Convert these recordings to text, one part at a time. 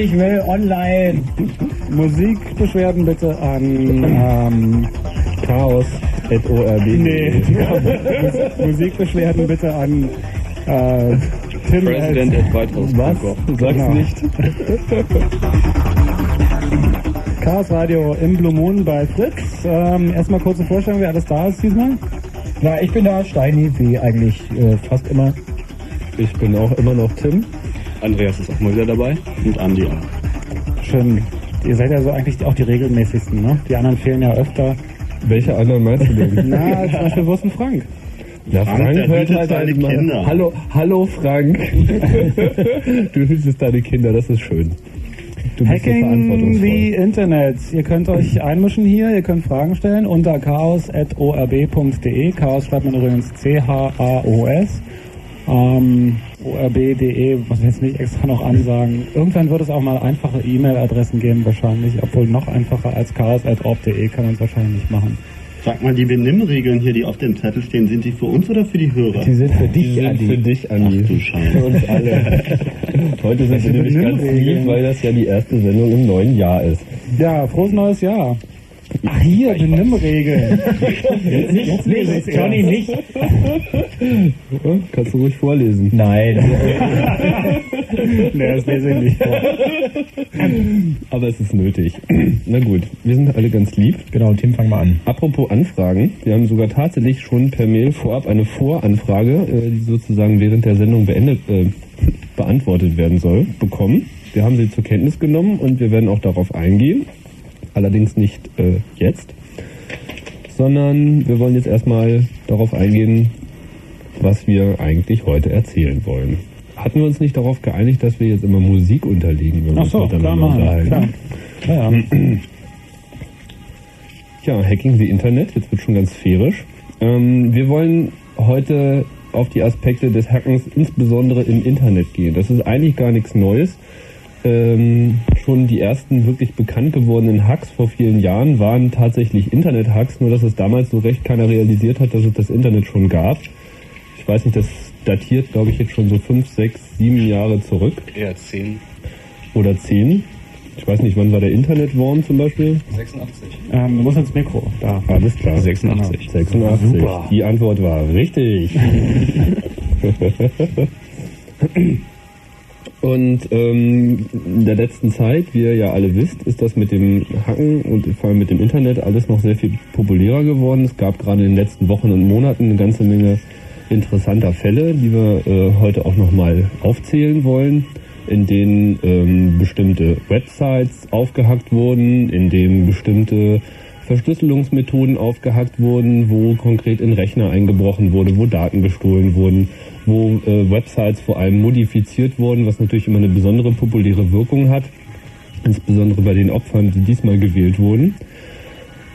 Ich will online. Musikbeschwerden bitte an ähm, Chaos.orb. nee, Mus- Musikbeschwerden bitte an äh, Tim President at at. Was? Sag's Genau. nicht. Chaos Radio im Blue Moon bei Fritz. Ähm, erstmal kurze Vorstellung, wer alles da ist diesmal. Na, ich bin da Steini, wie eigentlich äh, fast immer. Ich bin auch immer noch Tim. Andreas ist auch mal wieder dabei. Und Andi auch. Schön. Ihr seid ja so eigentlich auch die regelmäßigsten, ne? Die anderen fehlen ja öfter. Welche anderen meinst du denn? Na, zum Beispiel Wursten Frank. Na, Frank, der hütet seine mal- Kinder. Hallo, hallo Frank. du hütest deine Kinder, das ist schön. Du Hacking the Internet. Ihr könnt euch einmischen hier, ihr könnt Fragen stellen unter chaos.orb.de. Chaos schreibt man übrigens C-H-A-O-S. Ähm, orb.de, muss ich jetzt nicht extra noch ansagen. Irgendwann wird es auch mal einfache E-Mail-Adressen geben wahrscheinlich, obwohl noch einfacher als chaos.orb.de kann man es wahrscheinlich nicht machen. Sag mal, die Benimmregeln hier, die auf dem Zettel stehen, sind die für uns oder für die Hörer? Die sind für Die dich, sind Andi. für dich, Andi. Ach du Scheiße. Für uns alle. Heute sind wir nämlich ganz lieb, weil das ja die erste Sendung im neuen Jahr ist. Ja, frohes neues Jahr. Ach hier, Benimmregeln. Nicht, nicht, Johnny, nicht. Kannst du ruhig vorlesen. Nein. nee, das lese ich nicht vor. Aber es ist nötig. Na gut, wir sind alle ganz lieb. Genau, Tim, fang mal an. Apropos Anfragen, wir haben sogar tatsächlich schon per Mail vorab eine Voranfrage, äh, die sozusagen während der Sendung beendet, äh, beantwortet werden soll, bekommen. Wir haben sie zur Kenntnis genommen und wir werden auch darauf eingehen. Allerdings nicht äh, jetzt, sondern wir wollen jetzt erstmal darauf eingehen, was wir eigentlich heute erzählen wollen. Hatten wir uns nicht darauf geeinigt, dass wir jetzt immer Musik unterlegen, wenn wir uns so, klar, miteinander unterhalten? Klar. Ja, ja. Ja, Hacking the Internet, jetzt wird schon ganz sphärisch. Ähm, wir wollen heute auf die Aspekte des Hackens insbesondere im Internet gehen. Das ist eigentlich gar nichts Neues. Ähm, schon die ersten wirklich bekannt gewordenen Hacks vor vielen Jahren waren tatsächlich Internet-Hacks, nur dass es damals so recht keiner realisiert hat, dass es das Internet schon gab. Ich weiß nicht, das datiert, glaube ich, jetzt schon so fünf, sechs, sieben Jahre zurück Eher 10. oder zehn. Ich weiß nicht, wann war der Internetworm zum Beispiel? 86. Ähm, du musst ins Mikro. Da. Alles klar. 86. 86. Super. Die Antwort war richtig. Und ähm, in der letzten Zeit, wie ihr ja alle wisst, ist das mit dem Hacken und vor allem mit dem Internet alles noch sehr viel populärer geworden. Es gab gerade in den letzten Wochen und Monaten eine ganze Menge interessanter Fälle, die wir äh, heute auch nochmal aufzählen wollen, in denen ähm, bestimmte Websites aufgehackt wurden, in denen bestimmte Verschlüsselungsmethoden aufgehackt wurden, wo konkret in Rechner eingebrochen wurde, wo Daten gestohlen wurden, wo äh, Websites vor allem modifiziert wurden, was natürlich immer eine besondere populäre Wirkung hat, insbesondere bei den Opfern, die diesmal gewählt wurden.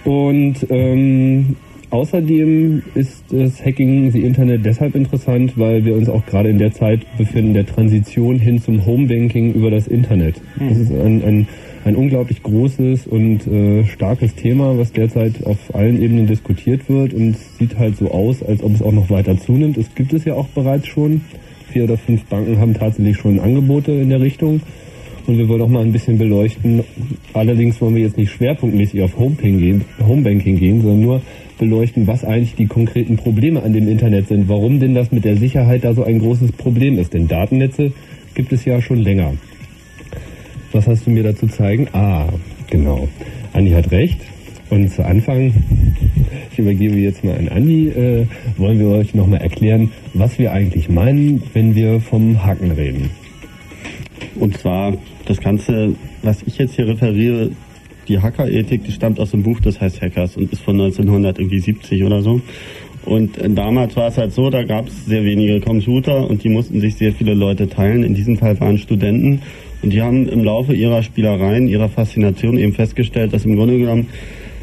Und ähm, außerdem ist das Hacking the Internet deshalb interessant, weil wir uns auch gerade in der Zeit befinden, der Transition hin zum Homebanking über das Internet. Das ist ein, ein, ein unglaublich großes und äh, starkes Thema, was derzeit auf allen Ebenen diskutiert wird und sieht halt so aus, als ob es auch noch weiter zunimmt. Es gibt es ja auch bereits schon. Vier oder fünf Banken haben tatsächlich schon Angebote in der Richtung. Und wir wollen auch mal ein bisschen beleuchten. Allerdings wollen wir jetzt nicht schwerpunktmäßig auf Homebanking gehen, Homebanking gehen, sondern nur beleuchten, was eigentlich die konkreten Probleme an dem Internet sind. Warum denn das mit der Sicherheit da so ein großes Problem ist. Denn Datennetze gibt es ja schon länger. Was hast du mir dazu zeigen? Ah, genau. Andi hat recht. Und zu Anfang, ich übergebe jetzt mal an Andi, äh, wollen wir euch nochmal erklären, was wir eigentlich meinen, wenn wir vom Hacken reden. Und zwar das Ganze, was ich jetzt hier referiere, die Hackerethik, die stammt aus dem Buch, das heißt Hackers und ist von 1970 oder so. Und äh, damals war es halt so, da gab es sehr wenige Computer und die mussten sich sehr viele Leute teilen. In diesem Fall waren Studenten und die haben im Laufe ihrer Spielereien, ihrer Faszination eben festgestellt, dass im Grunde genommen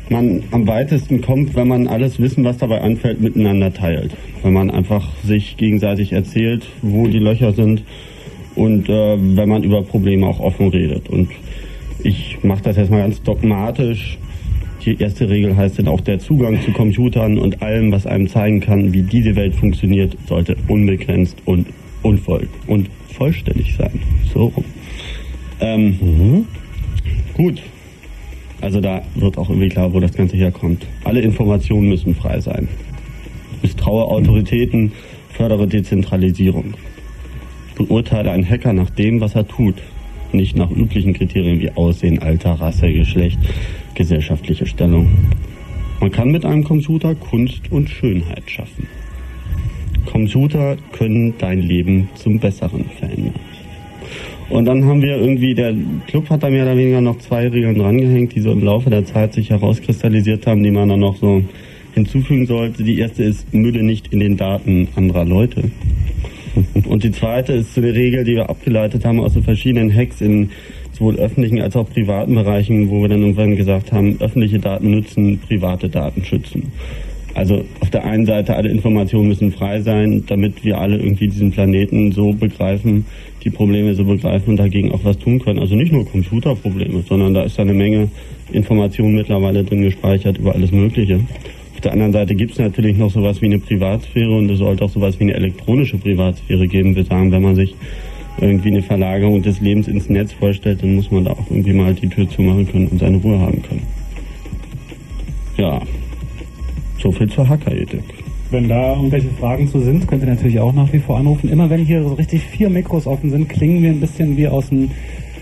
man am weitesten kommt, wenn man alles Wissen, was dabei anfällt, miteinander teilt. Wenn man einfach sich gegenseitig erzählt, wo die Löcher sind und äh, wenn man über Probleme auch offen redet. Und ich mache das jetzt mal ganz dogmatisch. Die erste Regel heißt dann auch, der Zugang zu Computern und allem, was einem zeigen kann, wie diese Welt funktioniert, sollte unbegrenzt und und, voll, und vollständig sein. So rum. Ähm, Mhm. Gut. Also da wird auch irgendwie klar, wo das Ganze herkommt. Alle Informationen müssen frei sein. Misstraue Autoritäten, fördere Dezentralisierung. Beurteile einen Hacker nach dem, was er tut, nicht nach üblichen Kriterien wie Aussehen, Alter, Rasse, Geschlecht, gesellschaftliche Stellung. Man kann mit einem Computer Kunst und Schönheit schaffen. Computer können dein Leben zum Besseren verändern. Und dann haben wir irgendwie, der Club hat da mehr oder weniger noch zwei Regeln drangehängt, die so im Laufe der Zeit sich herauskristallisiert haben, die man dann noch so hinzufügen sollte. Die erste ist, Mülle nicht in den Daten anderer Leute. Und die zweite ist so eine Regel, die wir abgeleitet haben aus so verschiedenen Hacks in sowohl öffentlichen als auch privaten Bereichen, wo wir dann irgendwann gesagt haben, öffentliche Daten nützen, private Daten schützen. Also auf der einen Seite alle Informationen müssen frei sein, damit wir alle irgendwie diesen Planeten so begreifen, die Probleme so begreifen und dagegen auch was tun können. Also nicht nur Computerprobleme, sondern da ist eine Menge Informationen mittlerweile drin gespeichert über alles Mögliche. Auf der anderen Seite gibt es natürlich noch sowas wie eine Privatsphäre und es sollte auch sowas wie eine elektronische Privatsphäre geben. Wir sagen, wenn man sich irgendwie eine Verlagerung des Lebens ins Netz vorstellt, dann muss man da auch irgendwie mal die Tür zumachen können und seine Ruhe haben können. Ja, so viel zur Hackerethik. Wenn da irgendwelche Fragen zu sind, könnt ihr natürlich auch nach wie vor anrufen. Immer wenn hier so richtig vier Mikros offen sind, klingen wir ein bisschen wie aus dem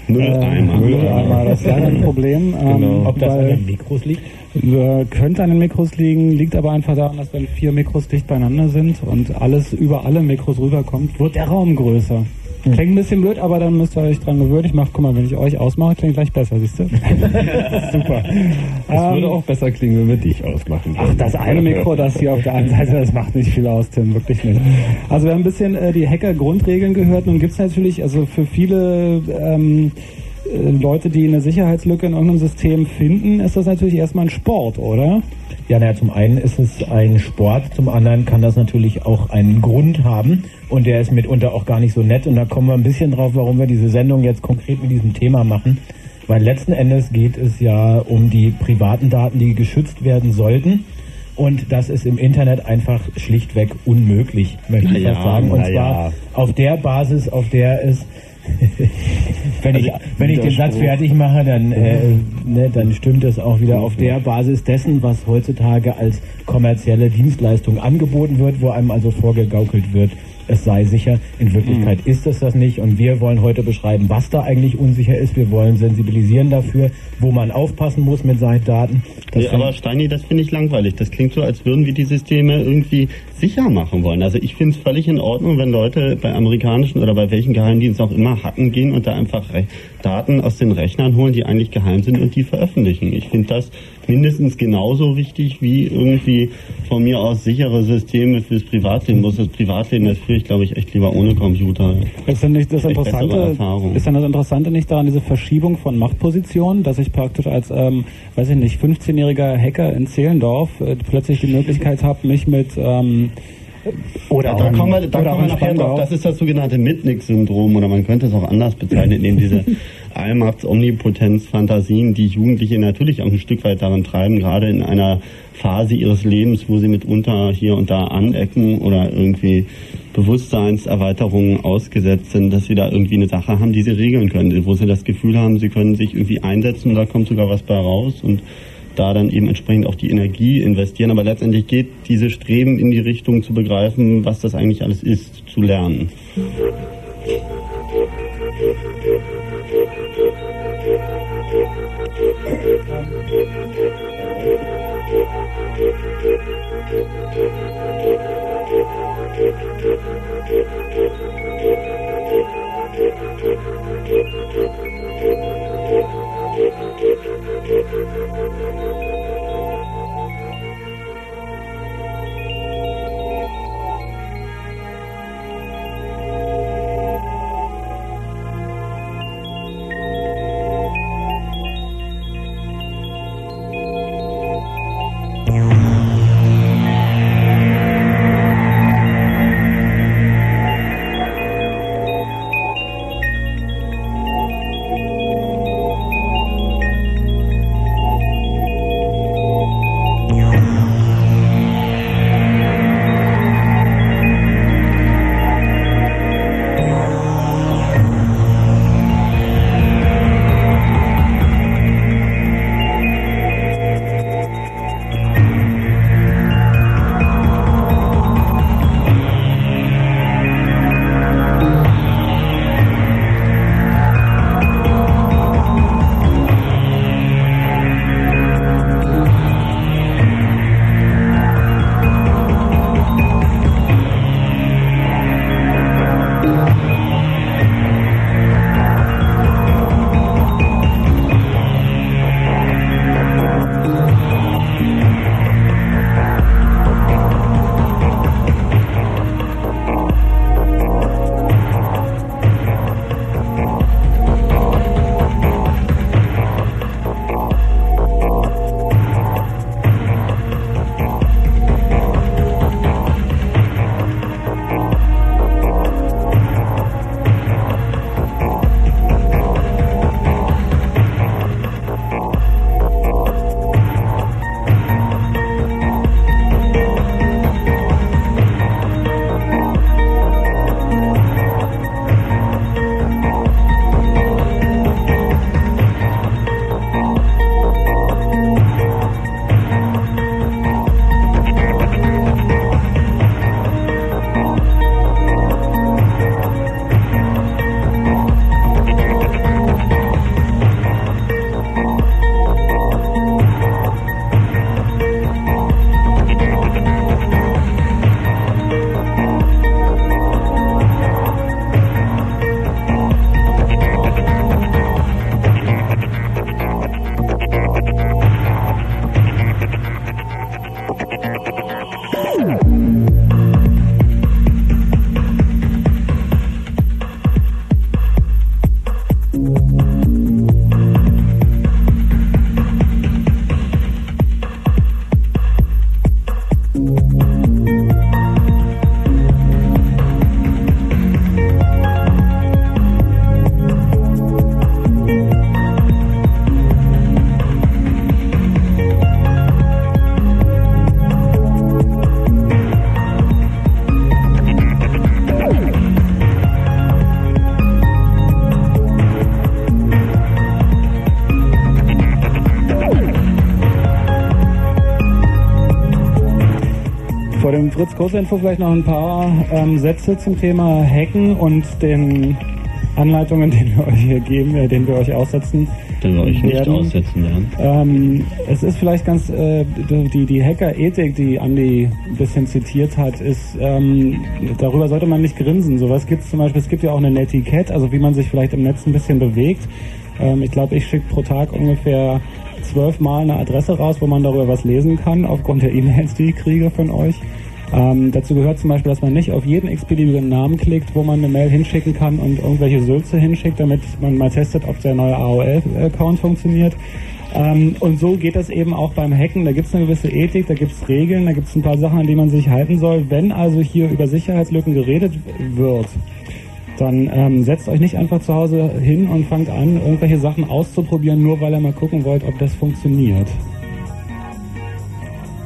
Mülleimer. Äh, Mülleimer. Das ist leider ein Problem. Ähm, Genau. Ob das an den Mikros liegt? äh, könnte an den Mikros liegen, liegt aber einfach daran, dass wenn vier Mikros dicht beieinander sind und alles über alle Mikros rüberkommt, wird der Raum größer. Hm. Klingt ein bisschen blöd, aber dann müsst ihr euch dran gewöhnen. Ich mach, guck mal, wenn ich euch ausmache, klingt gleich besser, siehst du? Super. Es Ähm, würde auch besser klingen, wenn wir dich ausmachen. Ach, das eine Mikro, das hier auf der einen Seite, das macht nicht viel aus, Tim, wirklich nicht. Also wir haben ein bisschen äh, die Hacker-Grundregeln gehört. Nun gibt's natürlich, also für viele ähm, äh, Leute, die eine Sicherheitslücke in irgendeinem System finden, ist das natürlich erstmal ein Sport, oder? Ja, naja, zum einen ist es ein Sport, zum anderen kann das natürlich auch einen Grund haben und der ist mitunter auch gar nicht so nett und da kommen wir ein bisschen drauf, warum wir diese Sendung jetzt konkret mit diesem Thema machen. Weil letzten Endes geht es ja um die privaten Daten, die geschützt werden sollten. Und das ist im Internet einfach schlichtweg unmöglich, möchte ich ja, fast sagen. Und zwar ja. auf der Basis, auf der es wenn ich, Also, wenn ich den Satz fertig mache, dann, äh, ne, dann stimmt es auch wieder auf der Basis dessen, was heutzutage als kommerzielle Dienstleistung angeboten wird, wo einem also vorgegaukelt wird, es sei sicher. In Wirklichkeit ist es das nicht und wir wollen heute beschreiben, was da eigentlich unsicher ist. Wir wollen sensibilisieren dafür, wo man aufpassen muss mit seinen Daten. Das Nee, aber Steini, das finde ich langweilig. Das klingt so, als würden wir die Systeme irgendwie sicher machen wollen. Also ich finde es völlig in Ordnung, wenn Leute bei amerikanischen oder bei welchen Geheimdiensten auch immer hacken gehen und da einfach Re Daten aus den Rechnern holen, die eigentlich geheim sind und die veröffentlichen. Ich finde das mindestens genauso wichtig wie irgendwie von mir aus sichere Systeme fürs Privatleben. Bloß das Privatleben, das führe ich glaube ich echt lieber ohne Computer. Ist denn nicht das Interessante, ist denn das Interessante nicht daran, diese Verschiebung von Machtpositionen, dass ich praktisch als, ähm, weiß ich nicht, 15-jähriger Hacker in Zehlendorf äh, plötzlich die Möglichkeit habe, mich mit ähm, oder Ja, da kommen wir, da kommen wir nachher drauf. Das ist das sogenannte Mitnick-Syndrom oder man könnte es auch anders bezeichnen, indem diese Allmachts-Omnipotenz-Fantasien die Jugendliche natürlich auch ein Stück weit daran treiben, gerade in einer Phase ihres Lebens, wo sie mitunter hier und da anecken oder irgendwie Bewusstseinserweiterungen ausgesetzt sind, dass sie da irgendwie eine Sache haben, die sie regeln können, wo sie das Gefühl haben, sie können sich irgendwie einsetzen, da kommt sogar was bei raus und da dann eben entsprechend auch die Energie investieren. Aber letztendlich geht diese Streben in die Richtung zu begreifen, was das eigentlich alles ist, zu lernen. Fritz Kurzinfo vielleicht noch ein paar ähm, Sätze zum Thema Hacken und den Anleitungen, die wir euch hier geben, äh, den wir euch aussetzen. Den wir euch nicht aussetzen werden. Ähm, es ist vielleicht ganz, äh, die, die Hacker-Ethik, die Andi ein bisschen zitiert hat, ist, ähm, darüber sollte man nicht grinsen. Sowas gibt es zum Beispiel, es gibt ja auch eine Netiquette, also wie man sich vielleicht im Netz ein bisschen bewegt. Ähm, ich glaube, ich schicke pro Tag ungefähr zwölfmal eine Adresse raus, wo man darüber was lesen kann, aufgrund der E-Mails, die ich kriege von euch. Ähm, dazu gehört zum Beispiel, dass man nicht auf jeden x-beliebigen Namen klickt, wo man eine Mail hinschicken kann und irgendwelche Sülze hinschickt, damit man mal testet, ob der neue AOL-Account funktioniert. Ähm, und so geht das eben auch beim Hacken. Da gibt es eine gewisse Ethik, da gibt es Regeln, da gibt es ein paar Sachen, an die man sich halten soll. Wenn also hier über Sicherheitslücken geredet wird, dann ähm, setzt euch nicht einfach zu Hause hin und fangt an, irgendwelche Sachen auszuprobieren, nur weil ihr mal gucken wollt, ob das funktioniert.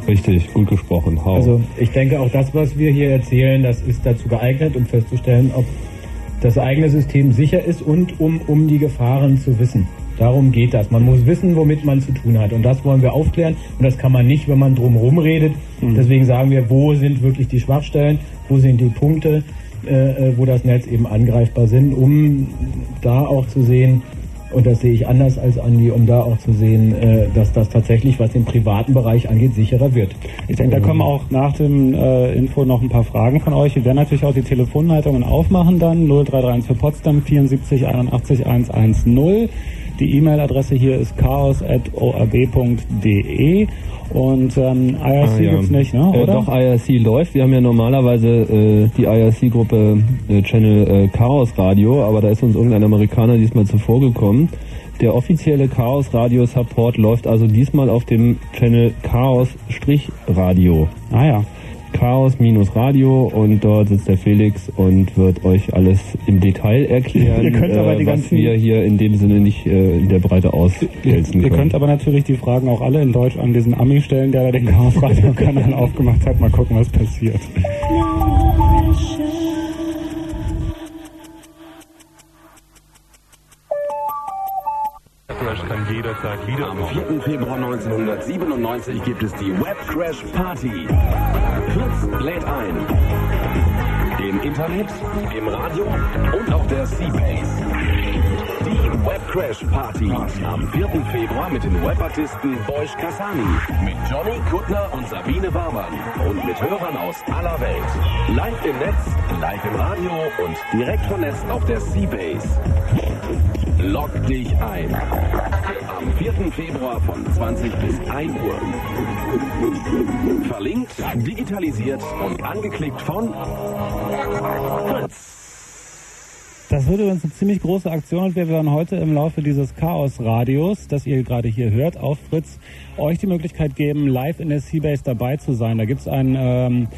Richtig, gut gesprochen. Hau. Also ich denke auch das, was wir hier erzählen, das ist dazu geeignet, um festzustellen, ob das eigene System sicher ist und um, um die Gefahren zu wissen. Darum geht das. Man muss wissen, womit man zu tun hat. Und das wollen wir aufklären. Und das kann man nicht, wenn man drumherum redet. Mhm. Deswegen sagen wir, wo sind wirklich die Schwachstellen, wo sind die Punkte, äh, äh wo das Netz eben angreifbar sind, um da auch zu sehen, und das sehe ich anders als Andi, um da auch zu sehen, äh, dass das tatsächlich, was den privaten Bereich angeht, sicherer wird. Ich denke, da kommen auch nach dem äh, Info noch ein paar Fragen von euch. Wir werden natürlich auch die Telefonleitungen aufmachen dann. 0331 für Potsdam 74 81 110. Die E-Mail-Adresse hier ist chaos.orb.de und ähm, IRC ah, ja. gibt's nicht, ne? Äh, oder? Äh, doch, IRC läuft. Wir haben ja normalerweise äh, die IRC-Gruppe äh, Channel äh, Chaos Radio, aber da ist uns irgendein Amerikaner diesmal zuvor gekommen. Der offizielle Chaos Radio Support läuft also diesmal auf dem Channel Chaos-Radio. Ah ja. Chaos-Radio und dort sitzt der Felix und wird euch alles im Detail erklären, äh, was wir hier in dem Sinne nicht äh, in der Breite auswälzen können. Ihr könnt aber natürlich die Fragen auch alle in Deutsch an diesen Ami stellen, der den Chaos-Radio-Kanal aufgemacht hat. Mal gucken, was passiert. Jederzeit wieder. Am 4. Februar 1997 gibt es die Web Crash Party. Fritz lädt ein. Im Internet, im Radio und auf der Seabase. Die Web Crash Party am 4. Februar mit den Webartisten Boysch Kassani, mit Johnny Kuttner und Sabine Warmann und mit Hörern aus aller Welt. Live im Netz, live im Radio und direkt vernetzt auf der Seabase. Log dich ein. Am 4. Februar von 20 bis 1 Uhr. Verlinkt, digitalisiert und angeklickt von Fritz. Das wird übrigens eine ziemlich große Aktion und wir werden heute im Laufe dieses Chaos-Radios, das ihr gerade hier hört, auf Fritz, euch die Möglichkeit geben, live in der Seabase dabei zu sein. Da gibt es ein ähm,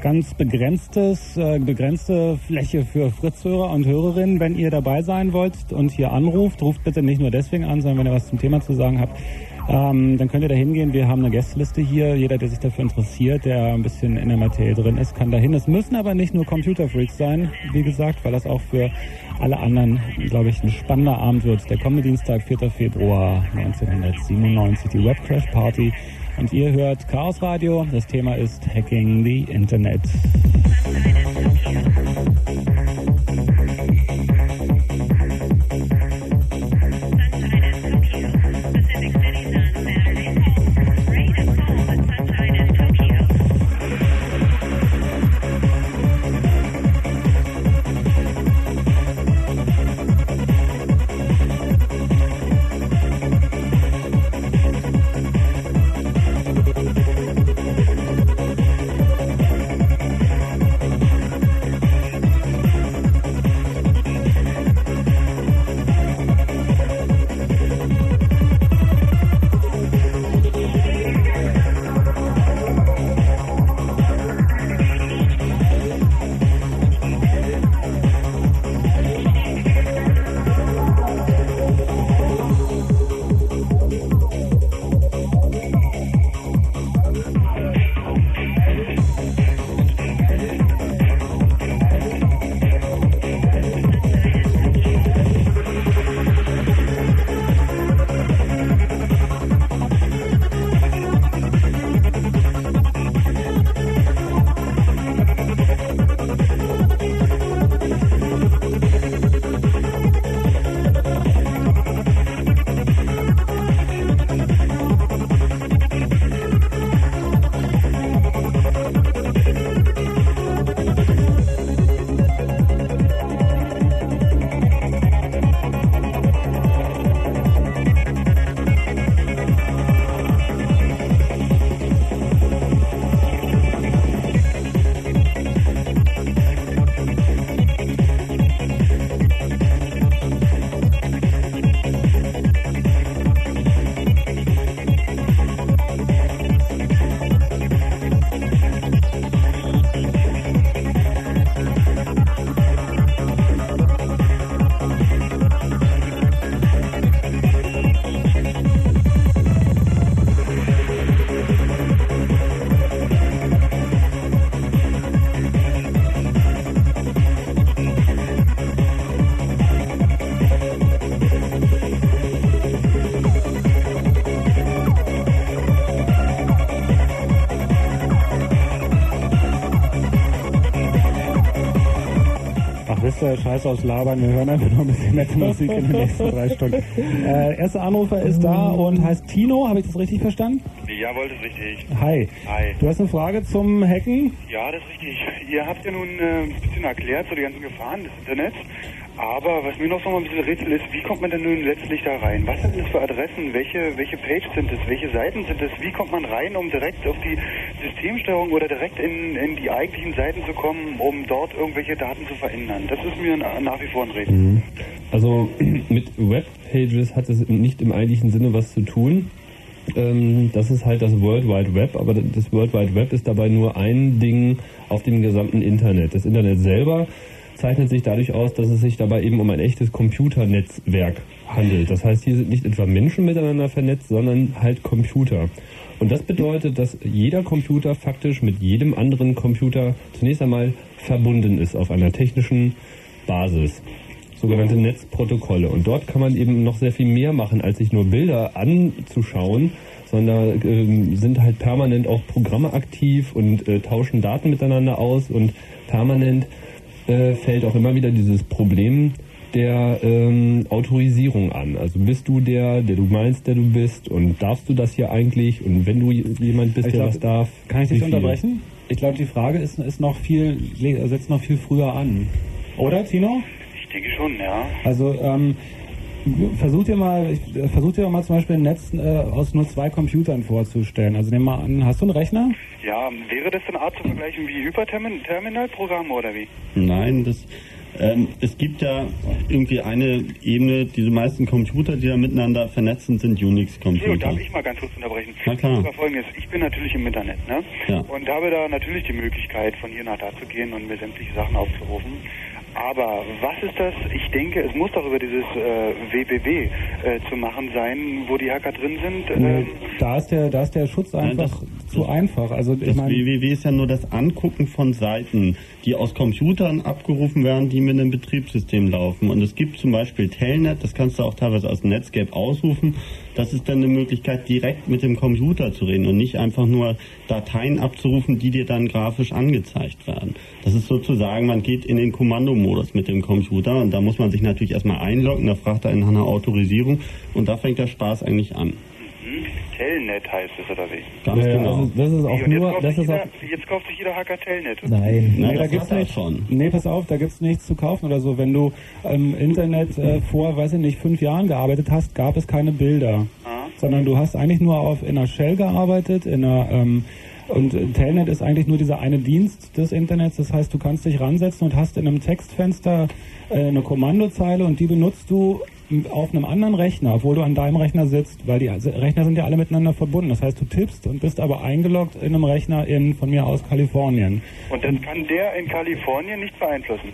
ganz begrenztes, äh, begrenzte Fläche für Fritzhörer und Hörerinnen. Wenn ihr dabei sein wollt und hier anruft, ruft bitte nicht nur deswegen an, sondern wenn ihr was zum Thema zu sagen habt, ähm, dann könnt ihr da hingehen. Wir haben eine Gästeliste hier. Jeder, der sich dafür interessiert, der ein bisschen in der Materie drin ist, kann dahin. Es müssen aber nicht nur Computerfreaks sein, wie gesagt, weil das auch für alle anderen, glaube ich, ein spannender Abend wird. Der kommende Dienstag, 4. Februar 1997, die Webcrash Party und ihr hört Chaos Radio. Das Thema ist Hacking the Internet. Scheiß aus Labern. Wir hören einfach noch ein bisschen nette Musik in den nächsten drei Stunden. Äh, erster Anrufer ist da und heißt Tino. Habe ich das richtig verstanden? Jawohl, das ist richtig. Hi. Hi. Du hast eine Frage zum Hacken? Ja, das ist richtig. Ihr habt ja nun äh, ein bisschen erklärt, so die ganzen Gefahren des Internets. Aber was mir noch so mal ein bisschen Rätsel ist, wie kommt man denn nun letztlich da rein? Was sind das für Adressen? Welche, welche Page sind es? Welche Seiten sind es? Wie kommt man rein, um direkt auf die Systemsteuerung oder direkt in, in die eigentlichen Seiten zu kommen, um dort irgendwelche Daten zu verändern? Das ist mir na- nach wie vor ein Rätsel. Mhm. Also mit Webpages hat es nicht im eigentlichen Sinne was zu tun. Ähm, das ist halt das World Wide Web, aber das World Wide Web ist dabei nur ein Ding auf dem gesamten Internet. Das Internet selber zeichnet sich dadurch aus, dass es sich dabei eben um ein echtes Computernetzwerk handelt. Das heißt, hier sind nicht etwa Menschen miteinander vernetzt, sondern halt Computer. Und das bedeutet, dass jeder Computer faktisch mit jedem anderen Computer zunächst einmal verbunden ist auf einer technischen Basis sogenannte Netzprotokolle. Und dort kann man eben noch sehr viel mehr machen, als sich nur Bilder anzuschauen, sondern ähm, sind halt permanent auch Programme aktiv und äh, tauschen Daten miteinander aus und permanent äh, fällt auch immer wieder dieses Problem der ähm, Autorisierung an. Also bist du der, der du meinst, der du bist und darfst du das hier eigentlich und wenn du jemand bist, Ich der glaub, was darf. Kann ich dich unterbrechen? Ich glaube, die Frage ist, ist noch viel, setzt noch viel früher an. Oder, Tino? Ich denke schon, ja. Also, ähm, versuch dir mal, ich- äh, versuch dir mal zum Beispiel ein Netz äh, aus nur zwei Computern vorzustellen. Also nehmen wir an, hast du einen Rechner? Ja, wäre das eine Art zu vergleichen wie Hyperterminal-Programme oder wie? Nein, das, ähm, es gibt ja irgendwie eine Ebene, diese meisten Computer, die da miteinander vernetzt sind, sind Leo, Unix-Computer. darf ich mal ganz kurz unterbrechen? Na klar. Das war folgendes, ich bin natürlich im Internet, ne? Ja. Und habe da natürlich die Möglichkeit, von hier nach da zu gehen und mir sämtliche Sachen aufzurufen. Aber was ist das? Ich denke, es muss doch über dieses äh, WWW äh, zu machen sein, wo die Hacker drin sind. Ähm, Da ist der, da ist der Schutz einfach zu einfach. Also ich Das meine, www ist ja nur das Angucken von Seiten, die aus Computern abgerufen werden, die mit einem Betriebssystem laufen. Und es gibt zum Beispiel Telnet, das kannst du auch teilweise aus Netscape ausrufen. Das ist dann eine Möglichkeit, direkt mit dem Computer zu reden und nicht einfach nur Dateien abzurufen, die dir dann grafisch angezeigt werden. Das ist sozusagen, man geht in den Kommandomodus mit dem Computer und da muss man sich natürlich erstmal einloggen, da fragt er nach einer Autorisierung und da fängt der Spaß eigentlich an. Telnet heißt es oder wie? Ganz Ja, genau. das ist auch und nur, kauft das sich ist auch jeder, jetzt kauft sich jeder Hacker Telnet. Nein. Na, Nee, da das gibt's hat er nicht. schon. Nee, pass auf, da gibt's nichts zu kaufen oder so. Wenn du im Internet äh, vor, weiß ich nicht, fünf Jahren gearbeitet hast, gab es keine Bilder. Ah. Sondern du hast eigentlich nur auf in einer Shell gearbeitet, in einer ähm, und Telnet ist eigentlich nur dieser eine Dienst des Internets. Das heißt, du kannst dich ransetzen und hast in einem Textfenster äh, eine Kommandozeile und die benutzt du auf einem anderen Rechner, obwohl du an deinem Rechner sitzt, weil die Rechner sind ja alle miteinander verbunden. Das heißt, du tippst und bist aber eingeloggt in einem Rechner in von mir aus Kalifornien. Und das kann der in Kalifornien nicht beeinflussen.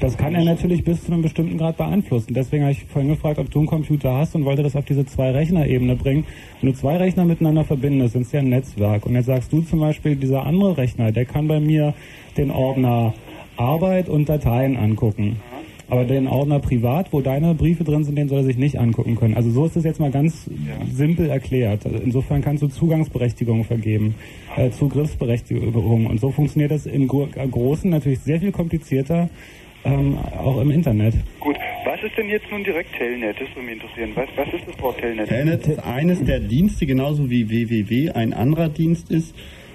Das kann er natürlich bis zu einem bestimmten Grad beeinflussen. Deswegen habe ich vorhin gefragt, ob du einen Computer hast und wollte das auf diese Zwei-Rechner-Ebene bringen. Wenn du zwei Rechner miteinander verbindest, sind es ja ein Netzwerk. Und jetzt sagst du zum Beispiel, dieser andere Rechner, der kann bei mir den Ordner Arbeit und Dateien angucken. Aber den Ordner privat, wo deine Briefe drin sind, den soll er sich nicht angucken können. Also so ist es jetzt mal ganz simpel erklärt. Also insofern kannst du Zugangsberechtigungen vergeben, äh, Zugriffsberechtigungen. Und so funktioniert das im Gro Großen natürlich sehr viel komplizierter, ähm, auch im Internet. Gut, was ist denn jetzt nun direkt Telnet? Das würde mich interessieren. Was, was ist das Wort Telnet? Telnet ist eines der Dienste, genauso wie www ein anderer Dienst ist.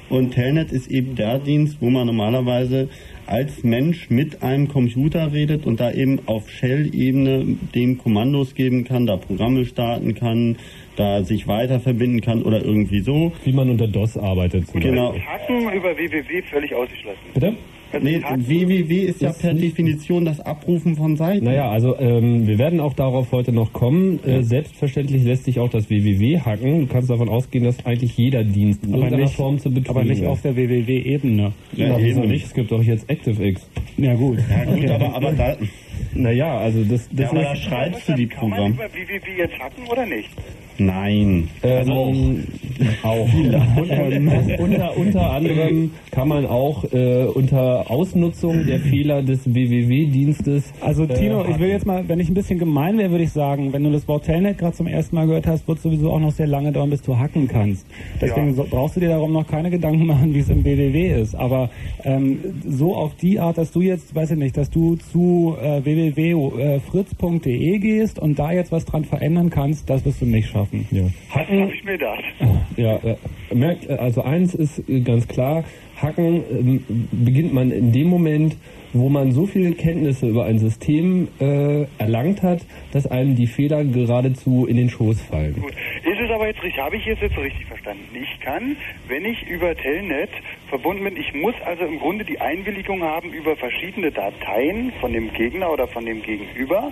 Und Telnet ist eben der Dienst, wo man normalerweise als Mensch mit einem Computer redet und da eben auf Shell-Ebene dem Kommandos geben kann, da Programme starten kann, da sich weiter verbinden kann oder irgendwie so. wie man unter DOS arbeitet. Zum Genau. Hacken über www völlig ausgeschlossen. Bitte? Nee, www ist ja Ist per Definition das Abrufen von Seiten. Naja, also ähm, wir werden auch darauf heute noch kommen. Äh, selbstverständlich lässt sich auch das WWW hacken. Du kannst davon ausgehen, dass eigentlich jeder Dienst in Aber irgendeiner nicht, Form zu betrügen aber nicht ist. auf der WWW-Ebene. Ja, Ja, wieso eben. nicht? Es gibt doch jetzt ActiveX. Ja gut. Ja, gut, aber, aber da, Naja, also das, das da ist... schreibst du die Kann man über www jetzt hacken oder nicht? Nein. Ähm, auch. ähm, unter, unter anderem kann man auch äh, unter Ausnutzung der Fehler des WWW-Dienstes. Also Tino, äh, ich will jetzt mal, wenn ich ein bisschen gemein wäre, würde ich sagen, wenn du das Wort Telnet gerade zum ersten Mal gehört hast, wird es sowieso auch noch sehr lange dauern, bis du hacken kannst. Deswegen Ja. so, brauchst du dir darum noch keine Gedanken machen, wie es im WWW ist. Aber ähm, so auf die Art, dass du jetzt, weiß ich nicht, dass du zu äh, www.fritz.de gehst und da jetzt was dran verändern kannst, das wirst du nicht schaffen. Ja. Das habe ich mir gedacht. Ja, äh, merkt, äh, also eins ist äh, ganz klar, Hacken beginnt man in dem Moment, wo man so viele Kenntnisse über ein System äh, erlangt hat, dass einem die Fehler geradezu in den Schoß fallen. Gut. Ist es aber jetzt richtig, habe ich jetzt, jetzt richtig verstanden? Ich kann, wenn ich über Telnet verbunden bin, ich muss also im Grunde die Einwilligung haben über verschiedene Dateien von dem Gegner oder von dem Gegenüber.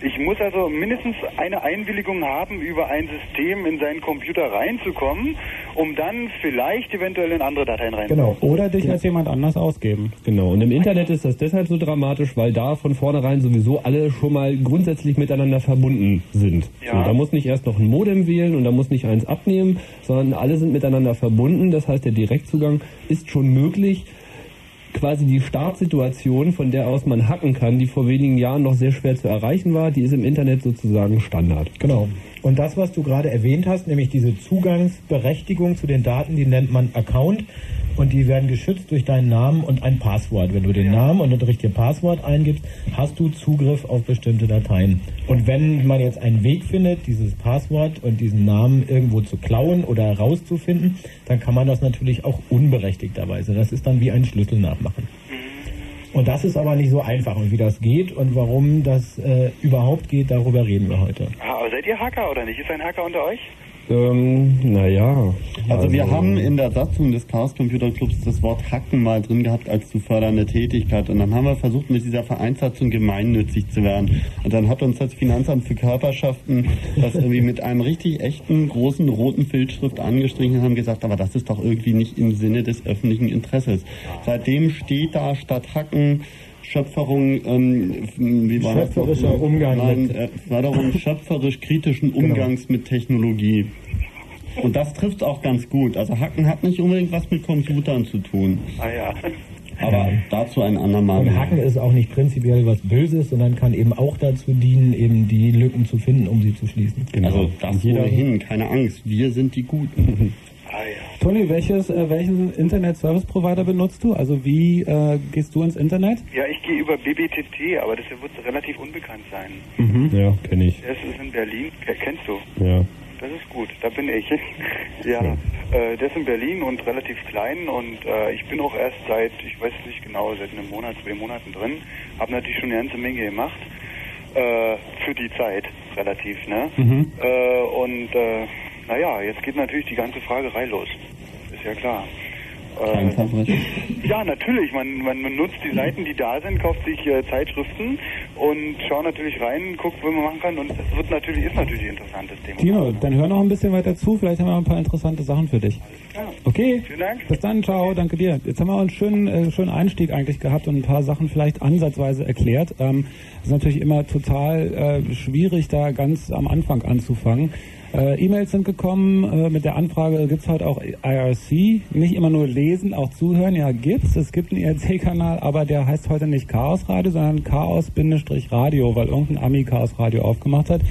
Ich muss also mindestens eine Einwilligung haben, über ein System in seinen Computer reinzukommen, um dann vielleicht eventuell in andere Dateien reinzukommen. Genau. Oder dich als jemand anders ausgeben. Genau, und im Internet ist das deshalb so dramatisch, weil da von vornherein sowieso alle schon mal grundsätzlich miteinander verbunden sind. Ja. So, da muss nicht erst noch ein Modem wählen und da muss nicht eins abnehmen, sondern alle sind miteinander verbunden. Das heißt, der Direktzugang ist schon möglich. Quasi die Startsituation, von der aus man hacken kann, die vor wenigen Jahren noch sehr schwer zu erreichen war, die ist im Internet sozusagen Standard. Genau. Und das, was du gerade erwähnt hast, nämlich diese Zugangsberechtigung zu den Daten, die nennt man Account und die werden geschützt durch deinen Namen und ein Passwort. Wenn du den Namen und das richtige Passwort eingibst, hast du Zugriff auf bestimmte Dateien. Und wenn man jetzt einen Weg findet, dieses Passwort und diesen Namen irgendwo zu klauen oder herauszufinden, dann kann man das natürlich auch unberechtigterweise. Das ist dann wie ein Schlüssel nachmachen. Und das ist aber nicht so einfach. Und wie das geht und warum das äh, überhaupt geht, darüber reden wir heute. Seid ihr Hacker oder nicht? Ist ein Hacker unter euch? Ähm, naja. Also wir haben in der Satzung des Chaos Computer Clubs das Wort Hacken mal drin gehabt als zu fördernde Tätigkeit und dann haben wir versucht mit dieser Vereinssatzung gemeinnützig zu werden und dann hat uns das Finanzamt für Körperschaften das irgendwie mit einem richtig echten großen roten Filzschrift angestrichen und haben gesagt, aber das ist doch irgendwie nicht im Sinne des öffentlichen Interesses. Seitdem steht da statt Hacken Schöpferung, ähm, wie war das? Schöpferischer noch? Umgang Nein, mit- äh, Förderung schöpferisch-kritischen Umgangs mit Technologie. Und das trifft auch ganz gut. Also Hacken hat nicht unbedingt was mit Computern zu tun. Ah ja. Aber dazu ein andermal. Und Hacken ist auch nicht prinzipiell was Böses, sondern kann eben auch dazu dienen, eben die Lücken zu finden, um sie zu schließen. Also das Jeder- ohnehin, keine Angst. Wir sind die Guten. Ah ja. Toni, welches, äh, welchen Internet-Service-Provider benutzt du? Also wie äh, gehst du ins Internet? Ja, ich gehe über BBTT, aber das wird relativ unbekannt sein. Ja, kenne ich. Das ist in Berlin. Ke- Kennst du? Ja. Das ist gut, da bin ich. ja, äh, der ist in Berlin und relativ klein und äh, ich bin auch erst seit, ich weiß nicht genau, seit einem Monat, zwei Monaten drin. Habe natürlich schon eine ganze Menge gemacht. Äh, für die Zeit, relativ, ne? Äh, und äh, naja, jetzt geht natürlich die ganze Fragerei los. Ist ja klar. Äh, Verbrechen. ja, natürlich. Man, man nutzt die Seiten, die da sind, kauft sich äh, Zeitschriften und schaut natürlich rein, guckt, was man machen kann. Und das wird natürlich, ist natürlich ein interessantes Thema. Tino, dann hör noch ein bisschen weiter zu. Vielleicht haben wir noch ein paar interessante Sachen für dich. Okay, Vielen Dank. bis dann, ciao, danke dir. Jetzt haben wir einen schönen, äh, schönen Einstieg eigentlich gehabt und ein paar Sachen vielleicht ansatzweise erklärt. Ähm, es ist natürlich immer total äh, schwierig, da ganz am Anfang anzufangen. Äh, E-Mails sind gekommen äh, mit der Anfrage, gibt's heute auch IRC? Nicht immer nur lesen, auch zuhören. Ja, gibt's. Es gibt einen IRC-Kanal, aber der heißt heute nicht Chaos Radio, sondern Chaos-Radio, weil irgendein Ami Chaos Radio aufgemacht hat.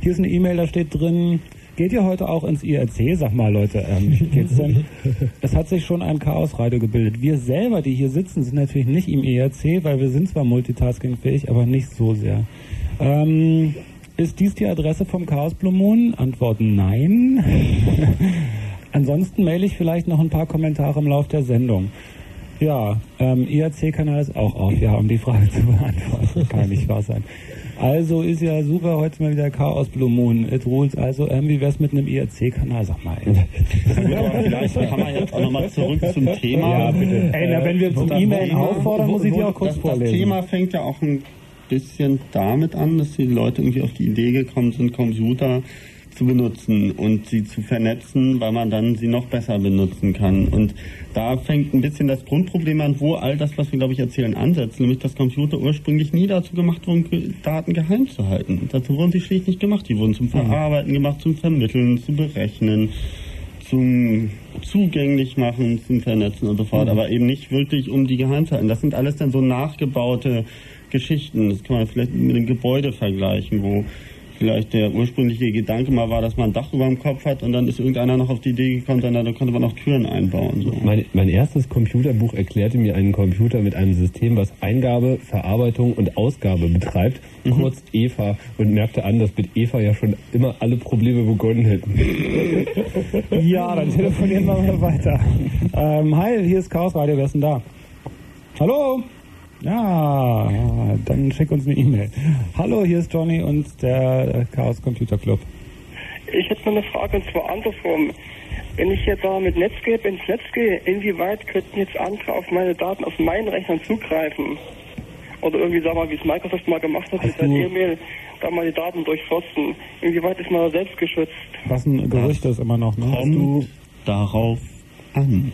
Hier ist eine E-Mail, da steht drin, Geht ihr heute auch ins IRC? Sag mal, Leute, ähm, geht's denn? Es hat sich schon ein Chaosradio gebildet. Wir selber, die hier sitzen, sind natürlich nicht im IRC, weil wir sind zwar multitaskingfähig, aber nicht so sehr. Ähm, ist dies die Adresse vom Chaos Blue Moon? Antwort nein. Ansonsten maile ich vielleicht noch ein paar Kommentare im Lauf der Sendung. Ja, ähm, IRC-Kanal ist auch auf, ja, um die Frage zu beantworten. Kann nicht wahr sein. Also ist ja super, heute mal wieder Chaos Blue Moon. It rules. Also, ähm, wie wär's mit einem IRC-Kanal? Sag mal. ey. Vielleicht kann man jetzt auch nochmal zurück zum Thema. Ja, bitte. Ey, na, wenn wir zum Das E-Mail Thema- auffordern, muss ich die auch kurz das, vorlesen. Das Thema fängt ja auch ein bisschen damit an, dass die Leute irgendwie auf die Idee gekommen sind, Computer zu benutzen und sie zu vernetzen, weil man dann sie noch besser benutzen kann. Und da fängt ein bisschen das Grundproblem an, wo all das, was wir, glaube ich, erzählen, ansetzt. Nämlich, dass Computer ursprünglich nie dazu gemacht wurden, Daten geheim zu halten. Dazu wurden sie schlicht nicht gemacht. Die wurden zum Verarbeiten gemacht, zum Vermitteln, zu berechnen, zum zugänglich machen, zum Vernetzen und so fort. Aber eben nicht wirklich um die geheim zu halten. Das sind alles dann so nachgebaute Geschichten. Das kann man vielleicht mit dem Gebäude vergleichen, wo vielleicht der ursprüngliche Gedanke mal war, dass man ein Dach über dem Kopf hat und dann ist irgendeiner noch auf die Idee gekommen, dann, dann konnte man noch Türen einbauen. So. Mein, mein erstes Computerbuch erklärte mir einen Computer mit einem System, was Eingabe, Verarbeitung und Ausgabe betreibt, kurz EVA, und merkte an, dass mit EVA ja schon immer alle Probleme begonnen hätten. Ja, dann telefonieren wir mal weiter. Ähm, hi, hier ist Chaos Radio, wer ist denn da? Hallo? Ja, dann schick uns eine E-Mail. Hallo, hier ist Johnny und der Chaos Computer Club. Ich hätte mal eine Frage und zwar andersrum. Wenn ich jetzt da mit Netscape ins Netz gehe, inwieweit könnten jetzt andere auf meine Daten auf meinen Rechnern zugreifen? Oder irgendwie, sag mal, wie es Microsoft mal gemacht hat, mit Hast seiner du- E-Mail, da mal die Daten durchforsten. Inwieweit ist man da selbst geschützt? Was ein Gerücht ist immer noch, ne? Hast du, Kommt darauf an.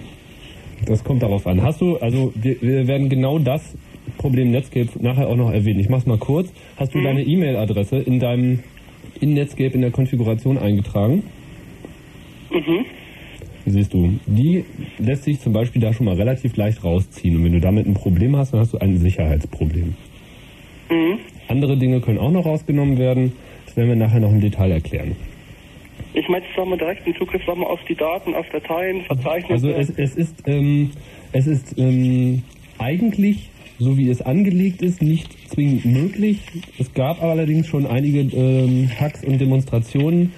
Das kommt darauf an. Hast du, also wir, wir werden genau das Problem Netscape nachher auch noch erwähnen. Ich mach's mal kurz. Hast du deine E-Mail-Adresse in deinem in Netscape in der Konfiguration eingetragen? Mhm. Siehst du, die lässt sich zum Beispiel da schon mal relativ leicht rausziehen. Und wenn du damit ein Problem hast, dann hast du ein Sicherheitsproblem. Mhm. Andere Dinge können auch noch rausgenommen werden. Das werden wir nachher noch im Detail erklären. Ich meine, sagen wir direkt einen Zugriff sagen wir, auf die Daten, auf Dateien, Verzeichnisse. Also es, es ist, ähm, es ist ähm, eigentlich, so wie es angelegt ist, nicht zwingend möglich. Es gab allerdings schon einige ähm, Hacks und Demonstrationen,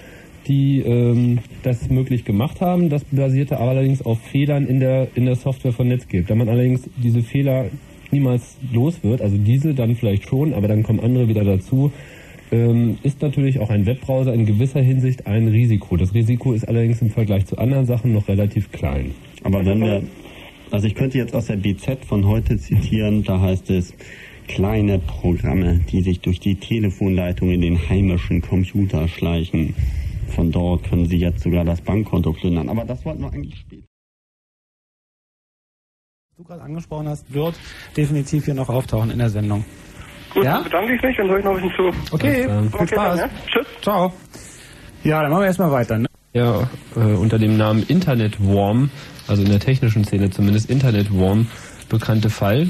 die ähm, das möglich gemacht haben. Das basierte allerdings auf Fehlern in der, in der Software von Netscape. Da man allerdings diese Fehler niemals los wird, also diese dann vielleicht schon, aber dann kommen andere wieder dazu, ähm, ist natürlich auch ein Webbrowser in gewisser Hinsicht ein Risiko. Das Risiko ist allerdings im Vergleich zu anderen Sachen noch relativ klein. Aber wenn wir, also ich könnte jetzt aus der BZ von heute zitieren, da heißt es, kleine Programme, die sich durch die Telefonleitung in den heimischen Computer schleichen. Von dort können Sie jetzt sogar das Bankkonto plündern. Aber das wollten wir eigentlich später. du gerade angesprochen hast, wird definitiv hier noch auftauchen in der Sendung. Gut, Ja? dann bedanke ich mich, dann höre ich noch ein bisschen zu. Okay, Alles viel Okay, Spaß. dann, ja? Tschüss. Ciao. Ja, dann machen wir erstmal weiter. Ne? Ja, äh, unter dem Namen Internetworm, also in der technischen Szene zumindest Internetworm, bekannte Fall.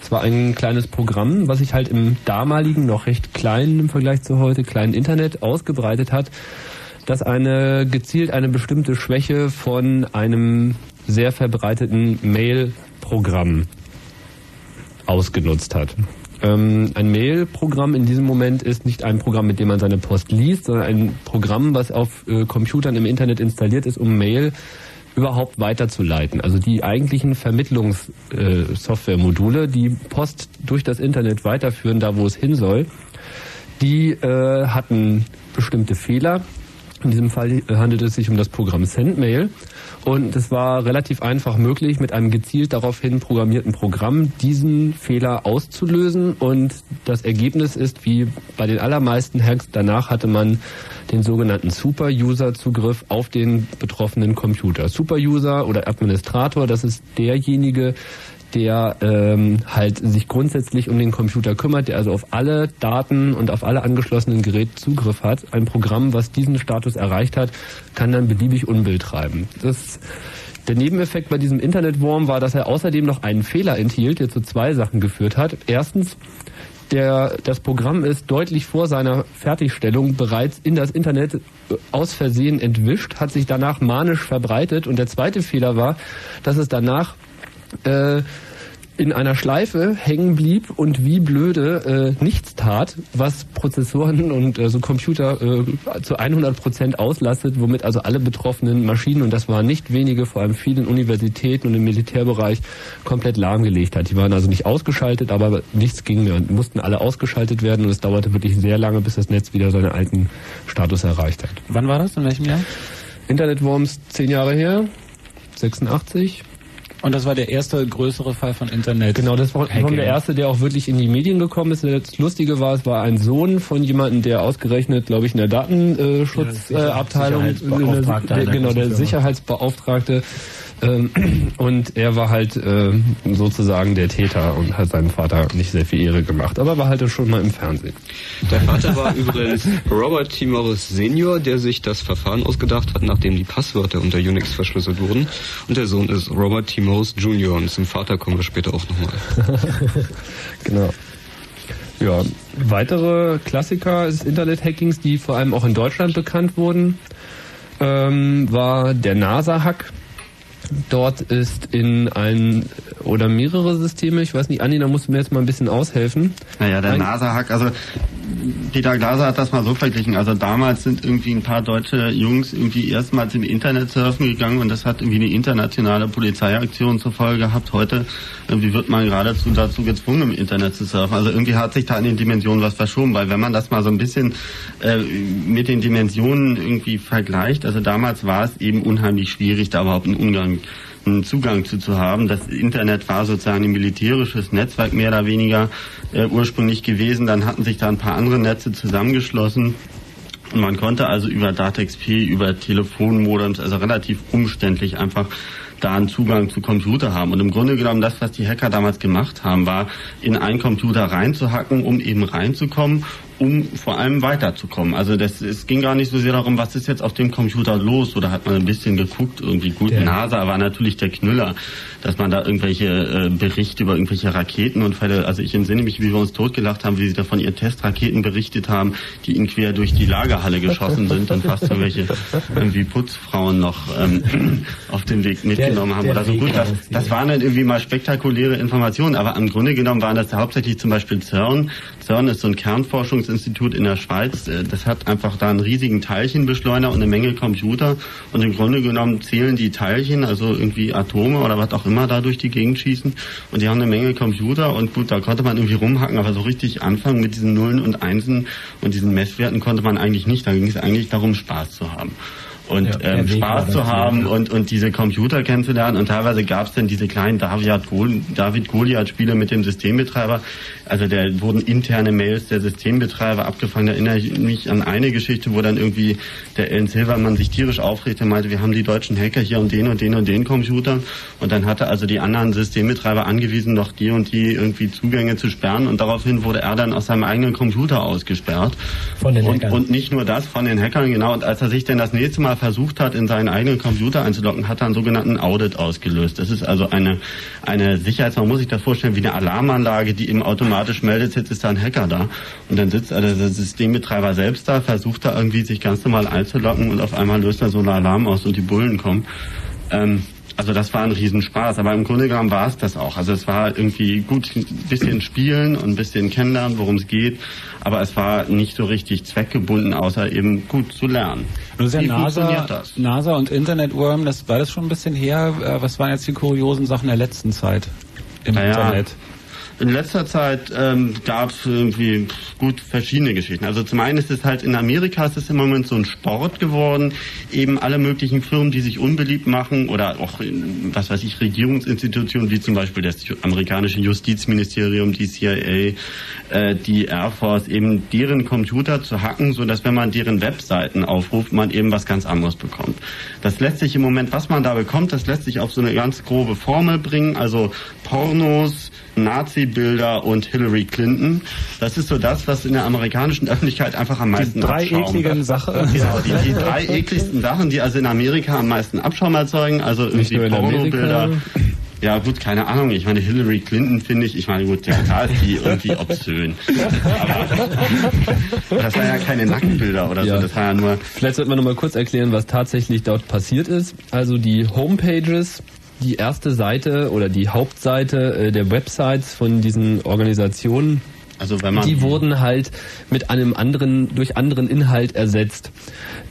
Es war ein kleines Programm, was sich halt im damaligen, noch recht kleinen im Vergleich zu heute, kleinen Internet ausgebreitet hat, das eine gezielt eine bestimmte Schwäche von einem sehr verbreiteten Mail-Programm ausgenutzt hat. Ähm, ein Mail-Programm in diesem Moment ist nicht ein Programm, mit dem man seine Post liest, sondern ein Programm, was auf äh, Computern im Internet installiert ist, um Mail überhaupt weiterzuleiten. Also die eigentlichen Vermittlungssoftware-Module, die Post durch das Internet weiterführen, da wo es hin soll, die äh, hatten bestimmte Fehler. In diesem Fall handelt es sich um das Programm SendMail. Und es war relativ einfach möglich, mit einem gezielt daraufhin programmierten Programm diesen Fehler auszulösen. Und das Ergebnis ist, wie bei den allermeisten Hacks, danach hatte man den sogenannten Super-User-Zugriff auf den betroffenen Computer. Super-User oder Administrator, das ist derjenige, der ähm, halt sich grundsätzlich um den Computer kümmert, der also auf alle Daten und auf alle angeschlossenen Geräte Zugriff hat. Ein Programm, was diesen Status erreicht hat, kann dann beliebig Unbill treiben. Das der Nebeneffekt bei diesem Internetwurm war, dass er außerdem noch einen Fehler enthielt, der zu zwei Sachen geführt hat. Erstens, der, das Programm ist deutlich vor seiner Fertigstellung bereits in das Internet aus Versehen entwischt, hat sich danach manisch verbreitet und der zweite Fehler war, dass es danach äh, in einer Schleife hängen blieb und wie blöde äh, nichts tat, was Prozessoren und äh, so Computer äh, zu 100 Prozent auslastet, womit also alle betroffenen Maschinen, und das waren nicht wenige, vor allem vielen Universitäten und im Militärbereich, komplett lahmgelegt hat. Die waren also nicht ausgeschaltet, aber nichts ging mehr und mussten alle ausgeschaltet werden und es dauerte wirklich sehr lange, bis das Netz wieder seinen alten Status erreicht hat. Wann war das? In welchem Jahr? Internetworms zehn Jahre her, 86. Und das war der erste größere Fall von Internet. Genau, das war Hacking. der erste, der auch wirklich in die Medien gekommen ist. Das Lustige war, es war ein Sohn von jemandem, der ausgerechnet, glaube ich, in der Datenschutzabteilung, Ja, einer genau, der großen Firma. Sicherheitsbeauftragte. Ähm, und er war halt äh, sozusagen der Täter und hat seinem Vater nicht sehr viel Ehre gemacht. Aber war halt schon mal im Fernsehen. Der Vater war übrigens Robert T. Morris Senior, der sich das Verfahren ausgedacht hat, nachdem die Passwörter unter Unix verschlüsselt wurden. Und der Sohn ist Robert T. Morris Jr. Und zum Vater kommen wir später auch nochmal. Genau. Ja, weitere Klassiker des Internet-Hackings, die vor allem auch in Deutschland bekannt wurden, ähm, war der NASA-Hack. Dort ist in ein oder mehrere Systeme, ich weiß nicht, Anni, da musst du mir jetzt mal ein bisschen aushelfen. Naja, der NASA-Hack, also Peter Glaser hat das mal so verglichen. Also damals sind irgendwie ein paar deutsche Jungs irgendwie erstmals im Internet surfen gegangen und das hat irgendwie eine internationale Polizeiaktion zur Folge gehabt. Heute irgendwie wird man geradezu dazu gezwungen, im Internet zu surfen. Also irgendwie hat sich da in den Dimensionen was verschoben, weil wenn man das mal so ein bisschen äh, mit den Dimensionen irgendwie vergleicht, also damals war es eben unheimlich schwierig, da überhaupt einen Umgang einen Zugang zu, zu haben. Das Internet war sozusagen ein militärisches Netzwerk mehr oder weniger äh, ursprünglich gewesen. Dann hatten sich da ein paar andere Netze zusammengeschlossen. Und man konnte also über DATEXP, über Telefonmodems, also relativ umständlich einfach da einen Zugang zu Computer haben. Und im Grunde genommen das, was die Hacker damals gemacht haben, war in einen Computer reinzuhacken, um eben reinzukommen, um vor allem weiterzukommen. Also das, es ging gar nicht so sehr darum, was ist jetzt auf dem Computer los, oder hat man ein bisschen geguckt, irgendwie gut, Der- NASA war natürlich der Knüller, dass man da irgendwelche äh, Berichte über irgendwelche Raketenunfälle, also ich entsinne mich, wie wir uns totgelacht haben, wie sie da von ihren Testraketen berichtet haben, die ihnen quer durch die Lagerhalle geschossen sind und fast irgendwelche irgendwie Putzfrauen noch ähm, auf dem Weg mitgenommen haben der oder so. Weg Gut, das, das waren dann irgendwie mal spektakuläre Informationen, aber im Grunde genommen waren das hauptsächlich zum Beispiel CERN. CERN ist so ein Kernforschungsinstitut in der Schweiz. Äh, Das hat einfach da einen riesigen Teilchenbeschleuniger und eine Menge Computer. Und im Grunde genommen zählen die Teilchen, also irgendwie Atome oder was auch immer da durch die Gegend schießen. Und die haben eine Menge Computer und gut, da konnte man irgendwie rumhacken, aber so richtig anfangen mit diesen Nullen und Einsen und diesen Messwerten konnte man eigentlich nicht. Da ging es eigentlich darum, Spaß zu haben. Und Ja, ähm, Spaß zu haben ja. und, und diese Computer kennenzulernen. Und teilweise gab es dann diese kleinen David-Goliath-Spiele mit dem Systembetreiber. Also da wurden interne Mails der Systembetreiber abgefangen. Da erinnere ich mich an eine Geschichte, wo dann irgendwie der Ellen Silvermann sich tierisch aufregte und meinte, wir haben die deutschen Hacker hier und den und den und den Computer. Und dann hatte also die anderen Systembetreiber angewiesen, noch die und die irgendwie Zugänge zu sperren. Und daraufhin wurde er dann aus seinem eigenen Computer ausgesperrt. Von den und, Hackern. und nicht nur das, von den Hackern, genau. Und als er sich dann das nächste Mal versucht hat, in seinen eigenen Computer einzuloggen, hat er einen sogenannten Audit ausgelöst. Das ist also eine, eine Sicherheits, man muss sich das vorstellen, wie eine Alarmanlage, die eben automatisch meldet, jetzt ist da ein Hacker da. Und dann sitzt also der Systembetreiber selbst da, versucht da irgendwie sich ganz normal einzuloggen und auf einmal löst er so einen Alarm aus und die Bullen kommen. Ähm, also das war ein Riesenspaß, aber im Grunde genommen war es das auch. Also es war irgendwie gut ein bisschen spielen und ein bisschen kennenlernen, worum es geht, aber es war nicht so richtig zweckgebunden, außer eben gut zu lernen. Nun ist ja Wie NASA? NASA und Internetworm, das war das schon ein bisschen her. Äh, Was waren jetzt die kuriosen Sachen der letzten Zeit im Naja, Internet? In letzter Zeit ähm, gab es irgendwie gut verschiedene Geschichten. Also zum einen ist es halt in Amerika ist es im Moment so ein Sport geworden, eben alle möglichen Firmen, die sich unbeliebt machen oder auch in, was weiß ich Regierungsinstitutionen wie zum Beispiel das amerikanische Justizministerium, die CIA, äh, die Air Force, eben deren Computer zu hacken, so dass wenn man deren Webseiten aufruft, man eben was ganz anderes bekommt. Das lässt sich im Moment, was man da bekommt, das lässt sich auf so eine ganz grobe Formel bringen, also Pornos, Nazi-Bilder und Hillary Clinton. Das ist so das, was in der amerikanischen Öffentlichkeit einfach am meisten drei Abschaum ekligen Sachen. Genau, die, die drei ekligsten Sachen, die also in Amerika am meisten Abschaum erzeugen, also irgendwie Pornobilder. Ja gut, keine Ahnung. Ich meine, Hillary Clinton finde ich, ich meine gut, ja, klar ist die irgendwie obszön. Aber das waren ja keine Nacktbilder oder Ja. so, das war ja nur Vielleicht sollte man noch mal kurz erklären, was tatsächlich dort passiert ist. Also die Homepages, die erste Seite oder die Hauptseite äh, der Websites von diesen Organisationen Also wenn man die wurden halt mit einem anderen, durch anderen Inhalt ersetzt.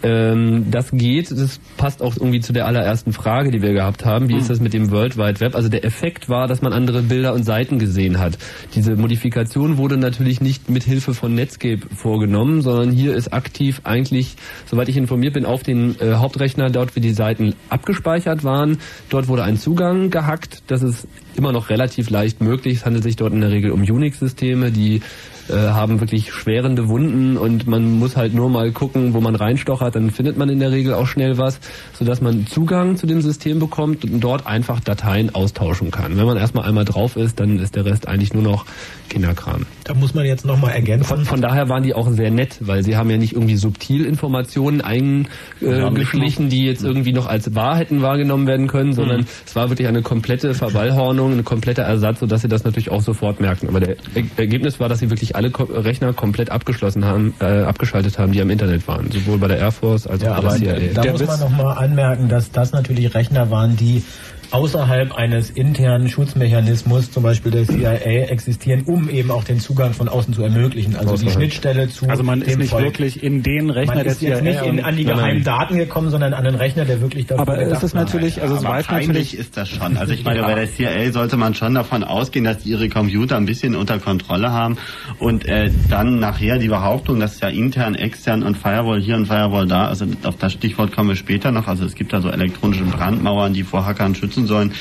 Ähm, das geht, das passt auch irgendwie zu der allerersten Frage, die wir gehabt haben. Wie Hm. ist das mit dem World Wide Web? Also der Effekt war, dass man andere Bilder und Seiten gesehen hat. Diese Modifikation wurde natürlich nicht mit Hilfe von Netscape vorgenommen, sondern hier ist aktiv eigentlich, soweit ich informiert bin, auf den äh, Hauptrechner, dort wie die Seiten abgespeichert waren. Dort wurde ein Zugang gehackt. Das ist immer noch relativ leicht möglich. Es handelt sich dort in der Regel um Unix-Systeme, die äh, haben wirklich schwerende Wunden und man muss halt nur mal gucken, wo man reinstochert, dann findet man in der Regel auch schnell was, sodass man Zugang zu dem System bekommt und dort einfach Dateien austauschen kann. Wenn man erstmal einmal drauf ist, dann ist der Rest eigentlich nur noch Kinderkram. Da muss man jetzt nochmal ergänzen. Von, von daher waren die auch sehr nett, weil sie haben ja nicht irgendwie subtil Informationen eingeschlichen, die jetzt irgendwie noch als wahr hätten wahrgenommen werden können, sondern es war wirklich eine komplette Verballhornung, ein kompletter Ersatz, sodass sie das natürlich auch sofort merken. Aber der Er- Ergebnis war, dass sie wirklich alle Ko Rechner komplett abgeschlossen haben, äh, abgeschaltet haben, die am Internet waren, sowohl bei der Air Force als Ja, auch bei der CIA. da muss man nochmal anmerken, dass das natürlich Rechner waren, die außerhalb eines internen Schutzmechanismus, zum Beispiel der CIA, existieren, um eben auch den Zugang von außen zu ermöglichen. Also die. Schnittstelle zu Also man ist dem nicht Volk. wirklich in den Rechner man der ist jetzt CIA nicht in, an die Nein, nein. geheimen Daten gekommen, sondern an den Rechner, der wirklich dafür Aber es ist war. natürlich, also es aber weiß natürlich, ist das schon. Also ich meine, bei der CIA sollte man schon davon ausgehen, dass die ihre Computer ein bisschen unter Kontrolle haben und äh, dann nachher die Behauptung, dass ja intern, extern und Firewall hier und Firewall da, also auf das Stichwort kommen wir später noch, also es gibt da so elektronische Brandmauern, die vor Hackern schützen sollen.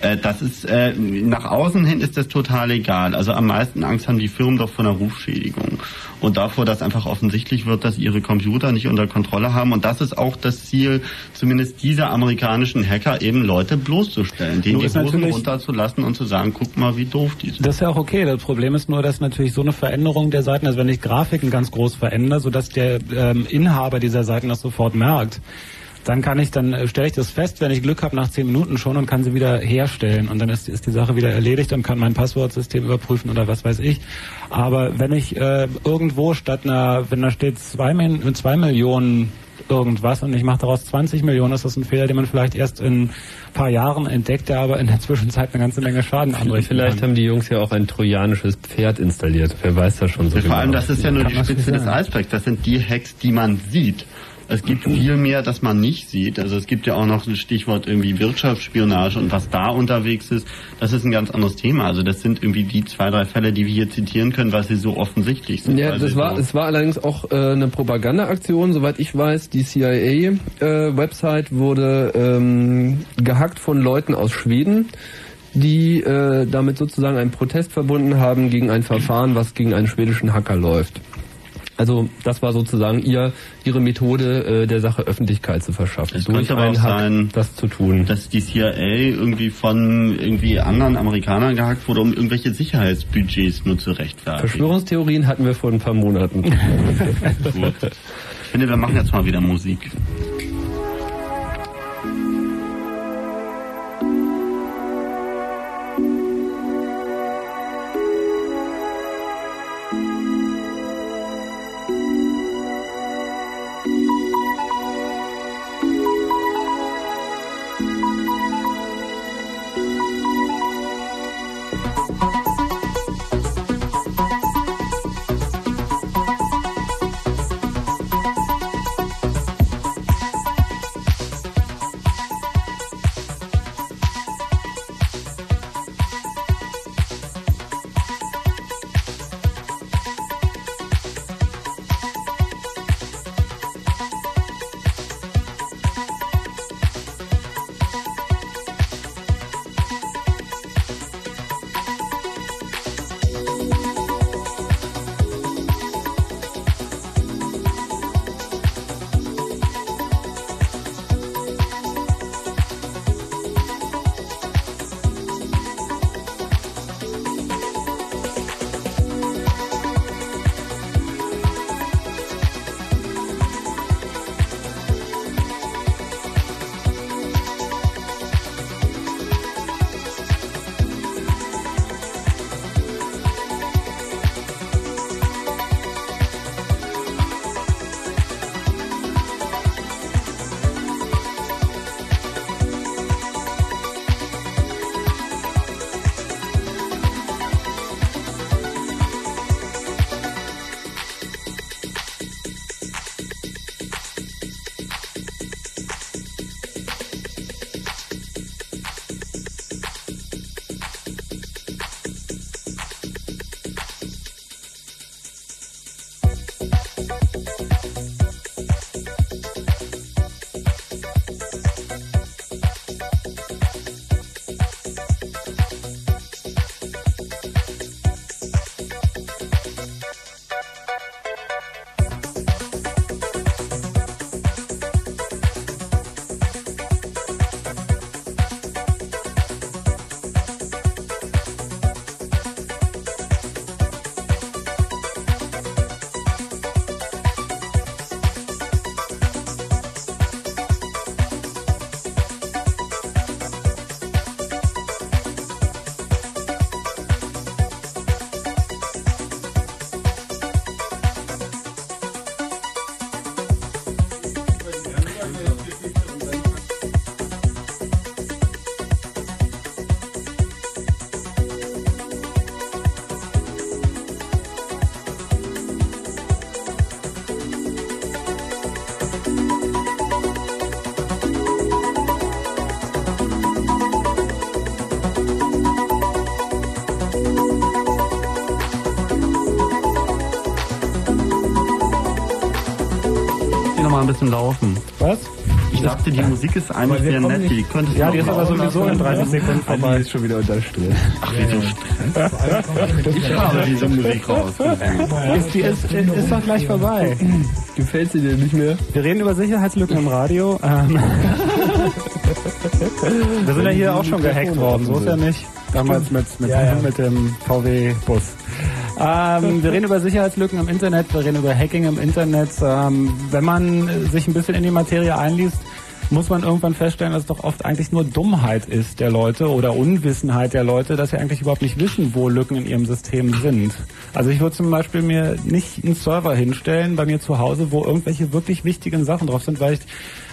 Äh, das ist äh, nach außen hin ist das total egal. Also am meisten Angst haben die Firmen doch vor einer Rufschädigung und davor, dass einfach offensichtlich wird, dass ihre Computer nicht unter Kontrolle haben und das ist auch das Ziel, zumindest dieser amerikanischen Hacker eben Leute bloßzustellen, denen Nur die Hosen runterzulassen und zu sagen, guck mal, wie doof die sind. Das ist ja auch okay. Das Problem ist nur, dass natürlich so eine Veränderung der Seiten, also wenn ich Grafiken ganz groß verändere, sodass der ähm, Inhaber dieser Seiten das sofort merkt, dann kann ich, dann äh, stelle ich das fest, wenn ich Glück habe, nach zehn Minuten schon und kann sie wieder herstellen. Und dann ist, ist die Sache wieder erledigt und kann mein Passwortsystem überprüfen oder was weiß ich. Aber wenn ich äh, irgendwo statt einer, wenn da steht zwei, zwei Millionen irgendwas und ich mache daraus 20 Millionen, ist das ein Fehler, den man vielleicht erst in ein paar Jahren entdeckt, der aber in der Zwischenzeit eine ganze Menge Schaden anrichten Vielleicht kann. haben die Jungs ja auch ein trojanisches Pferd installiert. Wer weiß das schon so Vor genau. allem, das ist ja nur Kann die Spitze des. Eisbergs. Das sind die Hacks, die man sieht. Es gibt viel mehr, das man nicht sieht. Also es gibt ja auch noch ein Stichwort irgendwie Wirtschaftsspionage und was da unterwegs ist, das ist ein ganz anderes Thema. Also das sind irgendwie die zwei, drei Fälle, die wir hier zitieren können, weil sie so offensichtlich sind. Ja, Weil das war, so es war allerdings auch äh, eine Propagandaaktion, soweit ich weiß. Die CIA-Website wurde ähm, gehackt von Leuten aus Schweden, die äh, damit sozusagen einen Protest verbunden haben gegen ein Verfahren, was gegen einen schwedischen Hacker läuft. Also das war sozusagen ihr ihre Methode, äh, der Sache Öffentlichkeit zu verschaffen. Es könnte aber auch Hack sein, das zu tun. dass die CIA irgendwie von irgendwie anderen Amerikanern gehackt wurde, um irgendwelche Sicherheitsbudgets nur zu rechtfertigen. Verschwörungstheorien hatten wir vor ein paar Monaten. Gut. Ich finde, wir machen jetzt mal wieder Musik. Mal ein bisschen laufen. Was? Ich dachte, die Musik ist eigentlich sehr nett. Die könntest Ja, die ist aber sowieso in lassen. 30 Sekunden vorbei. ist schon wieder unter Stress. Ach, wieso Stress? Ich habe diese Musik raus. Ist, die ist, ist doch gleich vorbei. Gefällt sie dir nicht mehr? Wir reden über Sicherheitslücken im Radio. Ähm, wir sind ja hier auch schon gehackt worden, so ist ja nicht. Damals mit, mit, Ja, ja. mit dem VW-Bus. Ähm, wir reden über Sicherheitslücken im Internet, wir reden über Hacking im Internet. Ähm, wenn man sich ein bisschen in die Materie einliest, muss man irgendwann feststellen, dass es doch oft eigentlich nur Dummheit ist der Leute oder Unwissenheit der Leute, dass sie eigentlich überhaupt nicht wissen, wo Lücken in ihrem System sind. Also ich würde zum Beispiel mir nicht einen Server hinstellen bei mir zu Hause, wo irgendwelche wirklich wichtigen Sachen drauf sind, weil ich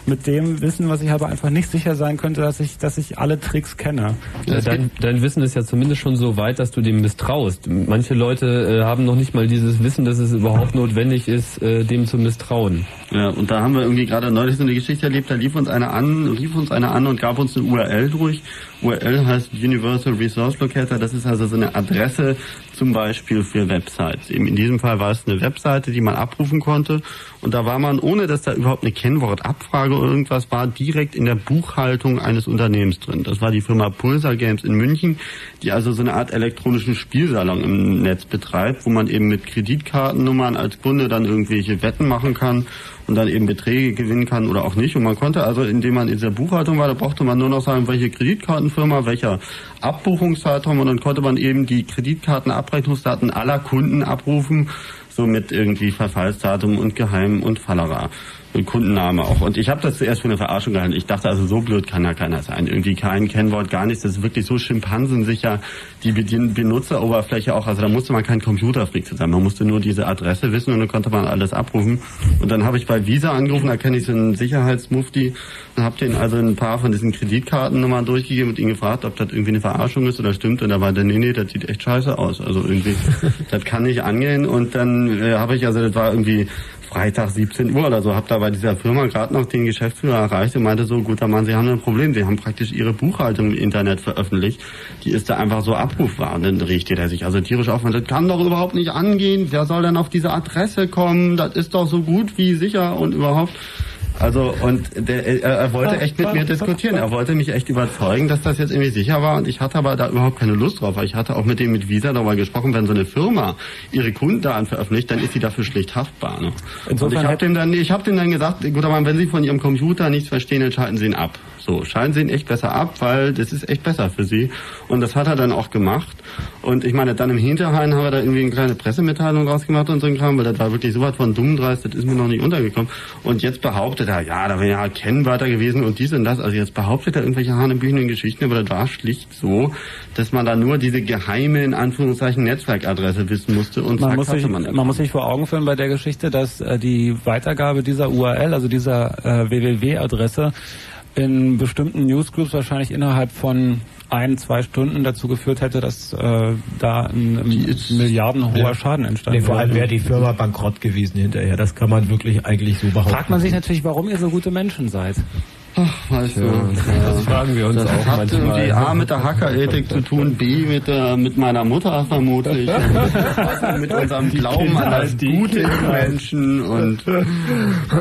mit dem Wissen, was ich habe, einfach nicht sicher sein könnte, dass ich, dass ich alle Tricks kenne. Ja, dein, dein Wissen ist ja zumindest schon so weit, dass du dem misstraust. Manche Leute äh, haben noch nicht mal dieses Wissen, dass es überhaupt notwendig ist, äh, dem zu misstrauen. Ja, und da haben wir irgendwie gerade neulich so eine Geschichte erlebt, da lief uns einer an, rief uns einer an und gab uns eine URL durch. URL heißt Universal Resource Locator, das ist also so eine Adresse zum Beispiel für Websites. Eben in diesem Fall war es eine Webseite, die man abrufen konnte und da war man, ohne dass da überhaupt eine Kennwortabfrage oder irgendwas war, direkt in der Buchhaltung eines Unternehmens drin. Das war die Firma Pulsar Games in München, die also so eine Art elektronischen Spielsalon im Netz betreibt, wo man eben mit Kreditkartennummern als Kunde dann irgendwelche Wetten machen kann und dann eben Beträge gewinnen kann oder auch nicht. Und man konnte also, indem man in dieser Buchhaltung war, da brauchte man nur noch sagen, welche Kreditkartenfirma, welcher Abbuchungszeitraum und dann konnte man eben die Kreditkartenabrechnungsdaten aller Kunden abrufen, so mit irgendwie Verfallsdatum und Geheim und Fallera. Und Kundenname auch. Und ich habe das zuerst für eine Verarschung gehalten. Ich dachte also, so blöd kann ja keiner sein. Irgendwie kein Kennwort, gar nichts. Das ist wirklich so schimpansensicher, die Benutzeroberfläche auch. Also da musste man kein Computerfreak zu sein. Man musste nur diese Adresse wissen und dann konnte man alles abrufen. Und dann habe ich bei Visa angerufen, da kenne ich so einen Sicherheitsmufti und habe den also ein paar von diesen Kreditkartennummern durchgegeben und ihn gefragt, ob das irgendwie eine Verarschung ist oder stimmt. Und da war der, nee, nee, das sieht echt scheiße aus. Also irgendwie, das kann nicht angehen. Und dann äh, habe ich, also das war irgendwie Freitag 17 Uhr oder so, habe da bei dieser Firma gerade noch den Geschäftsführer erreicht und meinte so, guter Mann, Sie haben ein Problem, Sie haben praktisch Ihre Buchhaltung im Internet veröffentlicht, die ist da einfach so abrufbar. Und dann richtet er sich also tierisch auf und das kann doch überhaupt nicht angehen, wer soll denn auf diese Adresse kommen, das ist doch so gut wie sicher und überhaupt... Also und der, er, er wollte echt mit mir diskutieren. Er wollte mich echt überzeugen, dass das jetzt irgendwie sicher war. Und ich hatte aber da überhaupt keine Lust drauf. Weil ich hatte auch mit dem mit Visa darüber gesprochen, wenn so eine Firma ihre Kundendaten veröffentlicht, dann ist sie dafür schlicht haftbar. Ne? Und ich habe dem dann, ich habe dem dann gesagt, guter Mann, wenn Sie von Ihrem Computer nichts verstehen, dann schalten Sie ihn ab. So, schalten Sie ihn echt besser ab, weil das ist echt besser für Sie. Und das hat er dann auch gemacht. Und ich meine, dann im Hinterhain haben wir da irgendwie eine kleine Pressemitteilung rausgemacht und so ein Kram, weil das war wirklich so was von dummdreist, das ist mir noch nicht untergekommen. Und jetzt behauptet er, ja, da wäre ja Kennwörter gewesen und dies und das. Also jetzt behauptet er irgendwelche hanebüchenden Geschichten, aber das war schlicht so, dass man da nur diese geheime, in Anführungszeichen, Netzwerkadresse wissen musste und Man zack, muss, sich, man man muss sich vor Augen führen bei der Geschichte, dass äh, die Weitergabe dieser URL, also dieser äh, WWW-Adresse, in bestimmten Newsgroups wahrscheinlich innerhalb von ein, zwei Stunden dazu geführt hätte, dass äh, da ein, ein milliardenhoher Schaden entstanden Nee, vor allem wäre die Firma bankrott gewesen hinterher. Das kann man wirklich eigentlich so behaupten. Fragt man sich natürlich, warum ihr so gute Menschen seid. Weißt du, Das fragen wir uns Das auch hat irgendwie manchmal. A mit der Hackerethik zu tun, B mit der mit meiner Mutter vermutlich, und mit unserem Glauben an das Gute im Menschen und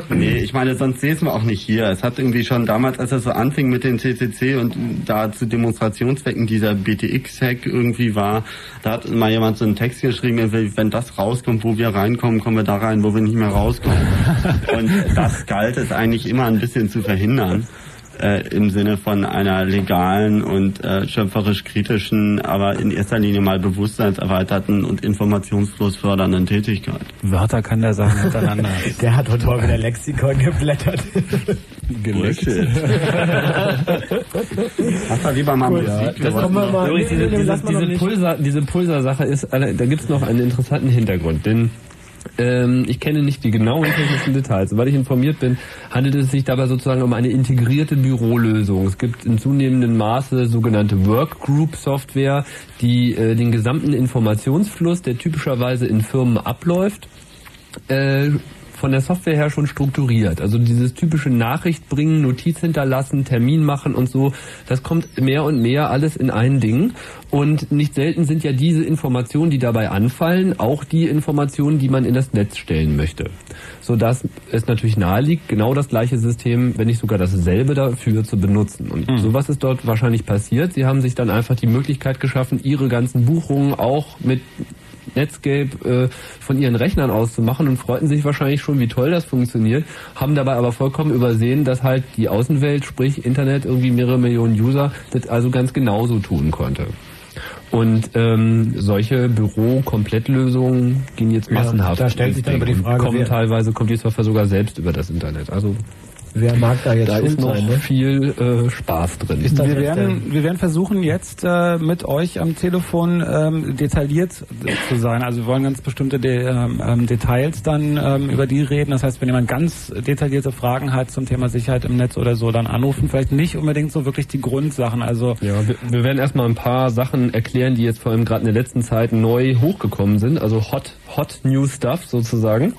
nee, ich meine, sonst säßen wir auch nicht hier. Es hat irgendwie schon damals, als es so anfing mit den CCC und da zu Demonstrationszwecken dieser BTX-Hack irgendwie war, da hat mal jemand so einen Text geschrieben, wenn das rauskommt, wo wir reinkommen, kommen wir da rein, wo wir nicht mehr rauskommen. Und das galt es eigentlich immer ein bisschen zu verhindern äh, im Sinne von einer legalen und äh, schöpferisch kritischen, aber in erster Linie mal bewusstseinserweiterten und informationsfluss fördernden Tätigkeit. Wörter kann der sagen hintereinander. Der hat heute mal wieder Lexikon geblättert. Bullshit. Mach mal lieber mal das mal- Übrigens, diese. Pulsar, Pulsar-Sache ist, da gibt's noch einen interessanten Hintergrund, denn ähm, ich kenne nicht die genauen technischen Details. Soweit ich informiert bin, handelt es sich dabei sozusagen um eine integrierte Bürolösung. Es gibt in zunehmendem Maße sogenannte Workgroup-Software, die äh, den gesamten Informationsfluss, der typischerweise in Firmen abläuft, äh, von der Software her schon strukturiert. Also dieses typische Nachricht bringen, Notiz hinterlassen, Termin machen und so, das kommt mehr und mehr alles in ein Ding. Und nicht selten sind ja diese Informationen, die dabei anfallen, auch die Informationen, die man in das Netz stellen möchte. Sodass es natürlich naheliegt, genau das gleiche System, wenn nicht sogar dasselbe dafür zu benutzen. Und Mhm. sowas ist dort wahrscheinlich passiert. Sie haben sich dann einfach die Möglichkeit geschaffen, ihre ganzen Buchungen auch mit Netscape äh, von ihren Rechnern aus zu machen und freuten sich wahrscheinlich schon, wie toll das funktioniert, haben dabei aber vollkommen übersehen, dass halt die Außenwelt, sprich Internet, irgendwie mehrere Millionen User, das also ganz genauso tun konnte. Und ähm, solche Büro-Komplettlösungen gehen jetzt Ja, massenhaft. da stellt sich dann aber die Frage, kommen teilweise kommt die Software sogar selbst über das Internet. Also Wer mag da jetzt da ist noch sein, ne? viel äh, Spaß drin. Wir werden, wir werden versuchen jetzt äh, mit euch am Telefon ähm, detailliert zu sein. Also wir wollen ganz bestimmte De ähm, ähm, Details dann ähm, über die reden. Das heißt, wenn jemand ganz detaillierte Fragen hat zum Thema Sicherheit im Netz oder so, dann anrufen. Vielleicht nicht unbedingt so wirklich die Grundsachen. Also Ja, wir, wir werden erstmal ein paar Sachen erklären, die jetzt vor allem gerade in der letzten Zeit neu hochgekommen sind, also hot, hot new stuff sozusagen.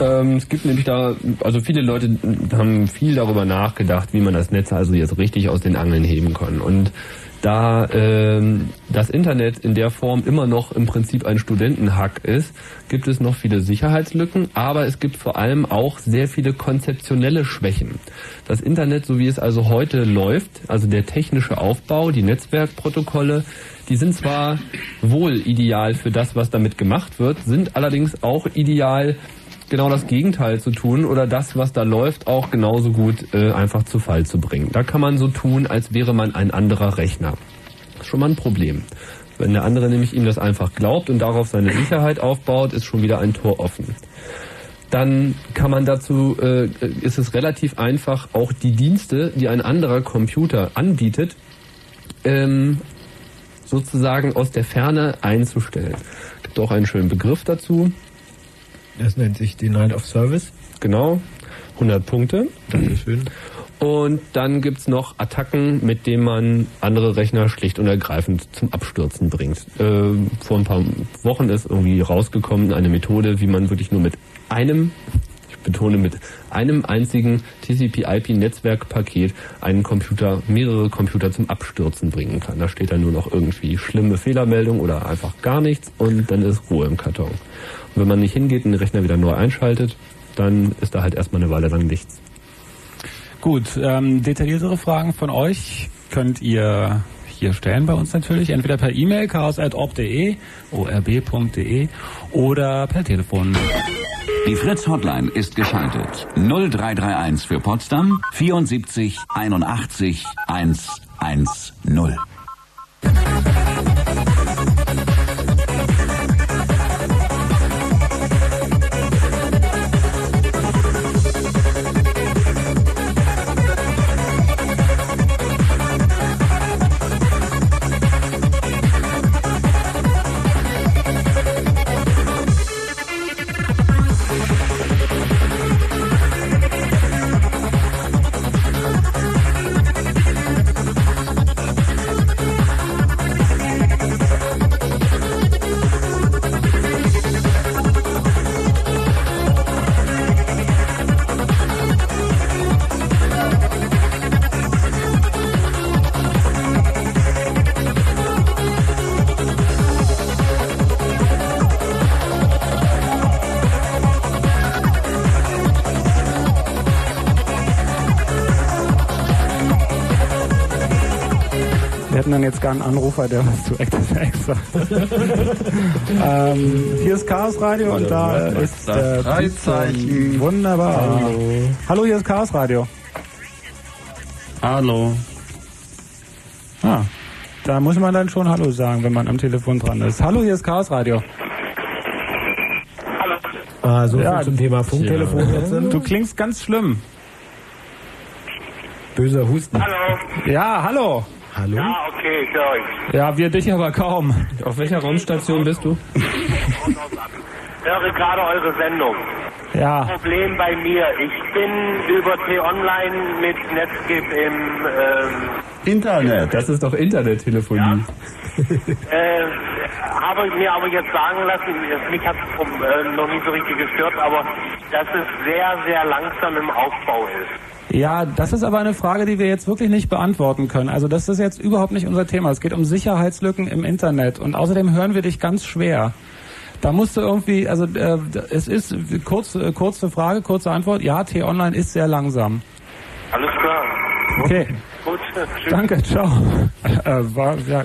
Ähm, es gibt nämlich da, also viele Leute haben viel darüber nachgedacht, wie man das Netz also jetzt richtig aus den Angeln heben kann. Und da ähm, das Internet in der Form immer noch im Prinzip ein Studentenhack ist, gibt es noch viele Sicherheitslücken, aber es gibt vor allem auch sehr viele konzeptionelle Schwächen. Das Internet, so wie es also heute läuft, also der technische Aufbau, die Netzwerkprotokolle, die sind zwar wohl ideal für das, was damit gemacht wird, sind allerdings auch ideal genau das Gegenteil zu tun oder das, was da läuft, auch genauso gut äh, einfach zu Fall zu bringen. Da kann man so tun, als wäre man ein anderer Rechner. Das ist schon mal ein Problem. Wenn der andere nämlich ihm das einfach glaubt und darauf seine Sicherheit aufbaut, ist schon wieder ein Tor offen. Dann kann man dazu, äh, ist es relativ einfach, auch die Dienste, die ein anderer Computer anbietet, ähm, sozusagen aus der Ferne einzustellen. Gibt auch einen schönen Begriff dazu. Das nennt sich Denial of Service. Genau, 100 Punkte. Dankeschön. Und dann gibt's noch Attacken, mit denen man andere Rechner schlicht und ergreifend zum Abstürzen bringt. Ähm, vor ein paar Wochen ist irgendwie rausgekommen eine Methode, wie man wirklich nur mit einem, betone mit einem einzigen TCP/IP-Netzwerkpaket einen Computer, mehrere Computer zum Abstürzen bringen kann. Da steht dann nur noch irgendwie schlimme Fehlermeldung oder einfach gar nichts und dann ist Ruhe im Karton. Und wenn man nicht hingeht und den Rechner wieder neu einschaltet, dann ist da halt erstmal eine Weile lang nichts. Gut, ähm, detailliertere Fragen von euch könnt ihr hier stellen bei uns natürlich, entweder per E-Mail chaos.orb.de, orb.de oder per Telefon. Die Fritz Hotline ist geschaltet. 0331 für Potsdam 74 81 110. jetzt gar einen Anrufer, der was zu Active X sagt. ähm, hier ist Chaos Radio und da ist der Freizeichen. Wunderbar. Hallo. Hallo, hier ist Chaos Radio. Hallo. Ah, da muss man dann schon Hallo sagen, wenn man am Telefon dran ist. Hallo, hier ist Chaos Radio. Ah, so Ja, zum Thema Funktelefon jetzt. Du klingst ganz schlimm. Böser Husten. Hallo. Ja, hallo. Hallo? Ja, ich euch. Ja, wir dich aber kaum. Auf welcher Raumstation bist du? Höre gerade eure Sendung. Ja, Problem bei mir. Ich bin über T-Online mit Netscape im, ähm, Internet. Das ist doch Internettelefonie. Äh, habe mir aber jetzt sagen lassen, mich hat es äh, noch nicht so richtig gestört, aber dass es sehr, sehr langsam im Aufbau ist. Ja, das ist aber eine Frage, die wir jetzt wirklich nicht beantworten können. Also das ist jetzt überhaupt nicht unser Thema. Es geht um Sicherheitslücken im Internet und außerdem hören wir dich ganz schwer. Da musst du irgendwie, also äh, es ist kurz, äh, kurze Frage, kurze Antwort. Ja, T-Online ist sehr langsam. Alles klar. Okay, Gut, tschüss. danke, ciao. Äh, war, ja,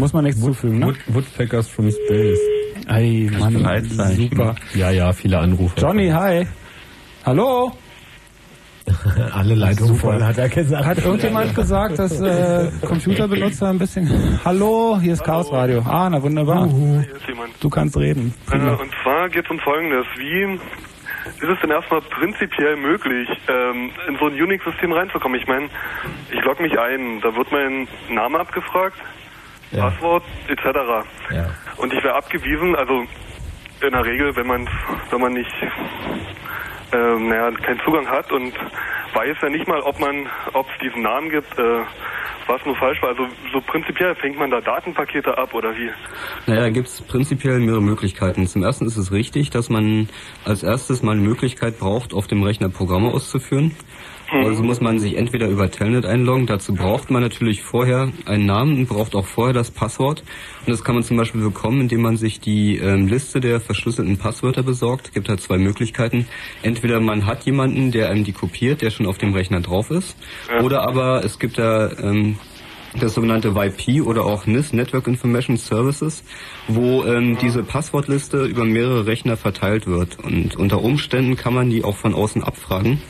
muss man nichts zufügen, ne? Wood, Woodpeckers from Space. Ey, Mann, super. Ja, ja, viele Anrufe. Johnny, hi. Hallo? Alle Leitungen voll, hat er gesagt. Hat irgendjemand gesagt, dass äh, Computerbenutzer ein bisschen... Hallo, hier ist Chaos Radio. Ah, na wunderbar. Hier ist jemand. Du kannst reden. Äh, und zwar geht es um Folgendes. Wie ist es denn erstmal prinzipiell möglich, ähm, in so ein Unix-System reinzukommen? Ich meine, ich logge mich ein, da wird mein Name abgefragt, Ja. Passwort etc. Ja. Und ich wäre abgewiesen, also in der Regel, wenn man wenn man nicht ähm, naja, keinen Zugang hat und weiß ja nicht mal, ob man, ob es diesen Namen gibt, äh, was nur falsch war. Also so prinzipiell fängt man da Datenpakete ab oder wie? Naja, da gibt es prinzipiell mehrere Möglichkeiten. Zum ersten ist es richtig, dass man als erstes mal eine Möglichkeit braucht, auf dem Rechner Programme auszuführen. Also muss man sich entweder über Telnet einloggen, dazu braucht man natürlich vorher einen Namen und braucht auch vorher das Passwort. Und das kann man zum Beispiel bekommen, indem man sich die ähm, Liste der verschlüsselten Passwörter besorgt. Gibt halt zwei Möglichkeiten. Entweder man hat jemanden, der einem die kopiert, der schon auf dem Rechner drauf ist, oder aber es gibt da ähm, das sogenannte YP oder auch NIS, Network Information Services, wo ähm, diese Passwortliste über mehrere Rechner verteilt wird. Und unter Umständen kann man die auch von außen abfragen,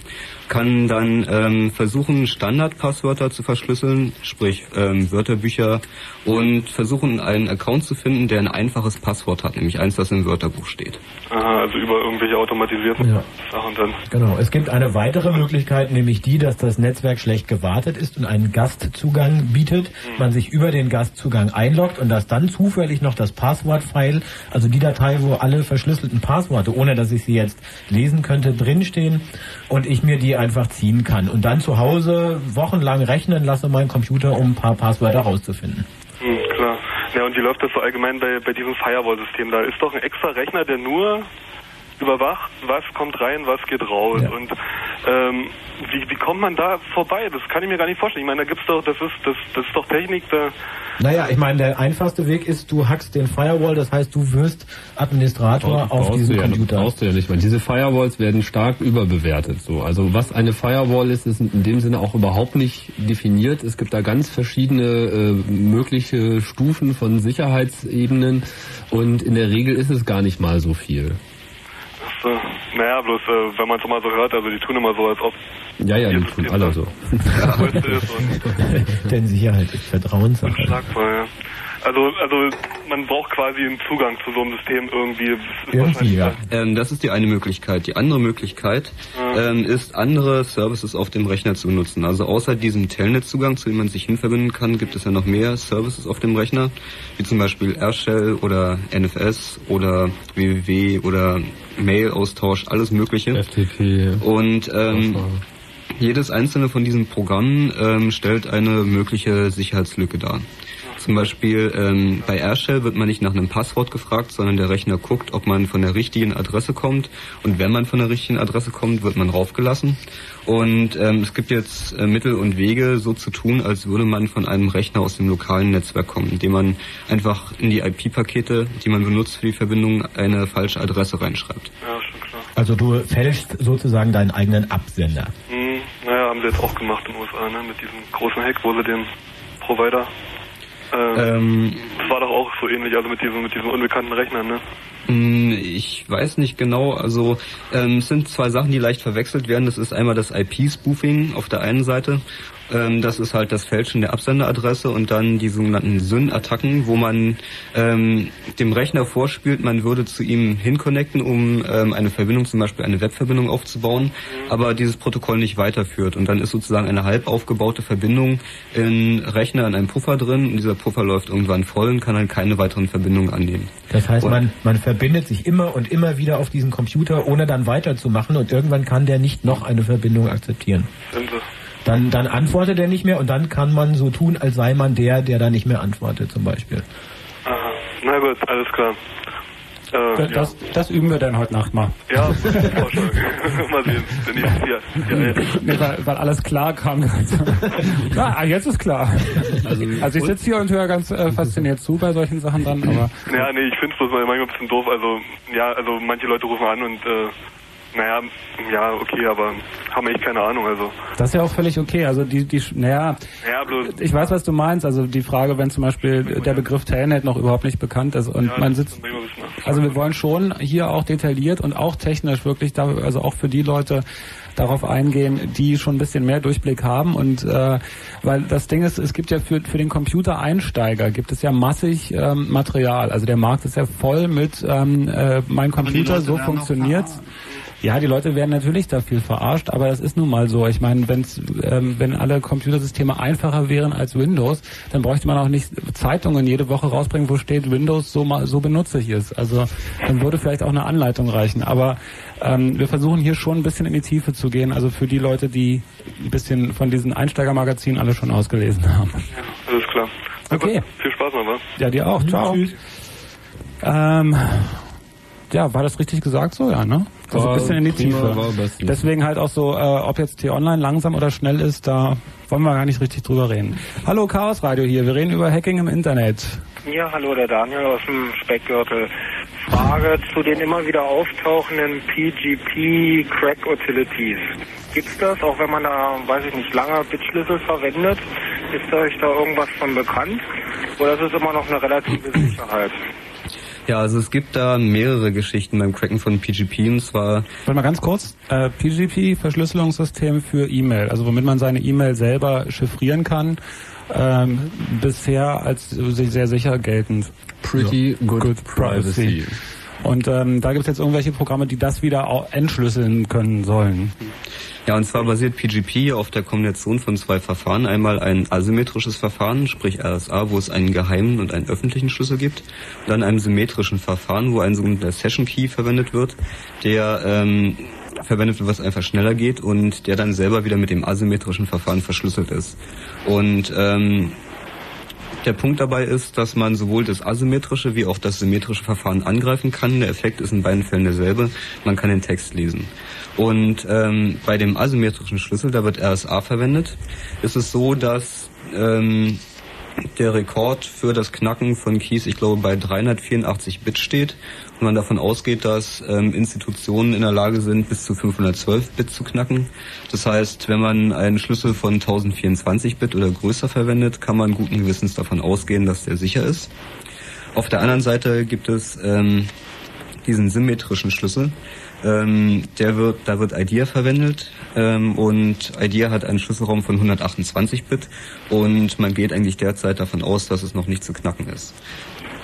kann dann ähm, versuchen, Standardpasswörter zu verschlüsseln, sprich ähm, Wörterbücher, und versuchen, einen Account zu finden, der ein einfaches Passwort hat, nämlich eins, das im Wörterbuch steht. Aha, also über irgendwelche automatisierten Ja. Sachen dann. Genau. Es gibt eine weitere Möglichkeit, nämlich die, dass das Netzwerk schlecht gewartet ist und einen Gastzugang bietet. Man sich über den Gastzugang einloggt und dass dann zufällig noch das Passwortfile, also die Datei, wo alle verschlüsselten Passworte, ohne dass ich sie jetzt lesen könnte, drinstehen und ich mir die einfach ziehen kann und dann zu Hause wochenlang rechnen lasse, mein Computer, um ein paar Passwörter rauszufinden. Hm, klar. Ja, und wie läuft das so allgemein bei, bei diesem Firewall-System? Da ist doch ein extra Rechner, der nur überwacht, was kommt rein, was geht raus. Ja. Und ähm, wie, wie kommt man da vorbei? Das kann ich mir gar nicht vorstellen. Ich meine, da gibt's doch, das ist, das, das ist doch Technik, da. Naja, ich meine, der einfachste Weg ist, du hackst den Firewall, das heißt, du wirst Administrator auf brauchst diesem ja, Computer. brauchst du ja nicht, weil diese Firewalls werden stark überbewertet. So, also was eine Firewall ist, ist in dem Sinne auch überhaupt nicht definiert. Es gibt da ganz verschiedene äh, mögliche Stufen von Sicherheitsebenen und in der Regel ist es gar nicht mal so viel. So, naja, bloß äh, wenn man es mal so hört, also die tun immer so, als ob Ja, ja, die tun alle so. Denn Sicherheit ist Vertrauenssache. unschlagbar, ja. Also, also man braucht quasi einen Zugang zu so einem System irgendwie. Das ist Irgendwie, ja. wahrscheinlich- Ähm, das ist die eine Möglichkeit. Die andere Möglichkeit ähm, ist, andere Services auf dem Rechner zu nutzen. Also außer diesem Telnet-Zugang, zu dem man sich hinverbinden kann, gibt es ja noch mehr Services auf dem Rechner, wie zum Beispiel AirShell oder NFS oder www oder Mail-Austausch, alles Mögliche. FTP. Und ähm, jedes einzelne von diesen Programmen ähm, stellt eine mögliche Sicherheitslücke dar. Zum Beispiel ähm, bei AirShell wird man nicht nach einem Passwort gefragt, sondern der Rechner guckt, ob man von der richtigen Adresse kommt. Und wenn man von der richtigen Adresse kommt, wird man raufgelassen. Und ähm, es gibt jetzt äh, Mittel und Wege, so zu tun, als würde man von einem Rechner aus dem lokalen Netzwerk kommen, indem man einfach in die IP-Pakete, die man benutzt für die Verbindung, eine falsche Adresse reinschreibt. Ja, schon klar. Also du fälschst sozusagen deinen eigenen Absender. Hm, naja, haben sie jetzt auch gemacht in den USA, ne? Mit diesem großen Hack, wo sie den Provider. Ähm, Ähm, das war doch auch so ähnlich, also mit diesem, mit diesem unbekannten Rechner, ne? Mm, Ich weiß nicht genau. Also ähm, es sind zwei Sachen, die leicht verwechselt werden. Das ist einmal das IP-Spoofing auf der einen Seite. Ähm, das ist halt das Fälschen der Absenderadresse und dann die sogenannten SYN-Attacken, wo man ähm, dem Rechner vorspielt, man würde zu ihm hinconnecten, um ähm, eine Verbindung, zum Beispiel eine Webverbindung aufzubauen, aber dieses Protokoll nicht weiterführt. Und dann ist sozusagen eine halb aufgebaute Verbindung in Rechner in einem Puffer drin und dieser Puffer läuft irgendwann voll und kann dann keine weiteren Verbindungen annehmen. Das heißt, Und- man, man verbindet sich immer und immer wieder auf diesen Computer, ohne dann weiterzumachen und irgendwann kann der nicht noch eine Verbindung akzeptieren. Sie. Dann, dann antwortet er nicht mehr und dann kann man so tun, als sei man der, der da nicht mehr antwortet zum Beispiel. Aha. Na gut, alles klar. Äh, Das, ja. das, üben wir dann heute Nacht mal. Ja, Vorschlag. Mal sehen, wenn ich hier. Ja, ja. Nee, weil, weil alles klar kam. ja, ah, jetzt ist klar. Also, ich sitze hier und höre ganz äh, fasziniert zu bei solchen Sachen dann, aber Ja, nee, ich find's bloß manchmal ein bisschen doof. Also, ja, also manche Leute rufen an und, äh, naja, ja, okay, aber haben echt keine Ahnung, also. das ist ja auch völlig okay. Also die, die, naja, Ja, bloß, ich weiß, was du meinst. Also die Frage, wenn zum Beispiel der Begriff Telnet noch überhaupt nicht bekannt ist und man sitzt, also wir wollen schon hier auch detailliert und auch technisch wirklich, da, also auch für die Leute darauf eingehen, die schon ein bisschen mehr Durchblick haben und äh, weil das Ding ist, es gibt ja für, für den Computereinsteiger gibt es ja massig ähm, Material. Also der Markt ist ja voll mit ähm, äh, mein Computer, so funktioniert's. Ja, die Leute werden natürlich da viel verarscht, aber das ist nun mal so. Ich meine, wenn's, ähm, wenn alle Computersysteme einfacher wären als Windows, dann bräuchte man auch nicht Zeitungen jede Woche rausbringen, wo steht Windows so mal so benutze ich es. Also dann würde vielleicht auch eine Anleitung reichen. Aber ähm, wir versuchen hier schon ein bisschen in die Tiefe zu gehen. Also für die Leute, die ein bisschen von diesen Einsteigermagazinen alle schon ausgelesen haben. alles klar. Okay. Gut, viel Spaß noch, was? Ja, dir auch. Ciao. Ähm, ja, war das richtig gesagt so? Ja, ne? Also ein bisschen in die prima, Tiefe. Deswegen halt auch so, äh, ob jetzt T-Online langsam oder schnell ist, da wollen wir gar nicht richtig drüber reden. Hallo, Chaos Radio hier. Wir reden über Hacking im Internet. Ja, hallo, der Daniel aus dem Speckgürtel. Frage zu den immer wieder auftauchenden PGP Crack Utilities. Gibt's das, auch wenn man da, weiß ich nicht, lange Bitschlüssel verwendet? Ist euch da irgendwas von bekannt? Oder ist es immer noch eine relative Sicherheit? Ja, also es gibt da mehrere Geschichten beim Cracken von PGP und zwar Warte mal ganz kurz. Äh, PGP, Verschlüsselungssystem für E-Mail, also womit man seine E-Mail selber chiffrieren kann. Ähm, bisher als sehr sicher geltend. Pretty good privacy. Und ähm, da gibt es jetzt irgendwelche Programme, die das wieder entschlüsseln können sollen. Ja, und zwar basiert PGP auf der Kombination von zwei Verfahren. Einmal ein asymmetrisches Verfahren, sprich RSA, wo es einen geheimen und einen öffentlichen Schlüssel gibt. Und dann einem symmetrischen Verfahren, wo ein sogenannter Session Key verwendet wird, der ähm, verwendet wird, was einfach schneller geht und der dann selber wieder mit dem asymmetrischen Verfahren verschlüsselt ist. Und ähm, der Punkt dabei ist, dass man sowohl das asymmetrische wie auch das symmetrische Verfahren angreifen kann. Der Effekt ist in beiden Fällen derselbe. Man kann den Text lesen. Und ähm, bei dem asymmetrischen Schlüssel, da wird RSA verwendet, ist es so, dass ähm, der Rekord für das Knacken von Keys, ich glaube, bei 384 Bit steht und man davon ausgeht, dass ähm, Institutionen in der Lage sind, bis zu 512 Bit zu knacken. Das heißt, wenn man einen Schlüssel von 1024 Bit oder größer verwendet, kann man guten Gewissens davon ausgehen, dass der sicher ist. Auf der anderen Seite gibt es ähm, diesen symmetrischen Schlüssel. Ähm, der wird, da wird IDEA verwendet ähm, und IDEA hat einen Schlüsselraum von 128 Bit und man geht eigentlich derzeit davon aus, dass es noch nicht zu knacken ist.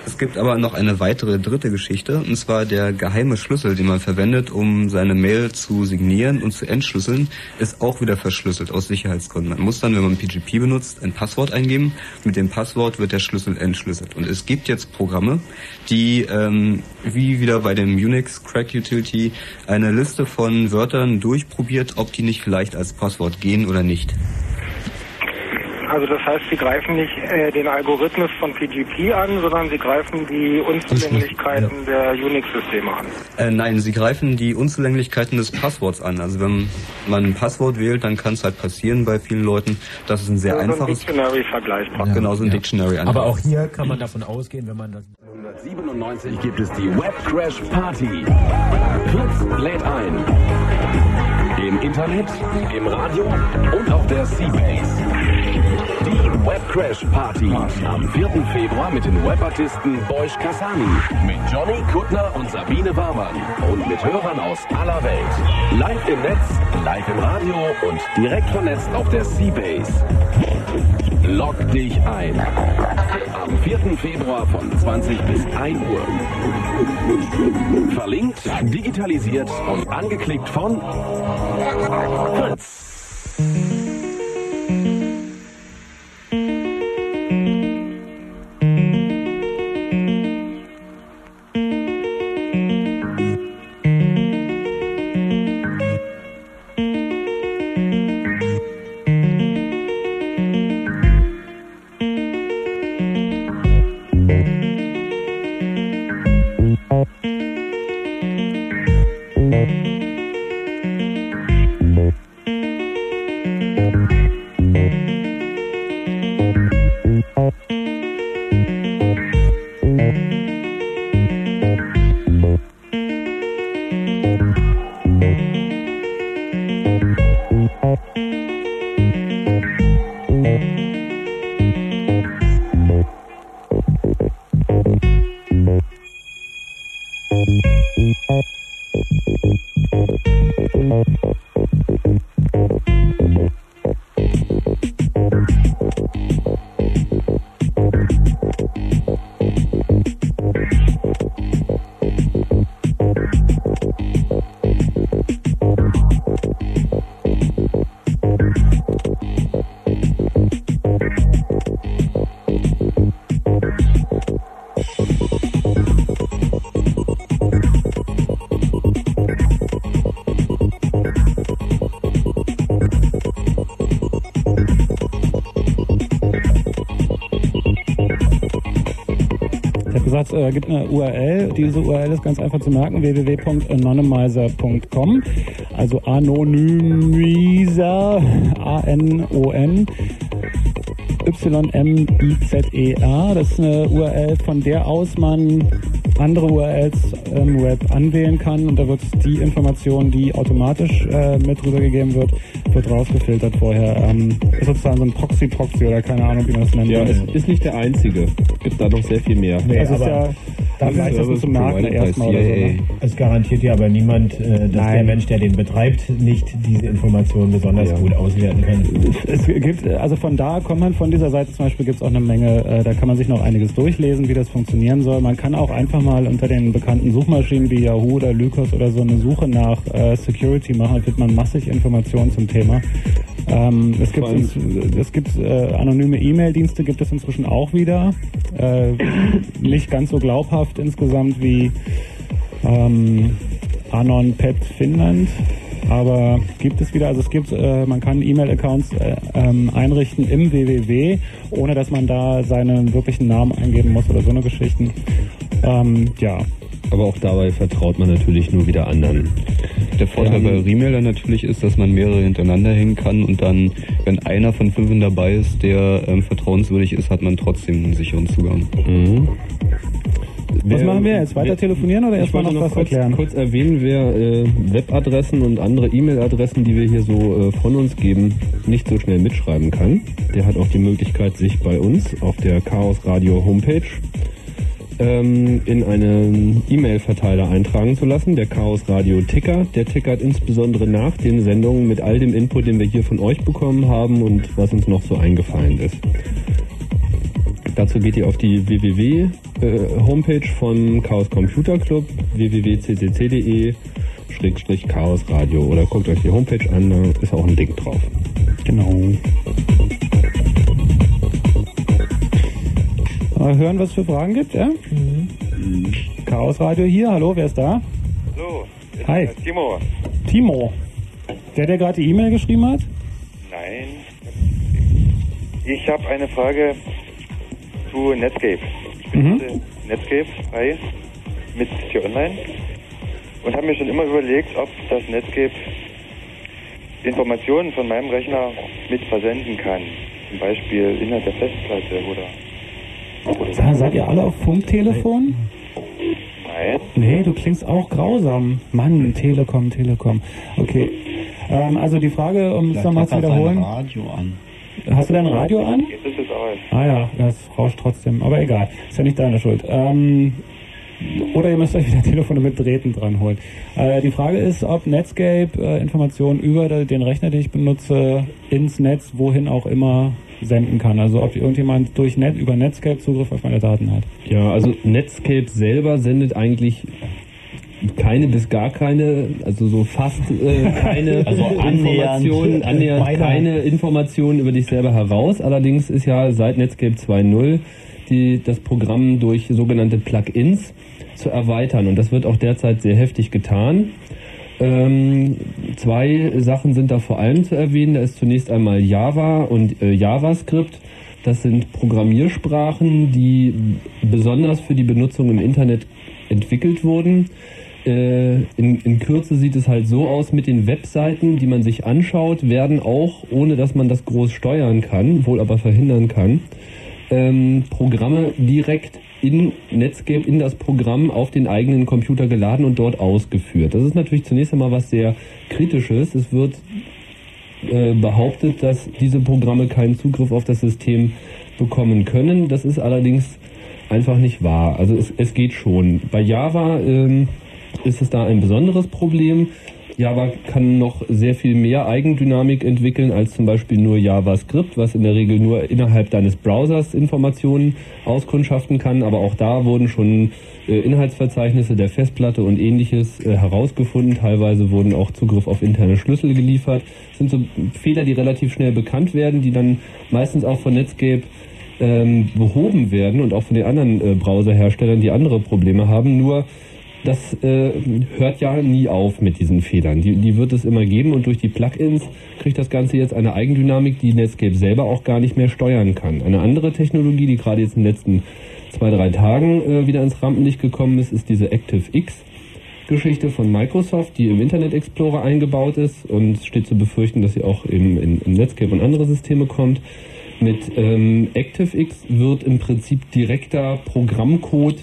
Es gibt aber noch eine weitere dritte Geschichte, und zwar der geheime Schlüssel, den man verwendet, um seine Mail zu signieren und zu entschlüsseln, ist auch wieder verschlüsselt aus Sicherheitsgründen. Man muss dann, wenn man PGP benutzt, ein Passwort eingeben. Mit dem Passwort wird der Schlüssel entschlüsselt. Und es gibt jetzt Programme, die, ähm, wie wieder bei dem Unix Crack Utility, eine Liste von Wörtern durchprobiert, ob die nicht vielleicht als Passwort gehen oder nicht. Also das heißt, sie greifen nicht äh, den Algorithmus von PGP an, sondern sie greifen die Unzulänglichkeiten der Unix-Systeme an. Äh, nein, sie greifen die Unzulänglichkeiten des Passworts an. Also wenn man ein Passwort wählt, dann kann es halt passieren bei vielen Leuten, dass es ein sehr Also ein einfaches, Dictionary vergleichbar. genau so ein Dictionary Aber auch hier kann man davon ausgehen, wenn man das 1997 gibt es die Web Crash Party. Fritz lädt ein. Im Internet, im Radio und auf der Seabase. Die Web Crash Party am 4. Februar mit den Webartisten Boysch Kassani, mit Johnny Kuttner und Sabine Warmann und mit Hörern aus aller Welt. Live im Netz, live im Radio und direkt vernetzt auf der Seabase. Log dich ein. Am 4. Februar von 20 bis 1 Uhr. Verlinkt, digitalisiert und angeklickt von Fritz. Es äh, gibt eine URL. Diese URL ist ganz einfach zu merken, www.anonymizer.com. Also Anonymizer, A-N-O-N. Y-M-I-Z-E-R. Das ist eine URL, von der aus man andere URLs im Web anwählen kann und da wird die Information, die automatisch äh, mit rübergegeben wird, wird rausgefiltert vorher. Ähm, ist sozusagen so ein Proxy-Proxy oder keine Ahnung, wie man das nennt. Ja, es ist nicht der einzige. Es gibt da noch sehr viel mehr. Nee, das ist aber ja das vielleicht das zum Merken erstmal oder so. Ne? Es garantiert ja aber niemand, äh, dass der Mensch, der den betreibt, nicht diese Informationen besonders gut auswerten kann. Es gibt, also von da kommt man von dieser Seite zum Beispiel gibt es auch eine Menge, äh, da kann man sich noch einiges durchlesen, wie das funktionieren soll. Man kann auch einfach mal unter den bekannten Suchmaschinen wie Yahoo oder Lycos oder so eine Suche nach äh, Security machen, da findet man massig Informationen zum Thema. Ähm, es gibt, es gibt äh, anonyme E-Mail-Dienste, gibt es inzwischen auch wieder. Äh, nicht ganz so glaubhaft insgesamt wie ähm, Anon Pet Finnland. Aber gibt es wieder, also es gibt, äh, man kann E-Mail-Accounts äh, ähm, einrichten im www, ohne dass man da seinen wirklichen Namen eingeben muss oder so eine Geschichten. Ähm, ja. Aber auch dabei vertraut man natürlich nur wieder anderen. Der Vorteil bei Remailer natürlich ist, dass man mehrere hintereinander hängen kann und dann, wenn einer von fünf dabei ist, der ähm, vertrauenswürdig ist, hat man trotzdem einen sicheren Zugang. Mhm. Was machen wir jetzt? Weiter wer- telefonieren oder erstmal noch noch was kurz, erklären? kurz erwähnen, wer äh, Webadressen und andere E-Mail-Adressen, die wir hier so äh, von uns geben, nicht so schnell mitschreiben kann. Der hat auch die Möglichkeit, sich bei uns auf der Chaos Radio Homepage ähm, in einen E-Mail-Verteiler eintragen zu lassen, der Chaos Radio Ticker. Der tickert insbesondere nach den Sendungen mit all dem Input, den wir hier von euch bekommen haben und was uns noch so eingefallen ist. Dazu geht ihr auf die www-Homepage von Chaos Computer Club, www.ccc.de Schrägstrich Chaos Radio oder guckt euch die Homepage an, da ist auch ein Link drauf. Genau. Mal hören, was es für Fragen gibt, ja? Chaos Radio hier, hallo, wer ist da? Ist Hi. Timo. Timo. Der, der gerade die E-Mail geschrieben hat? Nein. Ich habe eine Frage zu Netscape. Ich benutze Netscape frei mit T-Online und habe mir schon immer überlegt, ob das Netscape Informationen von meinem Rechner mit versenden kann. Zum Beispiel Inhalt der Festplatte oder. Sa- Seid ihr alle auf Funktelefon? Nein. Nee, du klingst auch grausam. Mann, Telekom, Telekom. Okay. Ähm, also die Frage, um es nochmal zu wiederholen. Radio an. Hast du dein Radio an? Jetzt ist es aus. Ah ja, das rauscht trotzdem. Aber egal, ist ja nicht deine Schuld. Ähm, oder ihr müsst euch wieder Telefone mit Drähten dran holen. Äh, die Frage ist, ob Netscape äh, Informationen über den Rechner, den ich benutze, ins Netz, wohin auch immer, senden kann. Also ob irgendjemand durch Net, über Netscape Zugriff auf meine Daten hat. Ja, also Netscape selber sendet eigentlich keine bis gar keine, also so fast äh, keine Also. Informationen, annähernd keine Informationen über dich selber heraus. Allerdings ist ja seit Netscape 2.0 die, das Programm durch sogenannte Plugins zu erweitern und das wird auch derzeit sehr heftig getan. Ähm, zwei Sachen sind da vor allem zu erwähnen. Da ist zunächst einmal Java und äh, JavaScript. Das sind Programmiersprachen, die besonders für die Benutzung im Internet entwickelt wurden. Äh, in, in Kürze sieht es halt so aus, mit den Webseiten, die man sich anschaut, werden auch, ohne dass man das groß steuern kann, wohl aber verhindern kann, ähm, Programme direkt in Netscape, in das Programm auf den eigenen Computer geladen und dort ausgeführt. Das ist natürlich zunächst einmal was sehr Kritisches. Es wird äh, behauptet, dass diese Programme keinen Zugriff auf das System bekommen können. Das ist allerdings einfach nicht wahr. Also es, es geht schon. Bei Java ähm, ist es da ein besonderes Problem. Java kann noch sehr viel mehr Eigendynamik entwickeln als zum Beispiel nur JavaScript, was in der Regel nur innerhalb deines Browsers Informationen auskundschaften kann. Aber auch da wurden schon äh, Inhaltsverzeichnisse der Festplatte und ähnliches äh, herausgefunden. Teilweise wurden auch Zugriff auf interne Schlüssel geliefert. Das sind so Fehler, die relativ schnell bekannt werden, die dann meistens auch von Netscape ähm, behoben werden und auch von den anderen äh, Browserherstellern, die andere Probleme haben. Nur das äh, hört ja nie auf mit diesen Fehlern. Die, die wird es immer geben und durch die Plugins kriegt das Ganze jetzt eine Eigendynamik, die Netscape selber auch gar nicht mehr steuern kann. Eine andere Technologie, die gerade jetzt in den letzten zwei, drei Tagen äh, wieder ins Rampenlicht gekommen ist, ist diese ActiveX. Geschichte von Microsoft, die im Internet Explorer eingebaut ist und steht zu befürchten, dass sie auch eben in, in Netscape und andere Systeme kommt. Mit ähm, ActiveX wird im Prinzip direkter Programmcode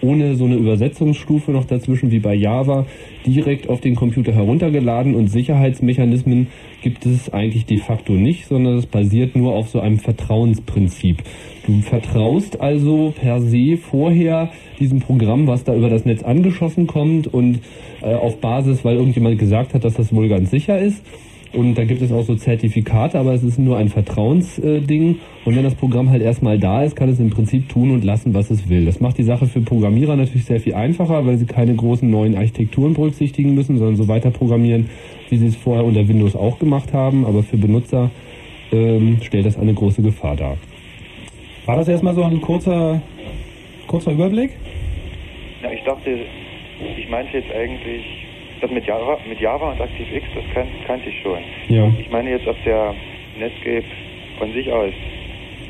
ohne so eine Übersetzungsstufe noch dazwischen wie bei Java direkt auf den Computer heruntergeladen und Sicherheitsmechanismen gibt es eigentlich de facto nicht, sondern es basiert nur auf so einem Vertrauensprinzip. Du vertraust also per se vorher diesem Programm, was da über das Netz angeschossen kommt und äh, auf Basis, weil irgendjemand gesagt hat, dass das wohl ganz sicher ist und da gibt es auch so Zertifikate, aber es ist nur ein Vertrauensding. und wenn das Programm halt erstmal da ist, kann es im Prinzip tun und lassen, was es will. Das macht die Sache für Programmierer natürlich sehr viel einfacher, weil sie keine großen neuen Architekturen berücksichtigen müssen, sondern so weiter programmieren, wie sie es vorher unter Windows auch gemacht haben. Aber für Benutzer ähm, stellt das eine große Gefahr dar. War das erstmal so ein kurzer, kurzer Überblick? Ja, ich dachte, ich meinte jetzt eigentlich das mit Java, mit Java und ActiveX, das kan kannte ich schon. Ja. Ich meine jetzt, ob der Netscape von sich aus.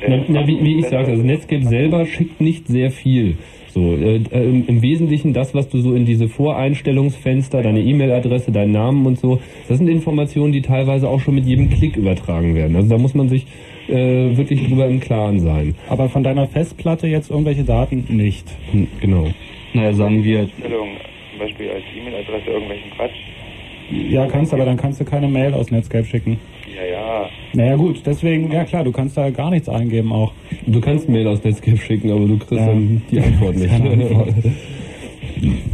Äh, Na, na, wie, wie ich sagte, also Netscape selber schickt nicht sehr viel. So, äh, äh, im Wesentlichen das, was du so in diese Voreinstellungsfenster, deine E-Mail-Adresse, deinen Namen und so, das sind Informationen, die teilweise auch schon mit jedem Klick übertragen werden. Also da muss man sich äh, wirklich drüber im Klaren sein. Aber von deiner Festplatte jetzt irgendwelche Daten nicht. Hm, genau. Naja, sagen wir, zum Beispiel als E-Mail-Adresse irgendwelchen Quatsch. Ja, kannst, aber dann kannst du keine Mail aus Netscape schicken. Ja, ja. Naja gut, deswegen, ja klar, du kannst da gar nichts eingeben auch. Du kannst Mail aus Netscape schicken, aber du kriegst Ja. dann die Antwort nicht. Antwort.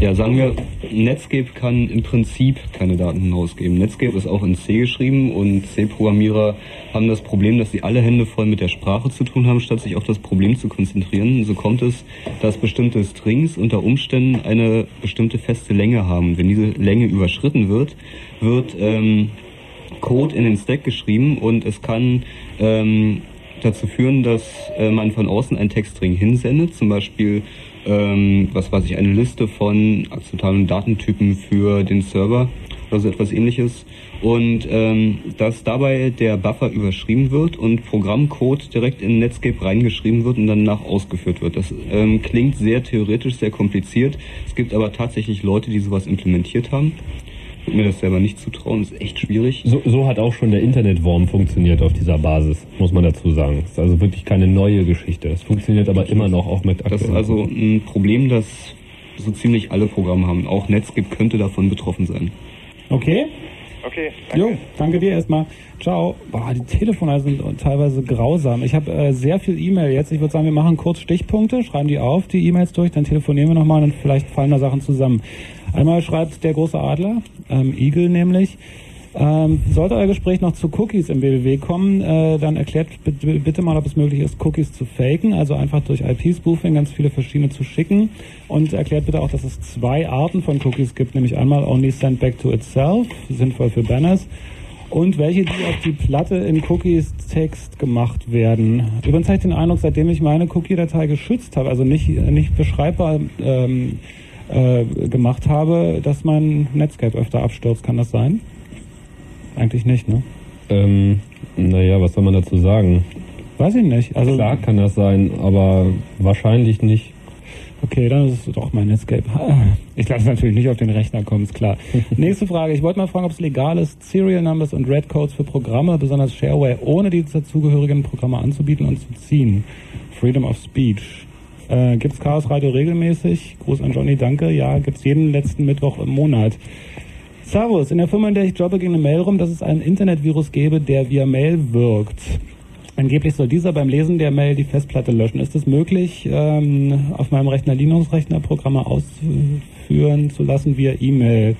Ja, sagen wir, Netscape kann im Prinzip keine Daten hinausgeben. Netscape ist auch in C geschrieben und C-Programmierer haben das Problem, dass sie alle Hände voll mit der Sprache zu tun haben, statt sich auf das Problem zu konzentrieren. So kommt es, dass bestimmte Strings unter Umständen eine bestimmte feste Länge haben. Wenn diese Länge überschritten wird, wird ähm, Code in den Stack geschrieben und es kann ähm, dazu führen, dass äh, man von außen einen Textstring hinsendet, zum Beispiel ähm, was weiß ich, eine Liste von akzeptablen Datentypen für den Server oder so etwas ähnliches und ähm, dass dabei der Buffer überschrieben wird und Programmcode direkt in Netscape reingeschrieben wird und danach ausgeführt wird. Das ähm, klingt sehr theoretisch, sehr kompliziert. Es gibt aber tatsächlich Leute, die sowas implementiert haben. Mir das selber nicht zutrauen, ist echt schwierig. So, so hat auch schon der Internetworm funktioniert auf dieser Basis, muss man dazu sagen. Das ist also wirklich keine neue Geschichte. Es funktioniert aber immer noch auch mit Das ist aktuellen also ein Problem, das so ziemlich alle Programme haben. Auch Netscape könnte davon betroffen sein. Okay? Okay, Jo, danke dir erstmal. Ciao. Boah, die Telefone sind teilweise grausam. Ich habe äh, sehr viel E-Mail jetzt. Ich würde sagen, wir machen kurz Stichpunkte, schreiben die auf, die E-Mails durch, dann telefonieren wir nochmal und vielleicht fallen da Sachen zusammen. Einmal schreibt der große Adler, ähm, Eagle nämlich, ähm, sollte euer Gespräch noch zu Cookies im BBW kommen, äh, dann erklärt bitte, bitte mal, ob es möglich ist, Cookies zu faken, also einfach durch IP-Spoofing ganz viele verschiedene zu schicken und erklärt bitte auch, dass es zwei Arten von Cookies gibt, nämlich einmal Only Send Back to Itself, sinnvoll für Banners, und welche, die auf die Platte in Cookies Text gemacht werden. Übrigens habe ich den Eindruck, seitdem ich meine Cookie-Datei geschützt habe, also nicht, nicht beschreibbar ähm, äh, gemacht habe, dass mein Netscape öfter abstürzt. Kann das sein? Eigentlich nicht, ne? Ähm, naja, was soll man dazu sagen? Weiß ich nicht. Also Klar kann das sein, aber wahrscheinlich nicht. Okay, dann ist es doch mein Netscape. Ich lasse natürlich nicht auf den Rechner kommen, ist klar. Nächste Frage. Ich wollte mal fragen, ob es legal ist, Serial Numbers und Red Codes für Programme, besonders Shareware, ohne die dazugehörigen Programme anzubieten und zu ziehen. Freedom of Speech. Äh, gibt's Chaos Radio regelmäßig? Gruß an Johnny, danke. Ja, gibt's jeden letzten Mittwoch im Monat. Servus, in der Firma, in der ich jobbe, ging eine Mail rum, dass es einen Internetvirus gäbe, der via Mail wirkt. Angeblich soll dieser beim Lesen der Mail die Festplatte löschen. Ist es möglich, ähm, auf meinem Rechner Linux-Rechner Programme ausführen zu lassen via E-Mail?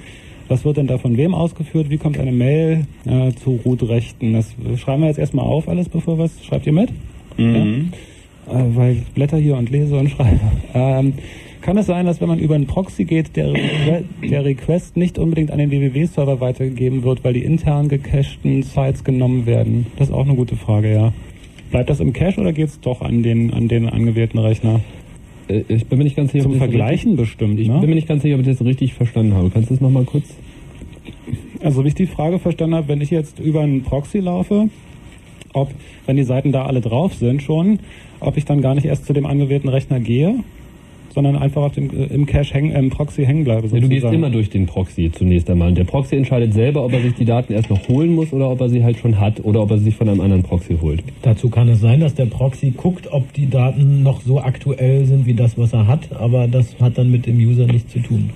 Was wird denn da von wem ausgeführt? Wie kommt eine Mail äh, zu Root-Rechten? Das schreiben wir jetzt erstmal auf alles, bevor was schreibt ihr mit? Mhm. Ja? Äh, weil ich blätter hier und lese und schreibe. Ähm, kann es sein, dass wenn man über einen Proxy geht, der, Requ- der Request nicht unbedingt an den www-Server weitergegeben wird, weil die intern gecachten Sites genommen werden? Das ist auch eine gute Frage, ja. Bleibt das im Cache oder geht es doch an den, an den angewählten Rechner? Äh, Ich bin mir nicht ganz sicher, Zum Vergleichen bestimmt, richtig, ne? Ich bin mir nicht ganz sicher, ob ich das richtig verstanden habe. Kannst du das nochmal kurz? Also wie ich die Frage verstanden habe, wenn ich jetzt über einen Proxy laufe, ob, wenn die Seiten da alle drauf sind schon, ob ich dann gar nicht erst zu dem angewählten Rechner gehe, sondern einfach auf dem, äh, im Cache hängen, im Proxy hängen bleibe. Ja, du gehst sozusagen. immer durch den Proxy zunächst einmal. Und der Proxy entscheidet selber, ob er sich die Daten erst noch holen muss oder ob er sie halt schon hat oder ob er sie sich von einem anderen Proxy holt. Dazu kann es sein, dass der Proxy guckt, ob die Daten noch so aktuell sind wie das, was er hat, aber das hat dann mit dem User nichts zu tun.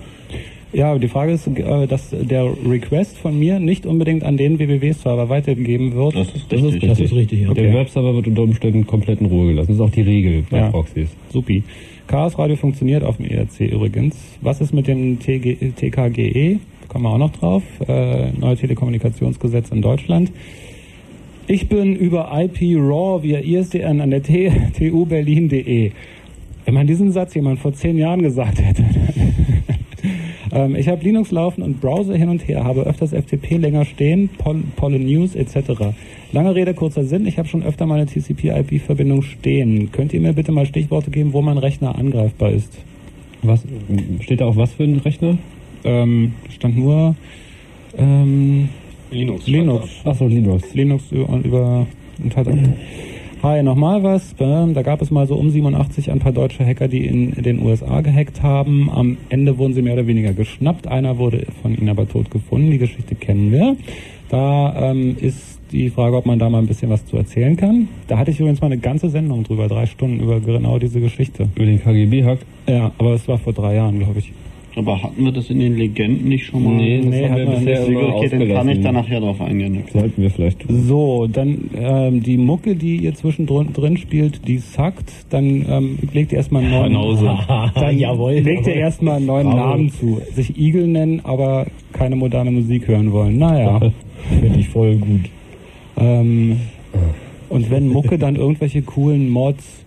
Ja, die Frage ist, äh, dass der Request von mir nicht unbedingt an den www-Server weitergegeben wird. Das ist Das ist richtig. Das ist richtig, ja. Okay. Der Webserver wird unter Umständen komplett in Ruhe gelassen. Das ist auch die Regel bei Ja. Proxys. Supi. Chaos Radio funktioniert auf dem ERC übrigens. Was ist mit dem TG, TKGE? Kommen wir auch noch drauf. Äh, neue Telekommunikationsgesetz in Deutschland. Ich bin über IP RAW via ISDN an der T TU Berlin.de. Wenn man diesen Satz jemand vor zehn Jahren gesagt hätte. Ähm, ich habe Linux laufen und Browser hin und her, habe öfters FTP länger stehen, Pol Pollen News etc. Lange Rede, kurzer Sinn, ich habe schon öfter meine TCP-IP-Verbindung stehen. Könnt ihr mir bitte mal Stichworte geben, wo mein Rechner angreifbar ist? Was steht da auf was für ein Rechner? Ähm, stand nur ähm, Linux. Linux. Achso, Linux. Linux und über und halt Hi, nochmal was. Ähm, Da gab es mal so um 87 ein paar deutsche Hacker, die in den USA gehackt haben. Am Ende wurden sie mehr oder weniger geschnappt. Einer wurde von ihnen aber tot gefunden. Die Geschichte kennen wir. Da ähm, ist die Frage, ob man da mal ein bisschen was zu erzählen kann. Da hatte ich übrigens mal eine ganze Sendung drüber, drei Stunden über genau diese Geschichte. Über den KGB-Hack? Ja, aber es war vor drei Jahren, glaube ich. Aber hatten wir das in den Legenden nicht schon mal? Nee, das haben hat wir man bisher nicht. immer Okay, dann kann ich da nachher drauf eingehen. Sollten wir vielleicht tun. So, dann ähm, die Mucke, die ihr zwischendrin drin spielt, die sackt, dann ähm, legt ihr erstmal einen neuen Banause. Dann Jawohl, legt ihr erstmal einen neuen. Namen zu. Sich Igel nennen, aber keine moderne Musik hören wollen. Naja. Finde ich voll gut. ähm, und wenn Mucke dann irgendwelche coolen Mods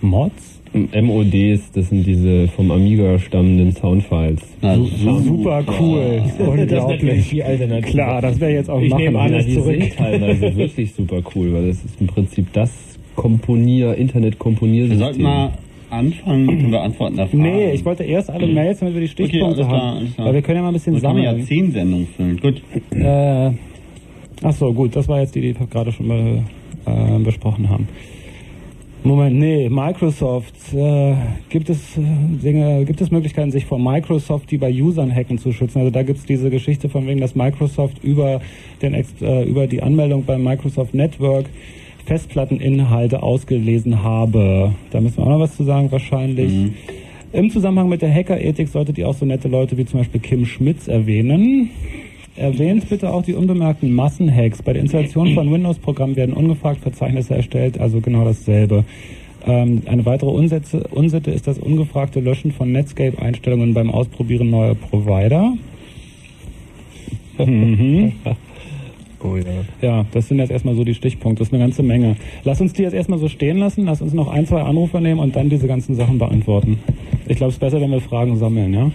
Mods? MODs, das sind diese vom Amiga stammenden Soundfiles. Na, Super cool. Das natürlich Unglaublich. die Alternative. Klar, das wäre jetzt auch Ich machen. nehme an, Ja, das die zurück. sind teilweise wirklich super cool, weil das ist im Prinzip das Komponier, Wir Internet-Komponiersystem. sollten mal anfangen, können wir Antworten der Fragen. Nee, ich wollte erst alle Mails, damit wir die Stichpunkte alles klar, haben. alles klar. Weil wir können ja mal ein bisschen Dann kann man ja sammeln. zehn Sendungen füllen. Gut. Äh, ach so, gut, das war jetzt die, die wir gerade schon mal äh, besprochen haben. Moment, nee, Microsoft. Äh, gibt es äh, Dinge, gibt es Möglichkeiten, sich vor Microsoft, die bei Usern hacken, zu schützen? Also da gibt es diese Geschichte von wegen, dass Microsoft über den äh, über die Anmeldung beim Microsoft Network Festplatteninhalte ausgelesen habe. Da müssen wir auch noch was zu sagen wahrscheinlich. Im Zusammenhang mit der Hackerethik solltet ihr auch so nette Leute wie zum Beispiel Kim Schmitz erwähnen. Erwähnt bitte auch die unbemerkten Massenhacks. Bei der Installation von Windows-Programmen werden ungefragt Verzeichnisse erstellt, also genau dasselbe. Ähm, eine weitere Unsätze, Unsitte ist das ungefragte Löschen von Netscape-Einstellungen beim Ausprobieren neuer Provider. mhm. Oh ja. Ja, das sind jetzt erstmal so die Stichpunkte. Das ist eine ganze Menge. Lass uns die jetzt erstmal so stehen lassen. Lass uns noch ein, zwei Anrufe nehmen und dann diese ganzen Sachen beantworten. Ich glaube, es ist besser, wenn wir Fragen sammeln, ja?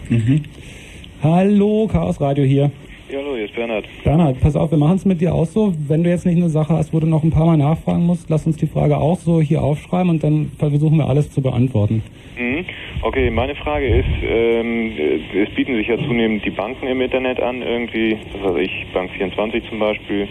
Hallo, Chaos Radio hier. Ja, hallo, hier ist Bernhard. Bernhard, pass auf, wir machen es mit dir auch so. Wenn du jetzt nicht eine Sache hast, wo du noch ein paar Mal nachfragen musst, lass uns die Frage auch so hier aufschreiben und dann versuchen wir alles zu beantworten. Mhm. Okay, meine Frage ist, ähm, äh, es bieten sich ja zunehmend die Banken im Internet an, irgendwie, was weiß ich, Bank24 zum Beispiel.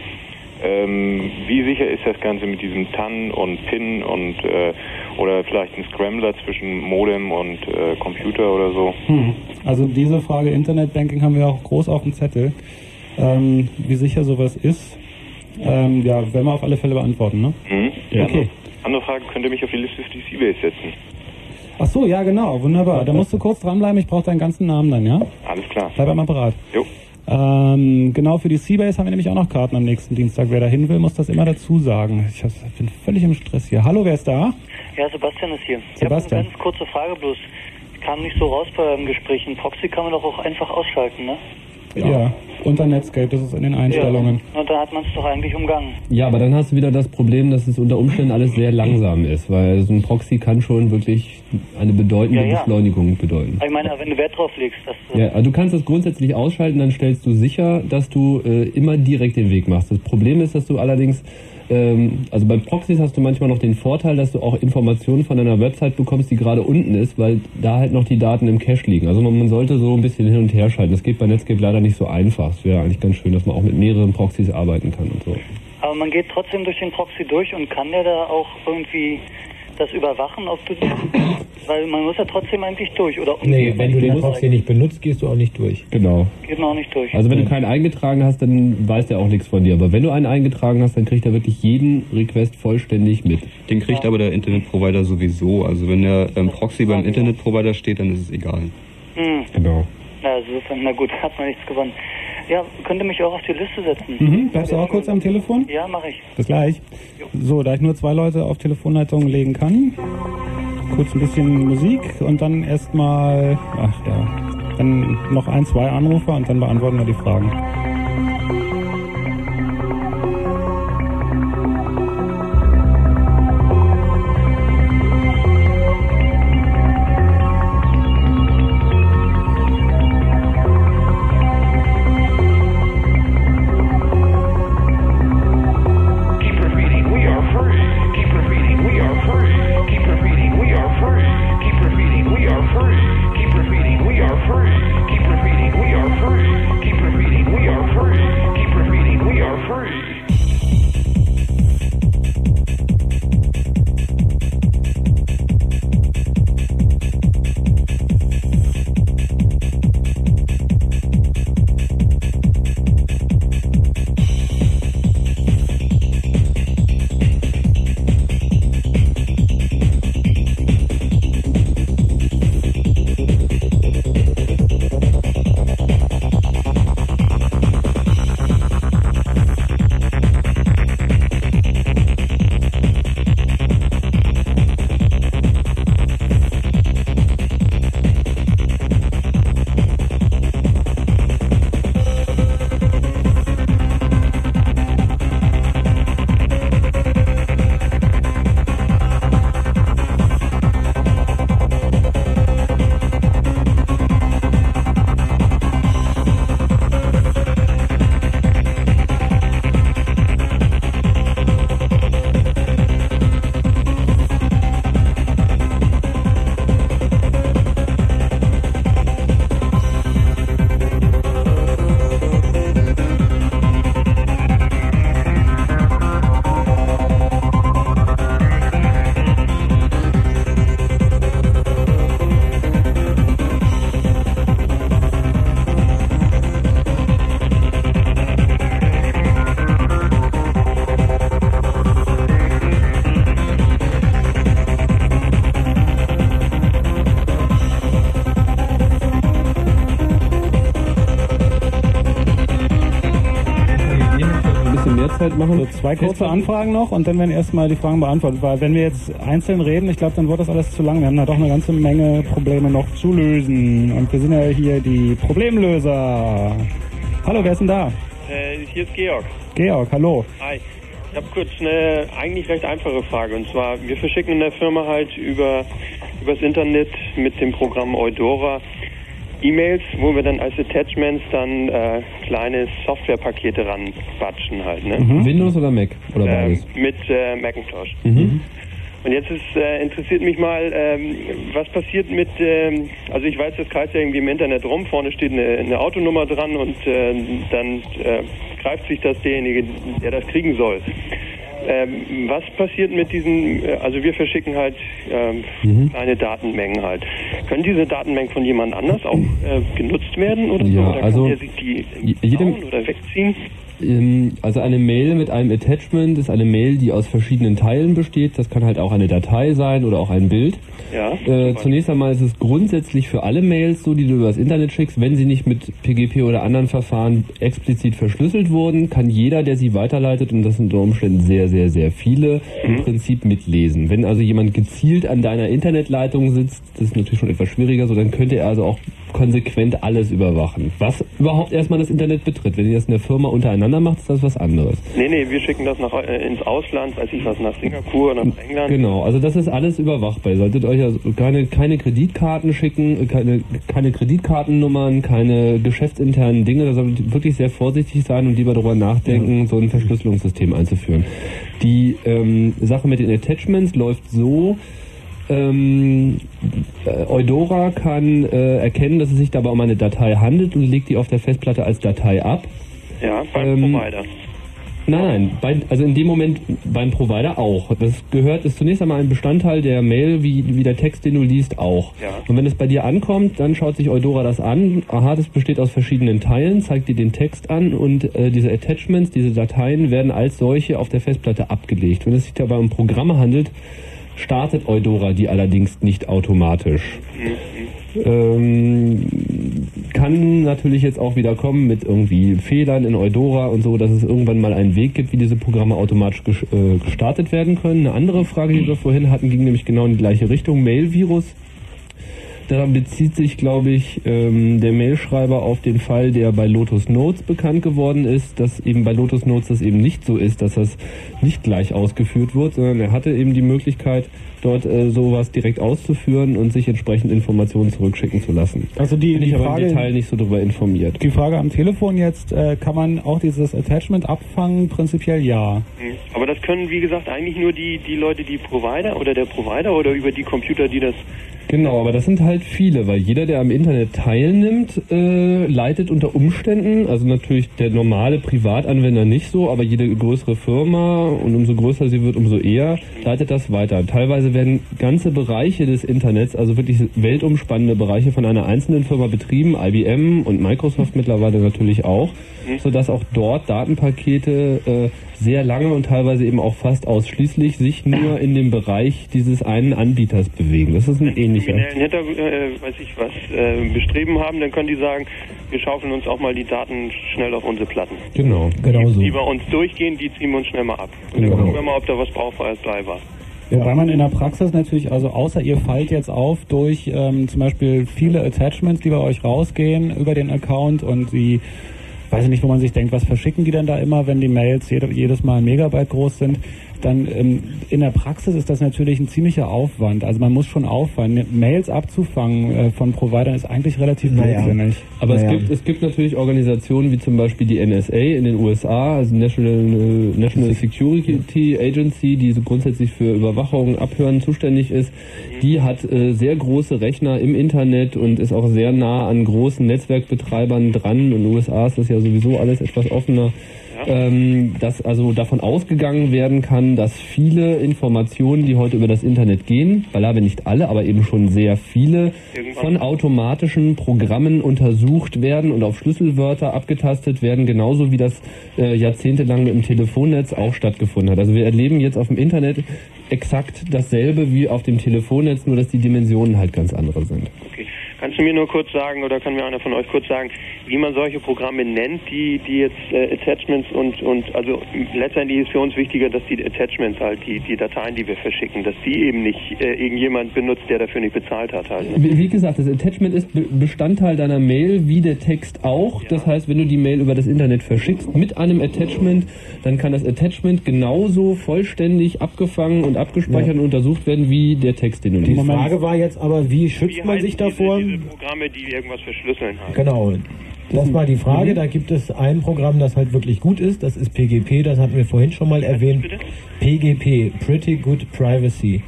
Ähm, wie sicher ist das Ganze mit diesem TAN und PIN und äh, oder vielleicht ein Scrambler zwischen Modem und äh, Computer oder so? Hm. Also diese Frage Internetbanking haben wir auch groß auf dem Zettel. Ähm, wie sicher sowas ist, ähm, ja, werden wir auf alle Fälle beantworten, ne? Mhm. Ja. Okay. Andere Frage, könnt ihr mich auf die Liste für die Seabase setzen? Ach so, ja genau, wunderbar. Da musst du kurz dranbleiben, ich brauche deinen ganzen Namen dann, ja? Alles klar. Bleib einmal bereit. Jo. Ähm, genau, für die Seabase haben wir nämlich auch noch Karten am nächsten Dienstag. Wer da hin will, muss das immer dazu sagen. Ich bin völlig im Stress hier. Hallo, wer ist da? Ja, Sebastian ist hier. Sebastian. Ich habe eine ganz kurze Frage bloß. Kam nicht so raus beim Gespräch. Ein Proxy kann man doch auch einfach ausschalten, ne? Ja. unter Netscape, das ist in den Einstellungen. Ja. Und dann hat man es doch eigentlich umgangen. Ja, aber dann hast du wieder das Problem, dass es unter Umständen alles sehr langsam ist, weil so ein Proxy kann schon wirklich eine bedeutende Ja, ja. Beschleunigung bedeuten. Ich meine, wenn du Wert drauf legst, dass du Ja, also du kannst das grundsätzlich ausschalten, dann stellst du sicher, dass du äh, immer direkt den Weg machst. Das Problem ist, dass du allerdings, ähm, also bei Proxys hast du manchmal noch den Vorteil, dass du auch Informationen von einer Website bekommst, die gerade unten ist, weil da halt noch die Daten im Cache liegen. Also man, man sollte so ein bisschen hin und her schalten. Das geht bei Netscape leider nicht so einfach. Es wäre eigentlich ganz schön, dass man auch mit mehreren Proxys arbeiten kann und so. Aber man geht trotzdem durch den Proxy durch und kann der da auch irgendwie das überwachen, ob du weil man muss ja trotzdem eigentlich durch oder Nee, wenn du den Proxy nicht benutzt, gehst du auch nicht durch. Genau. geht man auch nicht durch. Also wenn du keinen eingetragen hast, dann weiß der auch nichts von dir. Aber wenn du einen eingetragen hast, dann kriegt er wirklich jeden Request vollständig mit. Den kriegt aber der Internetprovider sowieso. Also wenn der ähm, Proxy beim Internetprovider steht, dann ist es egal. Hm. Genau. Na, insofern, na gut, hat man nichts gewonnen. Ja, könnt ihr mich auch auf die Liste setzen? Mhm, bleibst du auch kurz am Telefon? Ja, mache ich. Bis gleich. So, da ich nur zwei Leute auf Telefonleitung legen kann, kurz ein bisschen Musik und dann erstmal, ach ja, dann noch ein, zwei Anrufer und dann beantworten wir die Fragen. Machen. So, zwei kurze Anfragen noch und dann werden erstmal die Fragen beantwortet. Weil wenn wir jetzt einzeln reden, ich glaube, dann wird das alles zu lang. Wir haben da doch eine ganze Menge Probleme noch zu lösen. Und wir sind ja hier die Problemlöser. Hallo, wer ist denn da? Äh, hier ist Georg. Georg, hallo. Hi. Ich habe kurz eine eigentlich recht einfache Frage. Und zwar, wir verschicken in der Firma halt über übers Internet mit dem Programm Eudora E-Mails, wo wir dann als Attachments dann äh, kleine Softwarepakete ranbatschen halt. Ne? Windows oder Mac? Oder Ähm, beides? mit äh, Macintosh. Mhm. Und jetzt ist, äh, interessiert mich mal, ähm, was passiert mit, ähm, also ich weiß, das kreist ja irgendwie im Internet rum, vorne steht eine, eine Autonummer dran und äh, dann äh, greift sich das derjenige, der das kriegen soll. Ähm, was passiert mit diesen, äh, also wir verschicken halt ähm, Mhm. kleine Datenmengen halt. Können diese Datenmengen von jemand anders auch äh, genutzt werden oder so? Ja, Oder also kann der sich die je- jedem- oder wegziehen? Ähm, Also eine Mail mit einem Attachment ist eine Mail, die aus verschiedenen Teilen besteht. Das kann halt auch eine Datei sein oder auch ein Bild. Ja. Äh, zunächst einmal ist es grundsätzlich für alle Mails so, die du übers Internet schickst, wenn sie nicht mit PGP oder anderen Verfahren explizit verschlüsselt wurden, kann jeder, der sie weiterleitet, und das sind unter Umständen sehr, sehr, sehr viele, im Prinzip mitlesen. Wenn also jemand gezielt an deiner Internetleitung sitzt, das ist natürlich schon etwas schwieriger, so dann könnte er also auch konsequent alles überwachen. Was überhaupt erstmal das Internet betritt. Wenn ihr das in der Firma untereinander macht, ist das was anderes. Nee, nee, wir schicken das nach, äh, ins Ausland, weiß ich was, nach Singapur, nach England. Genau, also das ist alles überwachbar. Ihr solltet euch also keine, keine Kreditkarten schicken, keine, keine Kreditkartennummern, keine geschäftsinternen Dinge. Da solltet ihr wirklich sehr vorsichtig sein und lieber darüber nachdenken, so ein Verschlüsselungssystem einzuführen. Die ähm, Sache mit den Attachments läuft so, ähm, äh, Eudora kann äh, erkennen, dass es sich dabei um eine Datei handelt und legt die auf der Festplatte als Datei ab. Ja, beim Ähm, Provider. Nein, nein, bei, also in dem Moment beim Provider auch. Das gehört, ist zunächst einmal ein Bestandteil der Mail, wie, wie der Text, den du liest, auch. Ja. Und wenn es bei dir ankommt, dann schaut sich Eudora das an. Aha, das besteht aus verschiedenen Teilen, zeigt dir den Text an und äh, diese Attachments, diese Dateien werden als solche auf der Festplatte abgelegt. Wenn es sich dabei um Programme handelt, startet Eudora die allerdings nicht automatisch. Ähm, kann natürlich jetzt auch wieder kommen mit irgendwie Fehlern in Eudora und so, dass es irgendwann mal einen Weg gibt, wie diese Programme automatisch äh, gestartet werden können. Eine andere Frage, die wir vorhin hatten, ging nämlich genau in die gleiche Richtung. Mail-Virus. Da bezieht sich, glaube ich, ähm, der Mailschreiber auf den Fall, der bei Lotus Notes bekannt geworden ist, dass eben bei Lotus Notes das eben nicht so ist, dass das nicht gleich ausgeführt wird, sondern er hatte eben die Möglichkeit, dort äh, sowas direkt auszuführen und sich entsprechend Informationen zurückschicken zu lassen. Also die, Bin die ich aber Frage, im Detail nicht so darüber informiert. die Frage am Telefon jetzt, äh, kann man auch dieses Attachment abfangen? Prinzipiell ja. Hm. Aber das können, wie gesagt, eigentlich nur die, die Leute, die Provider oder der Provider oder über die Computer, die das. Genau, aber das sind halt viele, weil jeder, der am Internet teilnimmt, äh, leitet unter Umständen, also natürlich der normale Privatanwender nicht so, aber jede größere Firma und umso größer sie wird, umso eher leitet das weiter. Teilweise werden ganze Bereiche des Internets, also wirklich weltumspannende Bereiche von einer einzelnen Firma betrieben, IBM und Microsoft mittlerweile natürlich auch, sodass auch dort Datenpakete äh, sehr lange und teilweise eben auch fast ausschließlich sich nur in dem Bereich dieses einen Anbieters bewegen. Das ist ein ähnlicher. kriminellen Hintergrund, äh, weiß ich was, äh, bestreben haben, dann können die sagen, wir schaufeln uns auch mal die Daten schnell auf unsere Platten. Genau, genau so. Die bei uns durchgehen, die ziehen wir uns schnell mal ab. Und dann Genau. gucken wir mal, ob da was brauchbares bei war. Wobei man in der Praxis natürlich, also außer ihr fallt jetzt auf durch ähm, zum Beispiel viele Attachments, die bei euch rausgehen über den Account und die, weiß ich nicht, wo man sich denkt, was verschicken die denn da immer, wenn die Mails jede, jedes Mal ein Megabyte groß sind, dann ähm, in der Praxis ist das natürlich ein ziemlicher Aufwand. Also man muss schon aufwand. Mails abzufangen äh, von Providern ist eigentlich relativ Naja. blödsinnig. Aber es, gibt, es gibt natürlich Organisationen wie zum Beispiel die NSA in den USA, also National, äh, National Security Agency, die so grundsätzlich für Überwachung, Abhören zuständig ist. Die hat äh, sehr große Rechner im Internet und ist auch sehr nah an großen Netzwerkbetreibern dran. In den USA ist das ja sowieso alles etwas offener. Ähm, dass also davon ausgegangen werden kann, dass viele Informationen, die heute über das Internet gehen, beileibe nicht alle, aber eben schon sehr viele, von automatischen Programmen untersucht werden und auf Schlüsselwörter abgetastet werden, genauso wie das äh, jahrzehntelang im Telefonnetz auch stattgefunden hat. Also wir erleben jetzt auf dem Internet exakt dasselbe wie auf dem Telefonnetz, nur dass die Dimensionen halt ganz andere sind. Kannst du mir nur kurz sagen, oder kann mir einer von euch kurz sagen, wie man solche Programme nennt, die, die jetzt äh, Attachments und, und, also letztendlich ist für uns wichtiger, dass die Attachments halt, die, die Dateien, die wir verschicken, dass die eben nicht äh, irgendjemand benutzt, der dafür nicht bezahlt hat halt. Ne? Wie wie gesagt, das Attachment ist Be- Bestandteil deiner Mail, wie der Text auch. Das heißt, wenn du die Mail über das Internet verschickst mit einem Attachment, dann kann das Attachment genauso vollständig abgefangen und abgespeichert und untersucht werden wie der Text, den du Die liest. Frage war jetzt aber, wie schützt man sich davor? Diese Programme, die irgendwas verschlüsseln halt. Genau. Das war die Frage. Da gibt es ein Programm, das halt wirklich gut ist. Das ist PGP. Das hatten wir vorhin schon mal erwähnt. PGP, Pretty Good Privacy.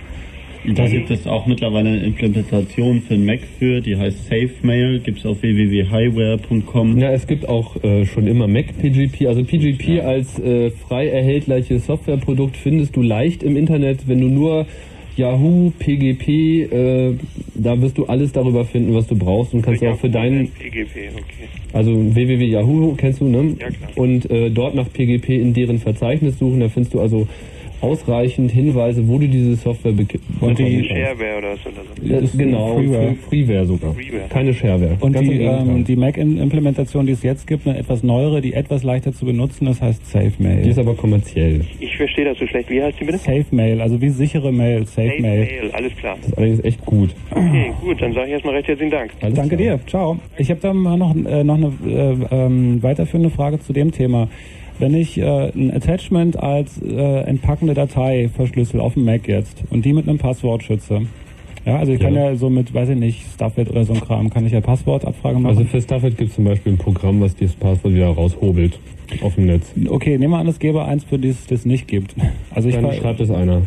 Da gibt es auch mittlerweile eine Implementation für Mac für, die heißt SafeMail, gibt es auf www.highware.com. Ja, es gibt auch äh, schon immer Mac PGP. Also PGP als äh, frei erhältliches Softwareprodukt findest du leicht im Internet, wenn du nur Yahoo PGP äh, da wirst du alles darüber finden, was du brauchst und kannst auch für deinen, PGP, okay. also www.yahoo kennst du, ne? Ja, klar. Und äh, dort nach PGP in deren Verzeichnis suchen, da findest du also ausreichend Hinweise, wo du diese Software bek- Und die. Shareware oder so. Oder so. Ja, genau, Freeware. Free- Freeware sogar. Freeware. Keine Shareware. Und Ganz die, ähm, die Mac-Implementation, die es jetzt gibt, eine etwas neuere, die etwas leichter zu benutzen, das heißt SafeMail. die ist aber kommerziell. Ich verstehe das so schlecht. Wie heißt die bitte? SafeMail, also wie sichere Mail, SafeMail. Mail, alles klar. Das ist allerdings echt gut. Okay, gut, dann sage ich erstmal recht herzlichen Dank. Alles Danke klar. dir, ciao. Ich habe da mal noch, äh, noch eine äh, ähm, weiterführende Frage zu dem Thema. Wenn ich äh, ein Attachment als äh, entpackende Datei verschlüssel auf dem Mac jetzt und die mit einem Passwort schütze, ja, also ich kann Ja. ja so mit, weiß ich nicht, Stuffit oder so ein Kram, kann ich ja Passwortabfrage machen. Also für Stuffit gibt es zum Beispiel ein Programm, was dieses Passwort wieder raushobelt auf dem Netz. okay, nehmen wir an, es gäbe eins, für das es nicht gibt. Also ich Dann schreibt es einer.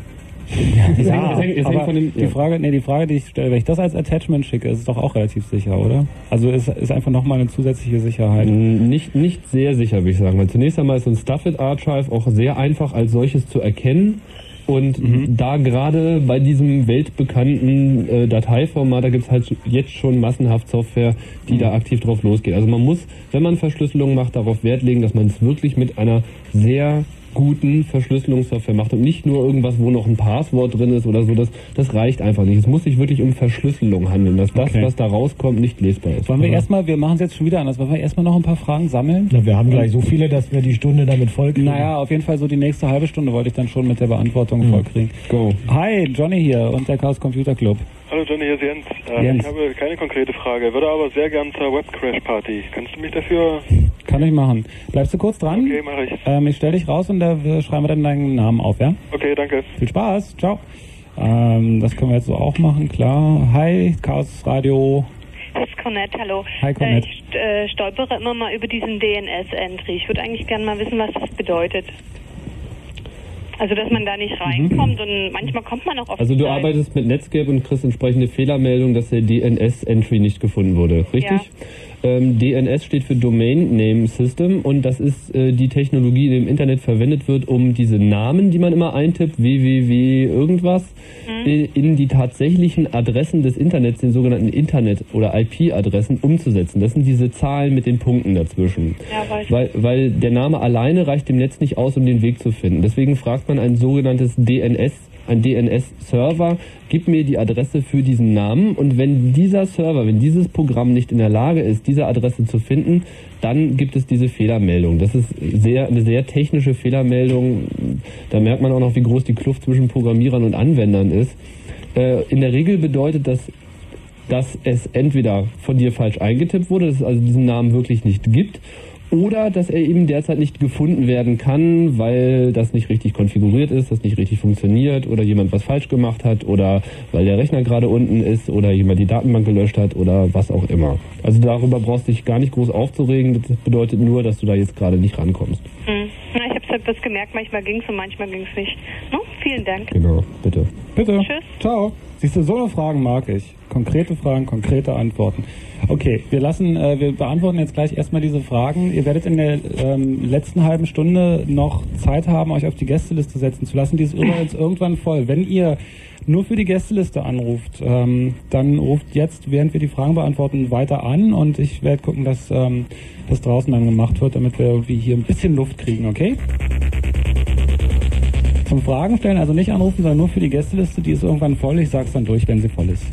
Ja, hängt- hängt von dem- die ja. Frage, nee, die Frage, die ich stelle, wenn ich das als Attachment schicke, ist es doch auch relativ sicher, oder? Also ist, ist einfach nochmal eine zusätzliche Sicherheit. Nicht, nicht sehr sicher, würde ich sagen. Weil zunächst einmal ist so ein Stuffit Archive auch sehr einfach als solches zu erkennen. Und Mhm. da gerade bei diesem weltbekannten äh, Dateiformat, da gibt es halt jetzt schon massenhaft Software, die Mhm. da aktiv drauf losgeht. Also man muss, wenn man Verschlüsselung macht, darauf Wert legen, dass man es wirklich mit einer sehr guten Verschlüsselungssoftware macht und nicht nur irgendwas, wo noch ein Passwort drin ist oder so. Das, das reicht einfach nicht. Es muss sich wirklich um Verschlüsselung handeln, dass das, Okay. was da rauskommt, nicht lesbar ist. Wollen wir erstmal, wir machen es jetzt schon wieder anders, wollen wir erstmal noch ein paar Fragen sammeln? Na, wir haben gleich so viele, dass wir die Stunde damit vollkriegen. Naja, auf jeden Fall so die nächste halbe Stunde wollte ich dann schon mit der Beantwortung vollkriegen. Go. Hi, Johnny hier und der Chaos Computer Club. Hallo Johnny, hier ist Jens. Äh, Jens. Ich habe keine konkrete Frage, würde aber sehr gern zur Webcrash-Party. Kannst du mich dafür... Kann ich machen. Bleibst du kurz dran? Okay, mache ich. Ähm, ich stelle dich raus und da schreiben wir dann deinen Namen auf, ja? Okay, danke. Viel Spaß, ciao. Ähm, das können wir jetzt so auch machen, klar. Hi, Chaos Radio. Das ist Cornette, hallo. Hi, Cornette. Äh, ich äh, stolpere immer mal über diesen DNS-Entry. Ich würde eigentlich gerne mal wissen, was das bedeutet. Also, dass man da nicht reinkommt und manchmal kommt man auch auf Also du Seite. arbeitest mit Netscape und kriegst entsprechende Fehlermeldung, dass der DNS-Entry nicht gefunden wurde, richtig? Ja. Ähm, DNS steht für Domain Name System und das ist äh, die Technologie, die im Internet verwendet wird, um diese Namen, die man immer eintippt, www irgendwas, in, in die tatsächlichen Adressen des Internets, den sogenannten Internet- oder IP-Adressen, umzusetzen. Das sind diese Zahlen mit den Punkten dazwischen. Ja, weiß. Weil, weil der Name alleine reicht dem Netz nicht aus, um den Weg zu finden. Deswegen fragt man ein sogenanntes DNS, ein DNS-Server, gib mir die Adresse für diesen Namen und wenn dieser Server, wenn dieses Programm nicht in der Lage ist, diese Adresse zu finden, dann gibt es diese Fehlermeldung. Das ist sehr, eine sehr technische Fehlermeldung. Da merkt man auch noch, wie groß die Kluft zwischen Programmierern und Anwendern ist. Äh, in der Regel bedeutet das dass es entweder von dir falsch eingetippt wurde, dass es also diesen Namen wirklich nicht gibt, oder dass er eben derzeit nicht gefunden werden kann, weil das nicht richtig konfiguriert ist, das nicht richtig funktioniert oder jemand was falsch gemacht hat oder weil der Rechner gerade unten ist oder jemand die Datenbank gelöscht hat oder was auch immer. Also darüber brauchst du dich gar nicht groß aufzuregen, das bedeutet nur, dass du da jetzt gerade nicht rankommst. Hm. Na, ich habe halt was gemerkt, manchmal ging es und manchmal ging es nicht. No? Vielen Dank. Genau, bitte. Bitte. Tschüss. Ciao. Siehst du, so Fragen mag ich. Konkrete Fragen, konkrete Antworten. Okay, wir lassen, äh, wir beantworten jetzt gleich erstmal diese Fragen. Ihr werdet in der ähm, letzten halben Stunde noch Zeit haben, euch auf die Gästeliste setzen zu lassen. Die ist übrigens irgendwann voll. Wenn ihr nur für die Gästeliste anruft, ähm, dann ruft jetzt, während wir die Fragen beantworten, weiter an und ich werde gucken, dass ähm, das draußen dann gemacht wird, damit wir irgendwie hier ein bisschen Luft kriegen, okay? Zum Fragen stellen, also nicht anrufen, sondern nur für die Gästeliste, die ist irgendwann voll. Ich sag's dann durch, wenn sie voll ist.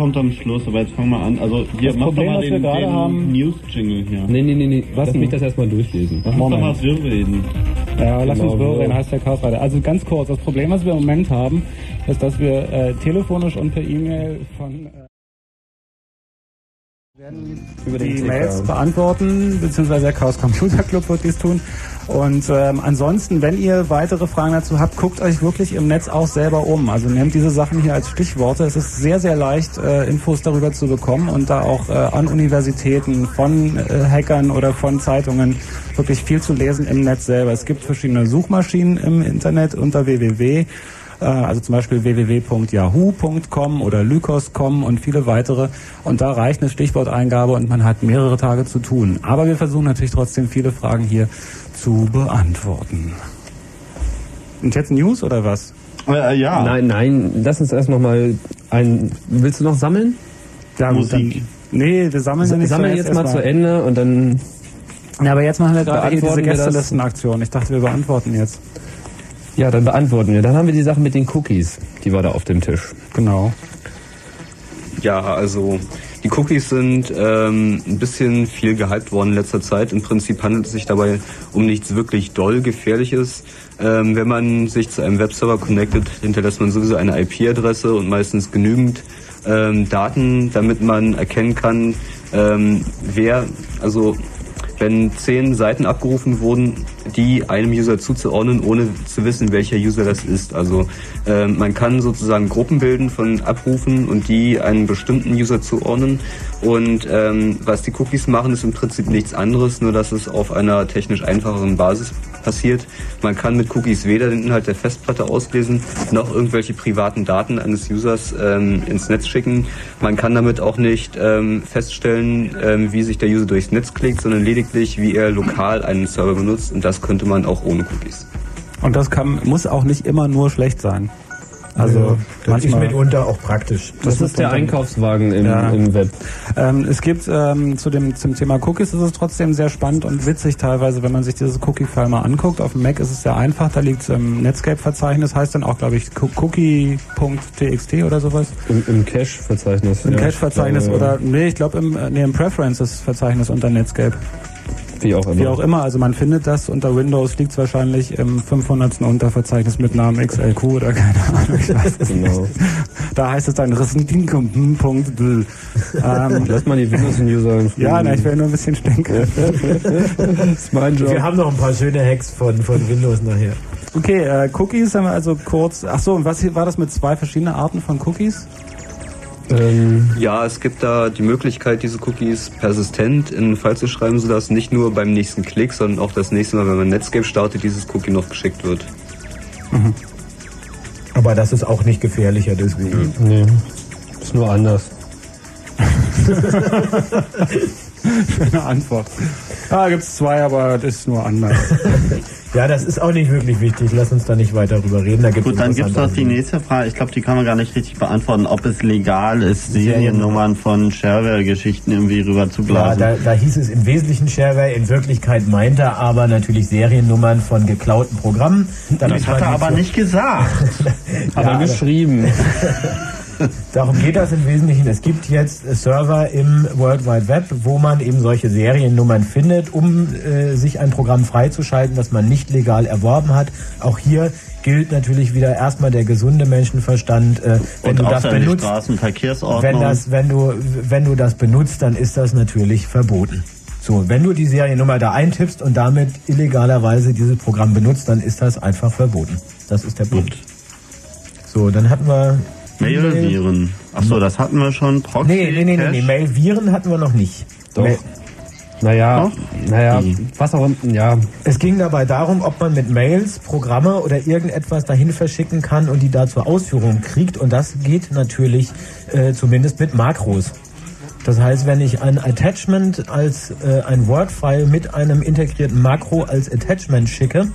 Kommt am Schluss, aber jetzt fangen wir an. Also hier, Das mach Problem, doch mal was wir den, gerade den haben- News-Jingle hier. Nee, nee, nee, nee. Lass mich das erstmal durchlesen. Lass uns doch mal wirr reden. Ja, lass Genau, uns wirr so. reden, heißt der Chaosreiter. Also ganz kurz, das Problem, was wir im Moment haben, ist, dass wir äh, telefonisch und per E-Mail von äh, werden die. Mails beantworten, beziehungsweise der Chaos Computer Club wird dies tun. Und ähm, ansonsten, wenn ihr weitere Fragen dazu habt, guckt euch wirklich im Netz auch selber um. Also nehmt diese Sachen hier als Stichworte. Es ist sehr, sehr leicht, äh, Infos darüber zu bekommen und da auch äh, an Universitäten von äh, Hackern oder von Zeitungen wirklich viel zu lesen im Netz selber. Es gibt verschiedene Suchmaschinen im Internet unter www äh, also zum Beispiel www.yahoo.com oder Lycos.com und viele weitere. Und da reicht eine Stichworteingabe und man hat mehrere Tage zu tun. Aber wir versuchen natürlich trotzdem viele Fragen hier zu beantworten. Und jetzt News oder was? Äh, ja. Nein, nein, lass uns erst noch mal ein. Willst du noch sammeln? Ja, gut, dann, nee, wir sammeln ja nicht Sammeln zuerst jetzt mal erstmal. zu Ende und dann. Ja, aber jetzt machen wir gerade eh diese wir? Gästelistenaktion. Ich dachte, wir beantworten jetzt. Ja, dann beantworten wir. Dann haben wir die Sache mit den Cookies. Die war da auf dem Tisch. Genau. Ja, also die Cookies sind ähm, ein bisschen viel gehypt worden in letzter Zeit. Im Prinzip handelt es sich dabei um nichts wirklich doll Gefährliches. Ähm, wenn man sich zu einem Webserver connectet, hinterlässt man sowieso eine IP-Adresse und meistens genügend ähm, Daten, damit man erkennen kann, ähm, wer, also wenn zehn Seiten abgerufen wurden, die einem User zuzuordnen, ohne zu wissen, welcher User das ist. Also ähm, man kann sozusagen Gruppen bilden von Abrufen und die einem bestimmten User zuordnen. Und ähm, was die Cookies machen, ist im Prinzip nichts anderes, nur dass es auf einer technisch einfacheren Basis passiert. Man kann mit Cookies weder den Inhalt der Festplatte auslesen, noch irgendwelche privaten Daten eines Users ähm, ins Netz schicken. Man kann damit auch nicht ähm, feststellen, ähm, wie sich der User durchs Netz klickt, sondern lediglich, wie er lokal einen Server benutzt. Und das könnte man auch ohne Cookies. Und das kann, muss auch nicht immer nur schlecht sein. Also das ist mitunter auch praktisch. Das, ist der Einkaufswagen im, Ja. im Web. Ähm, es gibt ähm, zu dem zum Thema Cookies ist es trotzdem sehr spannend und witzig teilweise, wenn man sich dieses Cookie-File mal anguckt. Auf dem Mac ist es sehr einfach, da liegt es im Netscape-Verzeichnis, heißt dann auch, glaube ich, co- cookie.txt oder sowas. Im, im Cache-Verzeichnis. Im ja. Cache-Verzeichnis Ja, ja. oder, nee, ich glaube im, äh, nee, im Preferences-Verzeichnis unter Netscape. Wie auch immer. Wie auch immer, also man findet das unter Windows, liegt es wahrscheinlich im 500. Unterverzeichnis mit Namen XLQ oder keine Ahnung, ich weiß es Genau. nicht. Da heißt es dann Rissendinkum.dl. Ähm, Lass mal die Windows-User in ja, na, ich will nur ein bisschen stinken. das ist mein Job. Wir haben noch ein paar schöne Hacks von, von Windows nachher. Okay, äh, Cookies haben wir also kurz. Ach so, und was war das mit zwei verschiedenen Arten von Cookies? Ähm, Ja, es gibt da die Möglichkeit, diese Cookies persistent in den Fall zu schreiben, sodass nicht nur beim nächsten Klick, sondern auch das nächste Mal, wenn man Netscape startet, dieses Cookie noch geschickt wird. Aber das ist auch nicht gefährlicher deswegen. nee, ist nur anders. Schöne Antwort. Ja, gibt's zwei, aber das ist nur anders. Ja, das ist auch nicht wirklich wichtig. Lass uns da nicht weiter drüber reden. Da gibt's Gut, dann gibt es noch die nächste Frage. Ich glaube, die kann man gar nicht richtig beantworten, ob es legal ist, Seriennummern von Shareware-Geschichten irgendwie rüber zu Ja, da, da hieß es im Wesentlichen Shareware, in Wirklichkeit meint er aber natürlich Seriennummern von geklauten Programmen. damit das hat er aber zu- nicht gesagt. Aber Ja, geschrieben. Darum geht das im Wesentlichen. Es gibt jetzt Server im World Wide Web, wo man eben solche Seriennummern findet, um äh, sich ein Programm freizuschalten, das man nicht legal erworben hat. Auch hier gilt natürlich wieder erstmal der gesunde Menschenverstand. Äh, wenn Und du das benutzt, wenn, das, wenn, du, wenn du das benutzt, dann ist das natürlich verboten. So, wenn du die Seriennummer da eintippst und damit illegalerweise dieses Programm benutzt, dann ist das einfach verboten. Das ist der Punkt. So, dann hatten wir Mail-Viren. Achso, das hatten wir schon. Proxy, Nee, nee, nee, nee, nee. Mail-Viren hatten wir noch nicht. Doch. Mail- Naja, Doch? naja, Wie? was auch immer, ja. Es ging dabei darum, ob man mit Mails Programme oder irgendetwas dahin verschicken kann und die da zur Ausführung kriegt. Und das geht natürlich äh, zumindest mit Makros. Das heißt, wenn ich ein Attachment als äh, ein Word-File mit einem integrierten Makro als Attachment schicke,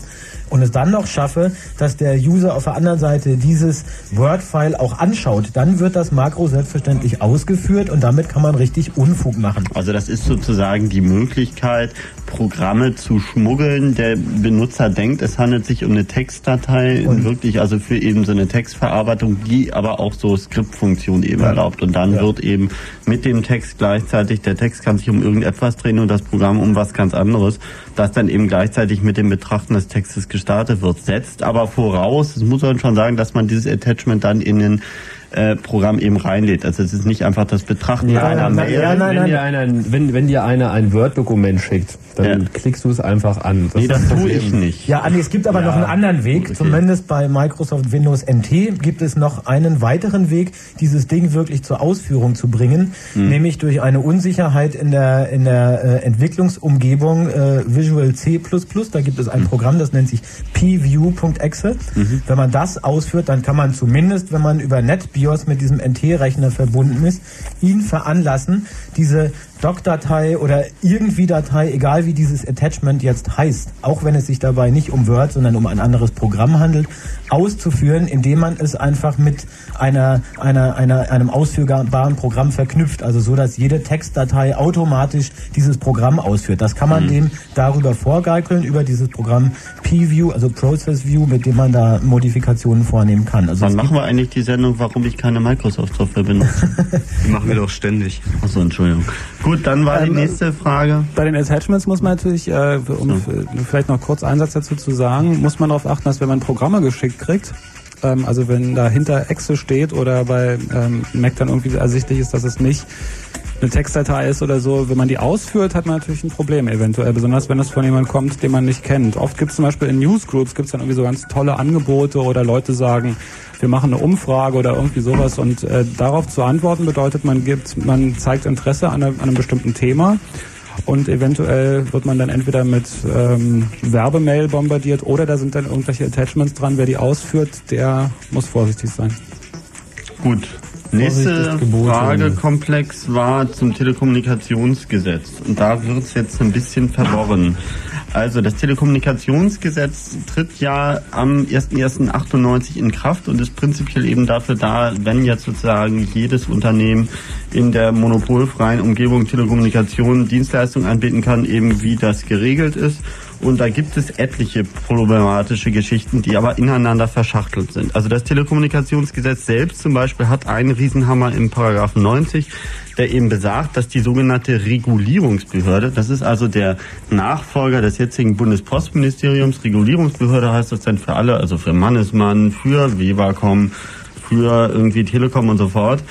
und es dann noch schaffe, dass der User auf der anderen Seite dieses Word-File auch anschaut, dann wird das Makro selbstverständlich ausgeführt und damit kann man richtig Unfug machen. Also das ist sozusagen die Möglichkeit, Programme zu schmuggeln. Der Benutzer denkt, es handelt sich um eine Textdatei, Und- wirklich also für eben so eine Textverarbeitung, die aber auch so Skriptfunktion eben Ja. erlaubt. Und dann Ja. wird eben mit dem Text gleichzeitig, der Text kann sich um irgendetwas drehen und das Programm um was ganz anderes, das dann eben gleichzeitig mit dem Betrachten des Textes gestartet wird. Setzt aber voraus, das muss man schon sagen, dass man dieses Attachment dann in den äh, Programm eben reinlädt. Also es ist nicht einfach das Betrachten Ja, einer Mail. wenn, Dir einer, ein- wenn, wenn dir einer ein Word-Dokument schickt, dann klickst du es einfach an. Nee, das tue Problem. ich nicht. Ja, Andi, es gibt aber Ja, noch einen anderen Weg. okay. Zumindest bei Microsoft Windows NT gibt es noch einen weiteren Weg, dieses Ding wirklich zur Ausführung zu bringen, Hm. nämlich durch eine Unsicherheit in der, in der äh, Entwicklungsumgebung äh, Visual C++. Da gibt es ein Hm. Programm, das nennt sich pview.exe. Mhm. Wenn man das ausführt, dann kann man zumindest, wenn man über NetBIOS mit diesem NT-Rechner verbunden ist, ihn veranlassen, diese Doc-Datei oder irgendwie Datei, egal wie dieses Attachment jetzt heißt, auch wenn es sich dabei nicht um Word, sondern um ein anderes Programm handelt, auszuführen, indem man es einfach mit einer, einer, einer, einem ausführbaren Programm verknüpft. Also so, dass jede Textdatei automatisch dieses Programm ausführt. Das kann man Mhm. dem darüber vorgeikeln, über dieses Programm P-View, also Process View, mit dem man da Modifikationen vornehmen kann. Also Wann machen wir eigentlich die Sendung, warum ich keine Microsoft-Software benutze? Die machen wir doch ständig. Achso, Entschuldigung. Gut, dann war die Ähm, nächste Frage. Bei den Attachments muss man natürlich, äh, um f- vielleicht noch kurz einen Satz dazu zu sagen, muss man darauf achten, dass wenn man Programme geschickt kriegt, ähm, also wenn dahinter Exe steht oder bei ähm, Mac dann irgendwie ersichtlich ist, dass es nicht eine Textdatei ist oder so, wenn man die ausführt, hat man natürlich ein Problem eventuell, besonders wenn das von jemandem kommt, den man nicht kennt. Oft gibt es zum Beispiel in Newsgroups gibt es dann irgendwie so ganz tolle Angebote oder Leute sagen, wir machen eine Umfrage oder irgendwie sowas und äh, darauf zu antworten bedeutet, man gibt, man zeigt Interesse an, einer, an einem bestimmten Thema und eventuell wird man dann entweder mit ähm, Werbemail bombardiert oder da sind dann irgendwelche Attachments dran. Wer die ausführt, der muss vorsichtig sein. Gut. Nächste. Fragekomplex war zum Telekommunikationsgesetz. Und da wird es jetzt ein bisschen verworren. Also das Telekommunikationsgesetz tritt ja am 01.01.98 in Kraft und ist prinzipiell eben dafür da, wenn jetzt sozusagen jedes Unternehmen in der monopolfreien Umgebung Telekommunikation Dienstleistungen anbieten kann, eben wie das geregelt ist. Und da gibt es etliche problematische Geschichten, die aber ineinander verschachtelt sind. Also das Telekommunikationsgesetz selbst zum Beispiel hat einen Riesenhammer im Paragraphen 90, der eben besagt, dass die sogenannte Regulierungsbehörde, das ist also der Nachfolger des jetzigen Bundespostministeriums, Regulierungsbehörde heißt das dann für alle, also für Mannesmann, für Webercom, für irgendwie Telekom und so fort,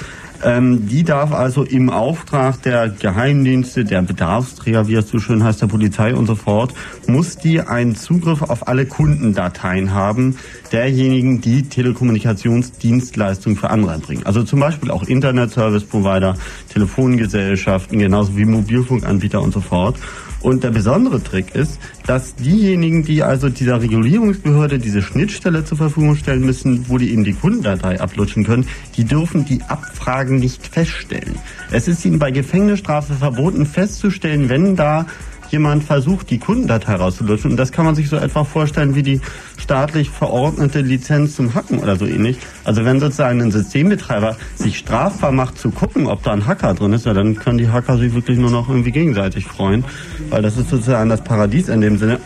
ähm, die darf also im Auftrag der Geheimdienste, der Bedarfsträger, wie es so schön heißt, der Polizei und so fort, muss die einen Zugriff auf alle Kundendateien haben, derjenigen, die Telekommunikationsdienstleistungen für andere erbringen. Also zum Beispiel auch Internet-Service-Provider, Telefongesellschaften, genauso wie Mobilfunkanbieter und so fort. Und der besondere Trick ist, dass diejenigen, die also dieser Regulierungsbehörde diese Schnittstelle zur Verfügung stellen müssen, wo die eben die Kundendatei ablutschen können, die dürfen die Abfragen nicht feststellen. Es ist ihnen bei Gefängnisstrafe verboten festzustellen, wenn da jemand versucht, die Kundendatei rauszulutschen. Und das kann man sich so etwa vorstellen wie die staatlich verordnete Lizenz zum Hacken oder so ähnlich. Also wenn sozusagen ein Systembetreiber sich strafbar macht zu gucken, ob da ein Hacker drin ist, ja, dann können die Hacker sich wirklich nur noch irgendwie gegenseitig freuen, weil das ist sozusagen das Paradies in dem Sinne.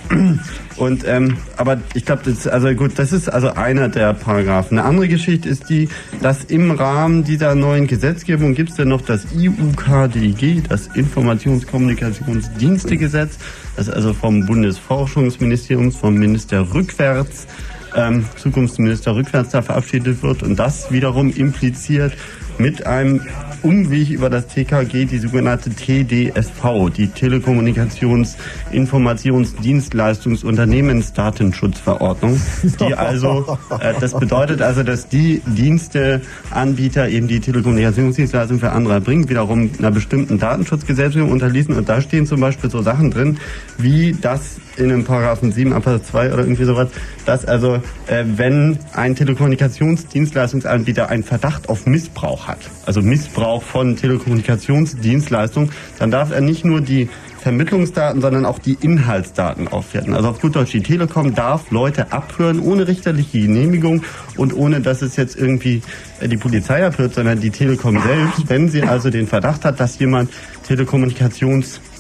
Und ähm, aber ich glaube, das also gut, das ist also einer der Paragraphen. Eine andere Geschichte ist die, dass im Rahmen dieser neuen Gesetzgebung gibt es dann noch das IUKDG, das Informationskommunikationsdienstegesetz, das also vom Bundesforschungsministerium, vom Minister rückwärts ähm, Zukunftsminister rückwärts da verabschiedet wird und das wiederum impliziert mit einem Umweg über das TKG die sogenannte TDSV, die Telekommunikations-, Informations-, Dienstleistungsunternehmensdatenschutzverordnung, die also, äh, das bedeutet also, dass die Diensteanbieter eben die Telekommunikationsdienstleistungen für andere erbringen, wiederum einer bestimmten Datenschutzgesetzgebung unterließen. Und da stehen zum Beispiel so Sachen drin, wie das in einem Paragraphen 7 Absatz 2 oder irgendwie sowas, dass also, äh, wenn ein Telekommunikationsdienstleistungsanbieter einen Verdacht auf Missbrauch hat, also Missbrauch von Telekommunikationsdienstleistungen, dann darf er nicht nur die Vermittlungsdaten, sondern auch die Inhaltsdaten aufwerten. Also auf gut Deutsch, die Telekom darf Leute abhören ohne richterliche Genehmigung und ohne, dass es jetzt irgendwie äh, die Polizei abhört, sondern die Telekom selbst, wenn sie also den Verdacht hat, dass jemand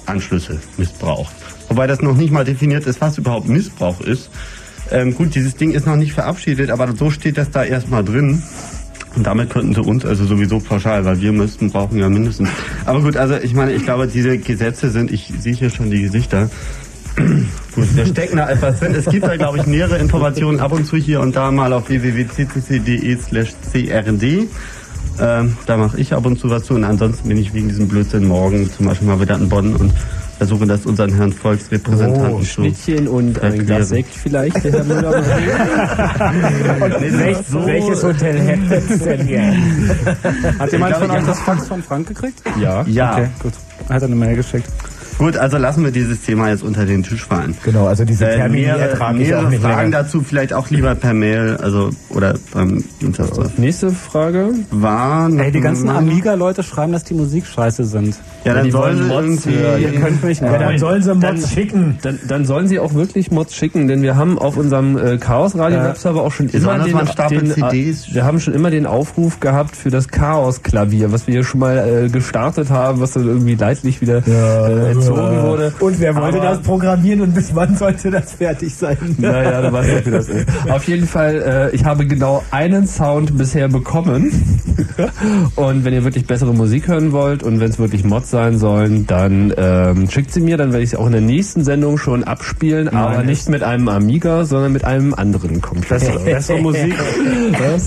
Telekommunikationsanschlüsse missbraucht. Wobei das noch nicht mal definiert ist, was überhaupt Missbrauch ist. Ähm, gut, dieses Ding ist noch nicht verabschiedet, aber so steht das da erstmal drin. Und damit könnten sie uns also sowieso pauschal, weil wir müssten, brauchen ja mindestens. Aber gut, also ich meine, ich glaube, diese Gesetze sind, ich sehe hier schon die Gesichter. Gut, da steckt noch etwas drin. Es gibt da, glaube ich, nähere Informationen ab und zu hier und da mal auf www.ccc.de slash crd. Ähm, da mache ich ab und zu was zu und ansonsten bin ich wegen diesem Blödsinn morgen zum Beispiel mal wieder in Bonn und versuche das unseren Herrn Volksrepräsentanten Oh, zu Schnittchen und ein. Glas Sekt vielleicht, der Herr Müller Und welch, welches Hotel hätte es denn hier? Hat jemand von euch das Fax von Frank gekriegt? Ja. Ja. Okay, gut. Hat er eine Mail geschickt. Gut, also lassen wir dieses Thema jetzt unter den Tisch fallen. Genau, also diese Termine mehrere, ertrage ich auch nicht Fragen länger. dazu vielleicht auch lieber per Mail, also oder beim Dienstag. Nächste Frage. War Ey, die ganzen Amiga-Leute schreiben, dass die Musik scheiße sind. Ja, dann sollen sie Mods irgendwie. Ihr könnt mich Ja, dann sollen sie Mods schicken. Dann, dann sollen sie auch wirklich Mods schicken, denn wir haben auf unserem äh, Chaos Radio Ja. Webserver auch schon immer den, den CDs äh, wir haben schon immer den Aufruf gehabt für das Chaos Klavier, was wir hier schon mal äh, gestartet haben, was dann irgendwie leidlich wieder äh, entzogen wurde. Und wer wollte Aber- das programmieren und bis wann sollte das fertig sein? Naja, du weißt nicht, wie das ist. Auf jeden Fall, äh, ich habe genau einen Sound bisher bekommen. Und wenn ihr wirklich bessere Musik hören wollt und wenn es wirklich Mods sein sollen, dann ähm, schickt sie mir, dann werde ich sie auch in der nächsten Sendung schon abspielen, aber nicht mit einem Amiga, sondern mit einem anderen Computer. Bessere, Musik.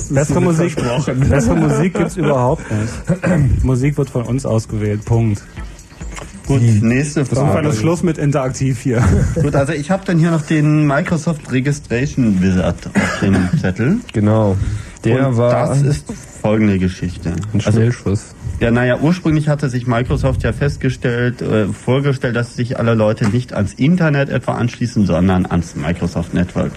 Bessere Musik, bessere Musik gibt's überhaupt nicht. Musik wird von uns ausgewählt. Punkt. Gut, nächste Irgendwann Frage. ist Schluss mit Interaktiv hier. Gut, also ich habe dann hier noch den Microsoft Registration Wizard auf dem Zettel. Genau. Der Und war das ist folgende Geschichte. ein Schnellschuss. Ja, naja, ursprünglich hatte sich Microsoft ja festgestellt, äh, vorgestellt, dass sich alle Leute nicht ans Internet etwa anschließen, sondern ans Microsoft Network.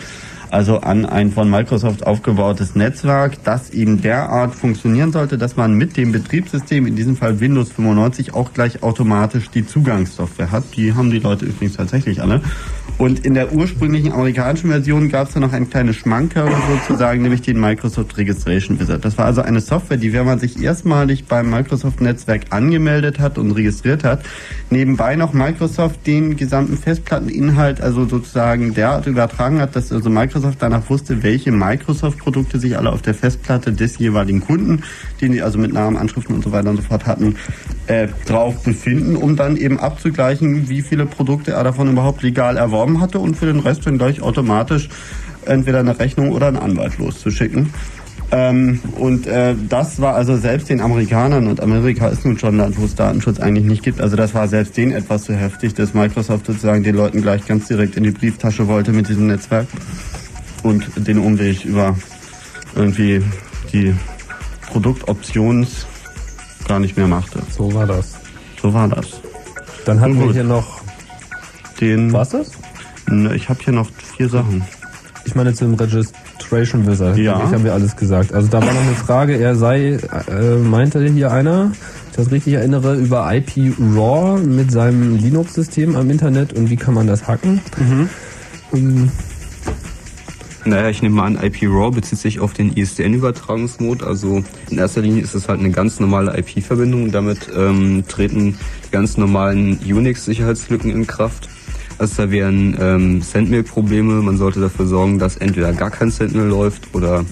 Also an ein von Microsoft aufgebautes Netzwerk, das eben derart funktionieren sollte, dass man mit dem Betriebssystem, in diesem Fall Windows 95, auch gleich automatisch die Zugangssoftware hat. Die haben die Leute übrigens tatsächlich alle. Und in der ursprünglichen amerikanischen Version gab es da noch ein kleines Schmankerl sozusagen, nämlich den Microsoft Registration Wizard. Das war also eine Software, die, wenn man sich erstmalig beim Microsoft-Netzwerk angemeldet hat und registriert hat, nebenbei noch Microsoft den gesamten Festplatteninhalt also sozusagen derart übertragen hat, dass also Microsoft danach wusste, welche Microsoft-Produkte sich alle auf der Festplatte des jeweiligen Kunden, den die also mit Namen, Anschriften und so weiter und so fort hatten, äh, drauf befinden, um dann eben abzugleichen, wie viele Produkte er davon überhaupt legal erworben hatte und für den Rest dann gleich automatisch entweder eine Rechnung oder einen Anwalt loszuschicken. Ähm, und äh, das war also selbst den Amerikanern, und Amerika ist nun schon ein Land, wo es Datenschutz eigentlich nicht gibt, also das war selbst denen etwas zu heftig, dass Microsoft sozusagen den Leuten gleich ganz direkt in die Brieftasche wollte mit diesem Netzwerk und den Umweg über irgendwie die Produktoptions gar nicht mehr machte. So war das. So war das. Dann hatten wir hier noch. Den, Was das? Ich habe hier noch vier Sachen. Ich meine zum Registration Wizard. Ja. Das haben wir alles gesagt. Also da war noch eine Frage. Er sei, äh, meinte hier einer, ich das richtig erinnere, über IP Raw mit seinem Linux-System am Internet und wie kann man das hacken? Ähm, Naja, ich nehme mal an, IP-RAW bezieht sich auf den ISDN-Übertragungsmode. Also in erster Linie ist es halt eine ganz normale IP-Verbindung. Damit ähm, treten ganz normalen Unix-Sicherheitslücken in Kraft. Also da wären ähm, Sendmail-Probleme. Man sollte dafür sorgen, dass entweder gar kein Sendmail läuft oder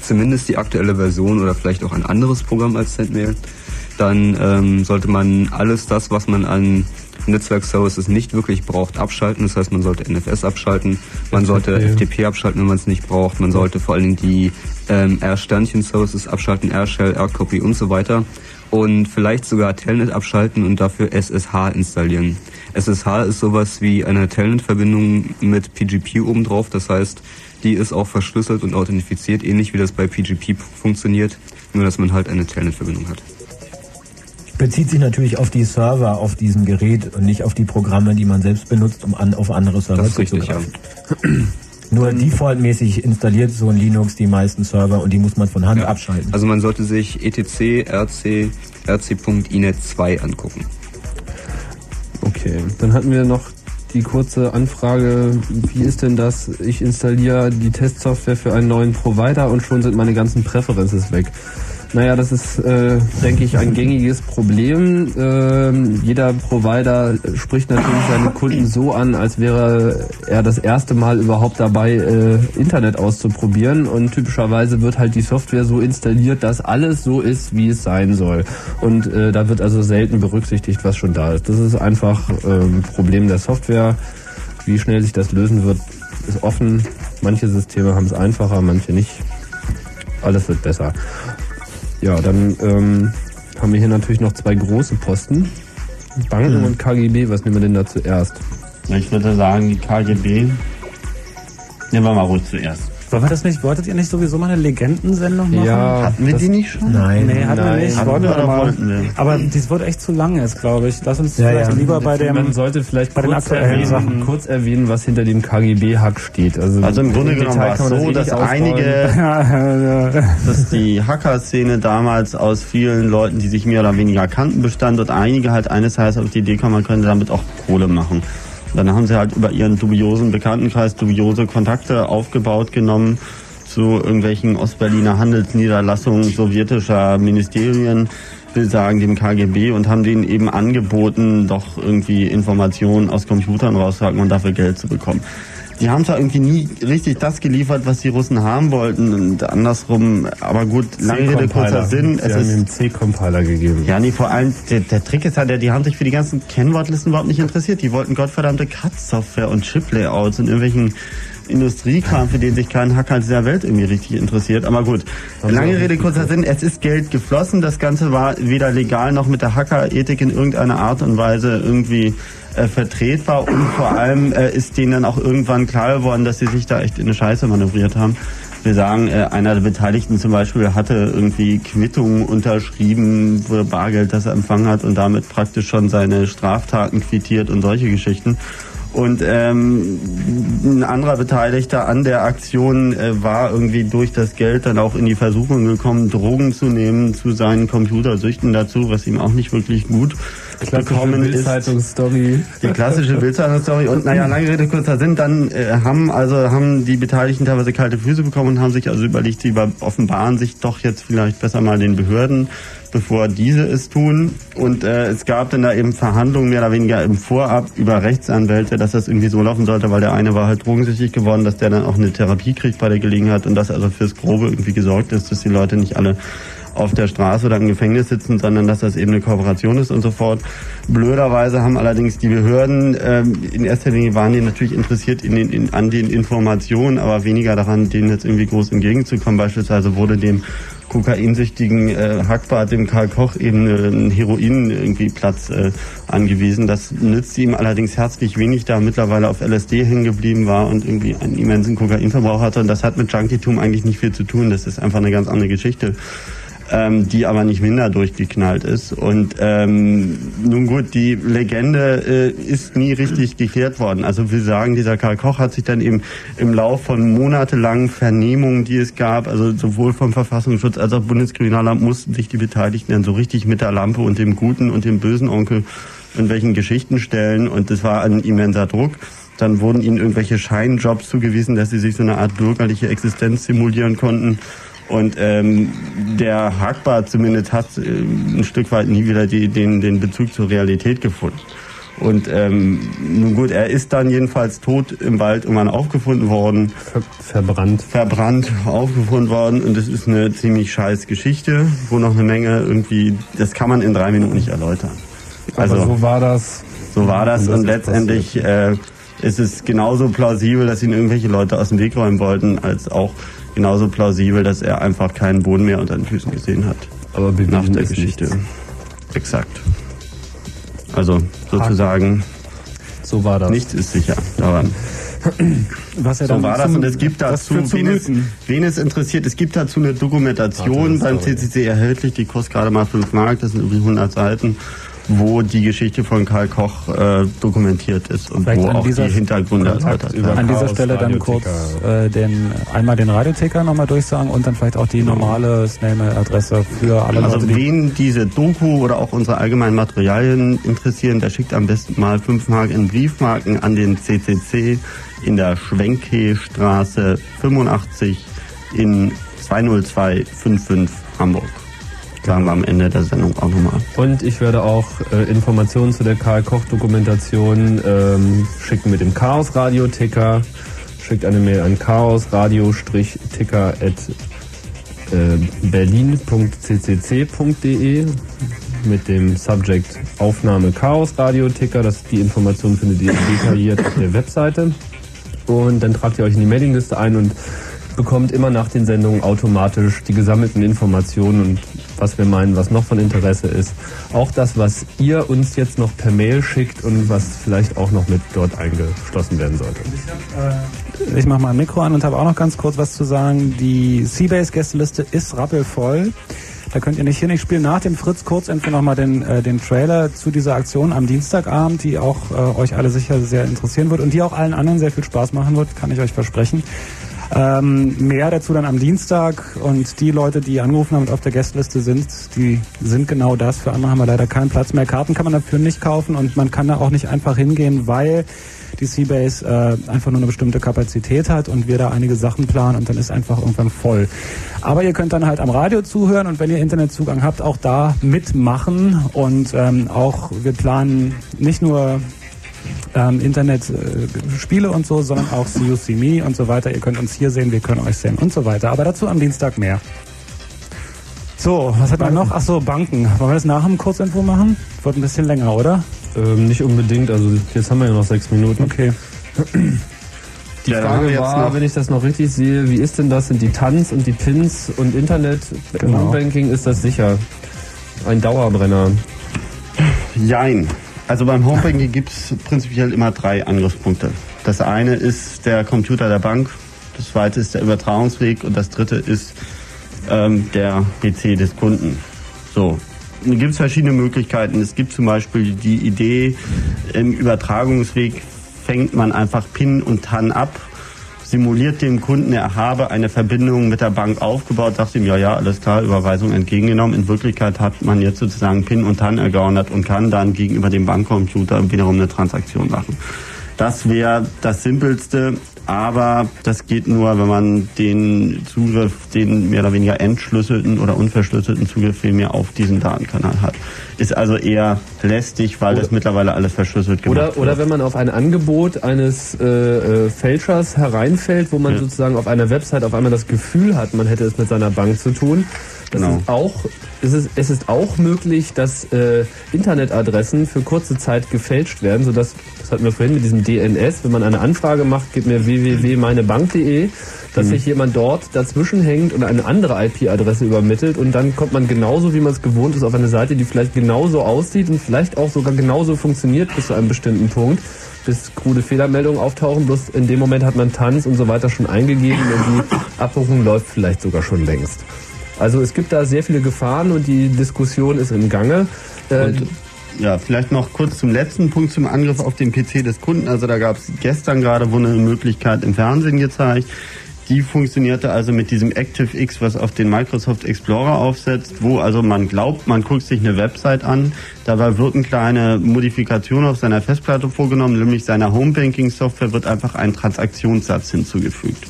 zumindest die aktuelle Version oder vielleicht auch ein anderes Programm als Sendmail. Dann ähm, sollte man alles das, was man an Netzwerkservices nicht wirklich braucht, abschalten. Das heißt, man sollte NFS abschalten, man sollte FTP. FTP abschalten, wenn man es nicht braucht. Man sollte vor allen Dingen die ähm, R-Sternchen-Services abschalten, R-Shell, R-Copy und so weiter. Und vielleicht sogar Telnet abschalten und dafür SSH installieren. SSH ist sowas wie eine Telnet-Verbindung mit PGP obendrauf. Das heißt, die ist auch verschlüsselt und authentifiziert, ähnlich wie das bei PGP funktioniert, nur dass man halt eine Telnet-Verbindung hat. Bezieht sich natürlich auf die Server auf diesem Gerät und nicht auf die Programme, die man selbst benutzt, um an, auf andere Server Das ist richtig, ja. zuzugreifen. Nur defaultmäßig installiert so ein Linux die meisten Server und die muss man von Hand abschalten. Also man sollte sich etc rc rc.inet2 angucken. Okay, dann hatten wir noch die kurze Anfrage, wie ist denn das? Ich installiere die Testsoftware für einen neuen Provider und schon sind meine ganzen Präferences weg. Naja, das ist, äh, denke ich, ein gängiges Problem. Ähm, jeder Provider spricht natürlich seine Kunden so an, als wäre er das erste Mal überhaupt dabei, äh, Internet auszuprobieren. Und typischerweise wird halt die Software so installiert, dass alles so ist, wie es sein soll. Und äh, da wird also selten berücksichtigt, was schon da ist. Das ist einfach ähm, Problem der Software. Wie schnell sich das lösen wird, ist offen. Manche Systeme haben es einfacher, manche nicht. Alles wird besser. Ja, dann ähm, haben wir hier natürlich noch zwei große Posten. Banken Mhm. und KGB, was nehmen wir denn da zuerst? Ich würde sagen, die KGB. Nehmen wir mal ruhig zuerst. Wollen wir das nicht, wolltet ihr nicht sowieso mal eine Legendensendung machen? Hatten wir die nicht schon? Nein. Nee, hatten wir Nein. nicht. Hatten Wollten wir wir mal. wollten wir? Aber das wird echt zu lang jetzt, glaube ich. Lass uns Ja, vielleicht ja. lieber bei dem... Man sollte vielleicht bei den aktuellen erwähnen, Sachen. kurz erwähnen, was hinter dem KGB-Hack steht. Also, Also im Grunde genommen war es so, eh dass einige, Ja, ja. dass die Hacker-Szene damals aus vielen Leuten, die sich mehr oder weniger kannten, bestand und einige halt eines Tages auf die Idee kamen, man könnte damit auch Kohle machen. Dann haben sie halt über ihren dubiosen Bekanntenkreis dubiose Kontakte aufgebaut genommen zu irgendwelchen Ostberliner Handelsniederlassungen sowjetischer Ministerien, will sagen dem KGB und haben denen eben angeboten, doch irgendwie Informationen aus Computern rauszuhacken und dafür Geld zu bekommen. Die haben zwar irgendwie nie richtig das geliefert, was die Russen haben wollten und andersrum, aber gut, lange Rede, kurzer. Sinn, Sie es haben ihm C-Compiler gegeben. ja, nee, vor allem, der, der Trick ist halt, die haben sich für die ganzen Kennwortlisten überhaupt nicht interessiert. Die wollten gottverdammte Cut-Software und Chip-Layouts und irgendwelchen Industriekram, für den sich kein Hacker dieser Welt irgendwie richtig interessiert. Aber gut, lange Rede, kurzer Sinn, es ist Geld geflossen. Das Ganze war weder legal noch mit der Hacker-Ethik in irgendeiner Art und Weise irgendwie äh, vertretbar und vor allem äh, ist denen dann auch irgendwann klar geworden, dass sie sich da echt in eine Scheiße manövriert haben. Wir sagen, äh, einer der Beteiligten zum Beispiel hatte irgendwie Quittungen unterschrieben für Bargeld, das er empfangen hat und damit praktisch schon seine Straftaten quittiert und solche Geschichten. Und ähm, ein anderer Beteiligter an der Aktion äh, war irgendwie durch das Geld dann auch in die Versuchung gekommen, Drogen zu nehmen zu seinen Computersüchten dazu, was ihm auch nicht wirklich gut bekommen ist. Bildzeitungsstory. Die klassische Bildzeitungsstory. Und naja, lange Rede, kurzer Sinn, dann äh, haben also haben die Beteiligten teilweise kalte Füße bekommen und haben sich also überlegt, sie offenbaren sich doch jetzt vielleicht besser mal den Behörden, bevor diese es tun. Und äh, es gab dann da eben Verhandlungen mehr oder weniger im Vorab über Rechtsanwälte, dass das irgendwie so laufen sollte, weil der eine war halt drogensüchtig geworden, dass der dann auch eine Therapie kriegt bei der Gelegenheit und dass also fürs Grobe irgendwie gesorgt ist, dass die Leute nicht alle auf der Straße oder im Gefängnis sitzen, sondern dass das eben eine Kooperation ist und so fort. Blöderweise haben allerdings die Behörden ähm, in erster Linie waren die natürlich interessiert in den, in, an den Informationen, aber weniger daran, denen jetzt irgendwie groß entgegenzukommen. Beispielsweise wurde dem kokainsüchtigen äh, Hackbart, dem Karl Koch, eben äh, ein Heroin irgendwie Platz äh, angewiesen. Das nützte ihm allerdings herzlich wenig, da er mittlerweile auf LSD hängen geblieben war und irgendwie einen immensen Kokainverbrauch hatte. Und das hat mit Junkietum eigentlich nicht viel zu tun. Das ist einfach eine ganz andere Geschichte ähm, die aber nicht minder durchgeknallt ist. Und ähm, nun gut, die Legende äh, ist nie richtig geklärt worden. Also wir sagen, dieser Karl Koch hat sich dann eben im Lauf von monatelangen Vernehmungen, die es gab, also sowohl vom Verfassungsschutz als auch Bundeskriminalamt, mussten sich die Beteiligten dann so richtig mit der Lampe und dem guten und dem bösen Onkel in welchen Geschichten stellen. Und das war ein immenser Druck. Dann wurden ihnen irgendwelche Scheinjobs zugewiesen, dass sie sich so eine Art bürgerliche Existenz simulieren konnten. Und ähm, der Hackbar zumindest hat äh, ein Stück weit nie wieder die, den, den Bezug zur Realität gefunden. Und ähm, nun gut, er ist dann jedenfalls tot im Wald irgendwann aufgefunden worden. Ver verbrannt. Verbrannt, aufgefunden worden. Und es ist eine ziemlich scheiß Geschichte, wo noch eine Menge irgendwie, das kann man in drei Minuten nicht erläutern. Also Aber so war das. so war das Und und, ist letztendlich äh, ist es genauso plausibel, dass ihn irgendwelche Leute aus dem Weg räumen wollten, als auch genauso plausibel, dass er einfach keinen Boden mehr unter den Füßen gesehen hat. Aber nach der Geschichte. nichts. Exakt. Also sozusagen So war das. nichts ist sicher daran. Was ja So war das und es gibt dazu, wen es, wen es interessiert, es gibt dazu eine Dokumentation Warte, beim. CCC erhältlich, die kostet gerade mal 5 Mark, das sind irgendwie 100 Seiten. Wo die Geschichte von Karl Koch äh, dokumentiert ist und Vielleicht wo an auch dieser die Hintergründe erläutert werden. An dieser Stelle dann kurz äh, den einmal den Radioticker nochmal durchsagen und dann vielleicht auch die normale Snail-Adresse für alle Also Leute, die wen diese Doku oder auch unsere allgemeinen Materialien interessieren, der schickt am besten mal 5 Mark in Briefmarken an den CCC in der Schwenke-Straße 85 in 20255 Hamburg. Sagen wir am Ende der Sendung auch nochmal. Und ich werde auch äh, Informationen zu der Karl Koch Dokumentation ähm, schicken mit dem Chaos Radio Ticker. Schickt eine Mail an chaosradio-ticker äh, berlin.ccc.de mit dem Subject Aufnahme Chaos Radio Ticker. Die Informationen findet ihr detailliert auf der Webseite. Und dann tragt ihr euch in die Mailingliste ein und bekommt immer nach den Sendungen automatisch die gesammelten Informationen und was wir meinen, was noch von Interesse ist. Auch das, was ihr uns jetzt noch per Mail schickt und was vielleicht auch noch mit dort eingeschlossen werden sollte. Ich mache mal ein Mikro an und habe auch noch ganz kurz was zu sagen. Die Seabase-Gästeliste ist rappelvoll. Da könnt ihr nicht hin. Ich spiele nach dem Fritz Kurzinfo nochmal den, äh, den Trailer zu dieser Aktion am Dienstagabend, die auch äh, euch alle sicher sehr interessieren wird und die auch allen anderen sehr viel Spaß machen wird, kann ich euch versprechen. Ähm, mehr dazu dann am Dienstag und die Leute, die angerufen haben und auf der Gästeliste sind, die sind genau das. Für andere haben wir leider keinen Platz mehr. Karten kann man dafür nicht kaufen und man kann da auch nicht einfach hingehen, weil die Seabase äh, einfach nur eine bestimmte Kapazität hat und wir da einige Sachen planen und dann ist einfach irgendwann voll. Aber ihr könnt dann halt am Radio zuhören und wenn ihr Internetzugang habt, auch da mitmachen und ähm, auch wir planen nicht nur ähm, Internet-Spiele und so, sondern auch See You See Me und so weiter. Ihr könnt uns hier sehen, wir können euch sehen und so weiter. Aber dazu am Dienstag mehr. So, was hat man noch? Ach so, Banken. Wollen wir das nach dem Kurzinfo machen? Wird ein bisschen länger, oder? Ähm, nicht unbedingt, also jetzt haben wir ja noch sechs Minuten. Okay. Die Ja, Frage war, noch- wenn ich das noch richtig sehe, wie ist denn das? Sind die Tanz und die Pins und Internet? Im Genau. Homebanking ist das sicher ein Dauerbrenner. Jein. Also beim Homebanking gibt es prinzipiell immer drei Angriffspunkte. Das eine ist der Computer der Bank, das zweite ist der Übertragungsweg und das dritte ist ähm, der PC des Kunden. So. Nun gibt es verschiedene Möglichkeiten. Es gibt zum Beispiel die Idee, im Übertragungsweg fängt man einfach PIN und TAN ab, simuliert dem Kunden, er habe eine Verbindung mit der Bank aufgebaut, sagt ihm, ja, ja, alles klar, Überweisung entgegengenommen. In Wirklichkeit hat man jetzt sozusagen PIN und TAN ergaunert und kann dann gegenüber dem Bankcomputer wiederum eine Transaktion machen. Das wäre das Simpelste, aber das geht nur, wenn man den Zugriff, den mehr oder weniger entschlüsselten oder unverschlüsselten Zugriff vielmehr auf diesen Datenkanal hat. Ist also eher lästig, weil das mittlerweile alles verschlüsselt gemacht Oder, wird. oder wenn man auf ein Angebot eines äh, äh, Fälschers hereinfällt, wo man Ja. sozusagen auf einer Website auf einmal das Gefühl hat, man hätte es mit seiner Bank zu tun. Das Genau. ist auch, es, ist, es ist auch möglich, dass äh, Internetadressen für kurze Zeit gefälscht werden, sodass, das hatten wir vorhin mit diesem DNS, wenn man eine Anfrage macht, gib mir www.meinebank.de, dass Mhm. sich jemand dort dazwischen hängt und eine andere IP-Adresse übermittelt und dann kommt man genauso, wie man es gewohnt ist, auf eine Seite, die vielleicht genauso aussieht und vielleicht auch sogar genauso funktioniert bis zu einem bestimmten Punkt, bis krude Fehlermeldungen auftauchen. Bloß in dem Moment hat man Tanz und so weiter schon eingegeben und die Abbuchung läuft vielleicht sogar schon längst. Also es gibt da sehr viele Gefahren und die Diskussion ist im Gange. Äh, Und, ja, vielleicht noch kurz zum letzten Punkt zum Angriff auf den PC des Kunden. Also da gab es gestern gerade wohl eine Möglichkeit im Fernsehen gezeigt. Die funktionierte also mit diesem ActiveX, was auf den Microsoft Explorer aufsetzt, wo also man glaubt, man guckt sich eine Website an. Dabei wird eine kleine Modifikation auf seiner Festplatte vorgenommen, nämlich seiner Homebanking-Software wird einfach ein Transaktionssatz hinzugefügt.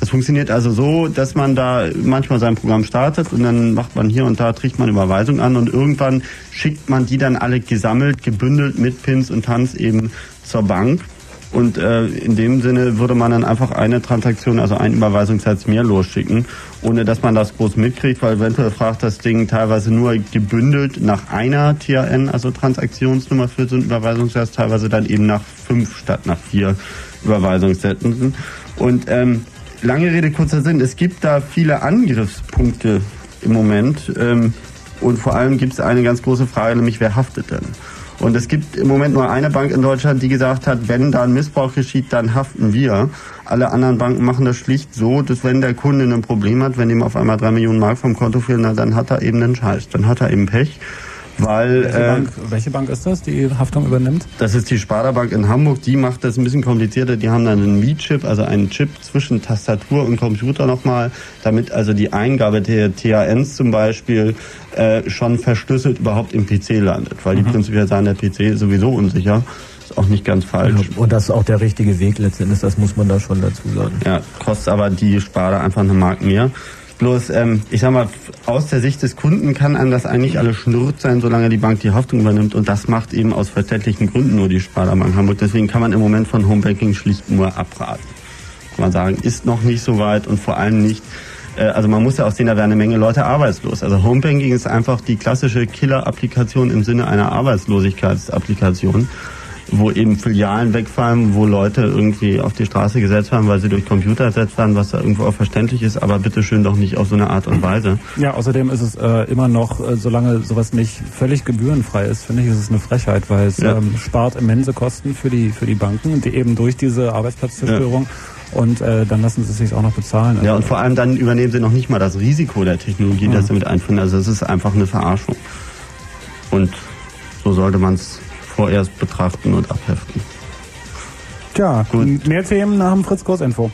Das funktioniert also so, dass man da manchmal sein Programm startet und dann macht man hier und da, trägt man Überweisung an und irgendwann schickt man die dann alle gesammelt, gebündelt mit Pins und Tanz eben zur Bank. Und äh, in dem Sinne würde man dann einfach eine Transaktion, also einen Überweisungssatz mehr losschicken, ohne dass man das groß mitkriegt, weil eventuell fragt das Ding teilweise nur gebündelt nach einer TRN, also Transaktionsnummer für so einen Überweisungssatz, teilweise dann eben nach fünf statt nach vier Überweisungssätzen. Und ähm, lange Rede, kurzer Sinn, es gibt da viele Angriffspunkte im Moment. Ähm, und vor allem gibt es eine ganz große Frage, nämlich wer haftet denn? Und es gibt im Moment nur eine Bank in Deutschland, die gesagt hat, wenn da ein Missbrauch geschieht, dann haften wir. Alle anderen Banken machen das schlicht so, dass wenn der Kunde ein Problem hat, wenn ihm auf einmal drei Millionen Mark vom Konto fehlen, dann hat er eben einen Scheiß. Dann hat er eben Pech, Weil Welche, äh, Bank, welche Bank ist das, die Haftung übernimmt? das ist die Sparda Bank in Hamburg, die macht das ein bisschen komplizierter. Die haben dann einen Mi-Chip, also einen Chip zwischen Tastatur und Computer nochmal, damit also die Eingabe der TANs zum Beispiel äh, schon verschlüsselt überhaupt im PC landet. Weil die prinzipiell sagen, der PC ist sowieso unsicher. Ist auch nicht ganz falsch. Und das ist auch der richtige Weg letztendlich, das muss man da schon dazu sagen. Ja, kostet aber die Sparda einfach eine Mark mehr. Bloß, ähm, ich sag mal, aus der Sicht des Kunden kann einem das eigentlich alles schnurrt sein, solange die Bank die Haftung übernimmt. Und das macht eben aus verständlichen Gründen nur die Sparda Bank Hamburg. Deswegen kann man im Moment von Homebanking schlicht nur abraten. Kann man sagen, ist noch nicht so weit und vor allem nicht. äh, Also man muss ja auch sehen, da werden eine Menge Leute arbeitslos. Also Homebanking ist einfach die klassische Killer-Applikation im Sinne einer Arbeitslosigkeitsapplikation wo eben Filialen wegfallen, wo Leute irgendwie auf die Straße gesetzt werden, weil sie durch Computer ersetzt werden, was da irgendwo auch verständlich ist, aber bitteschön doch nicht auf so eine Art und Weise. Ja, außerdem ist es äh, immer noch, äh, solange sowas nicht völlig gebührenfrei ist, finde ich, ist es eine Frechheit, weil es Ja. ähm, spart immense Kosten für die für die Banken, die eben durch diese Arbeitsplatzzerstörung und äh, dann lassen sie es sich auch noch bezahlen. Ja, und vor allem dann übernehmen sie noch nicht mal das Risiko der Technologie, das sie mit einführen. Also es ist einfach eine Verarschung. Und so sollte man es vorerst betrachten und abheften. Tja, mehr Themen nach dem Fritz Kurzinfo.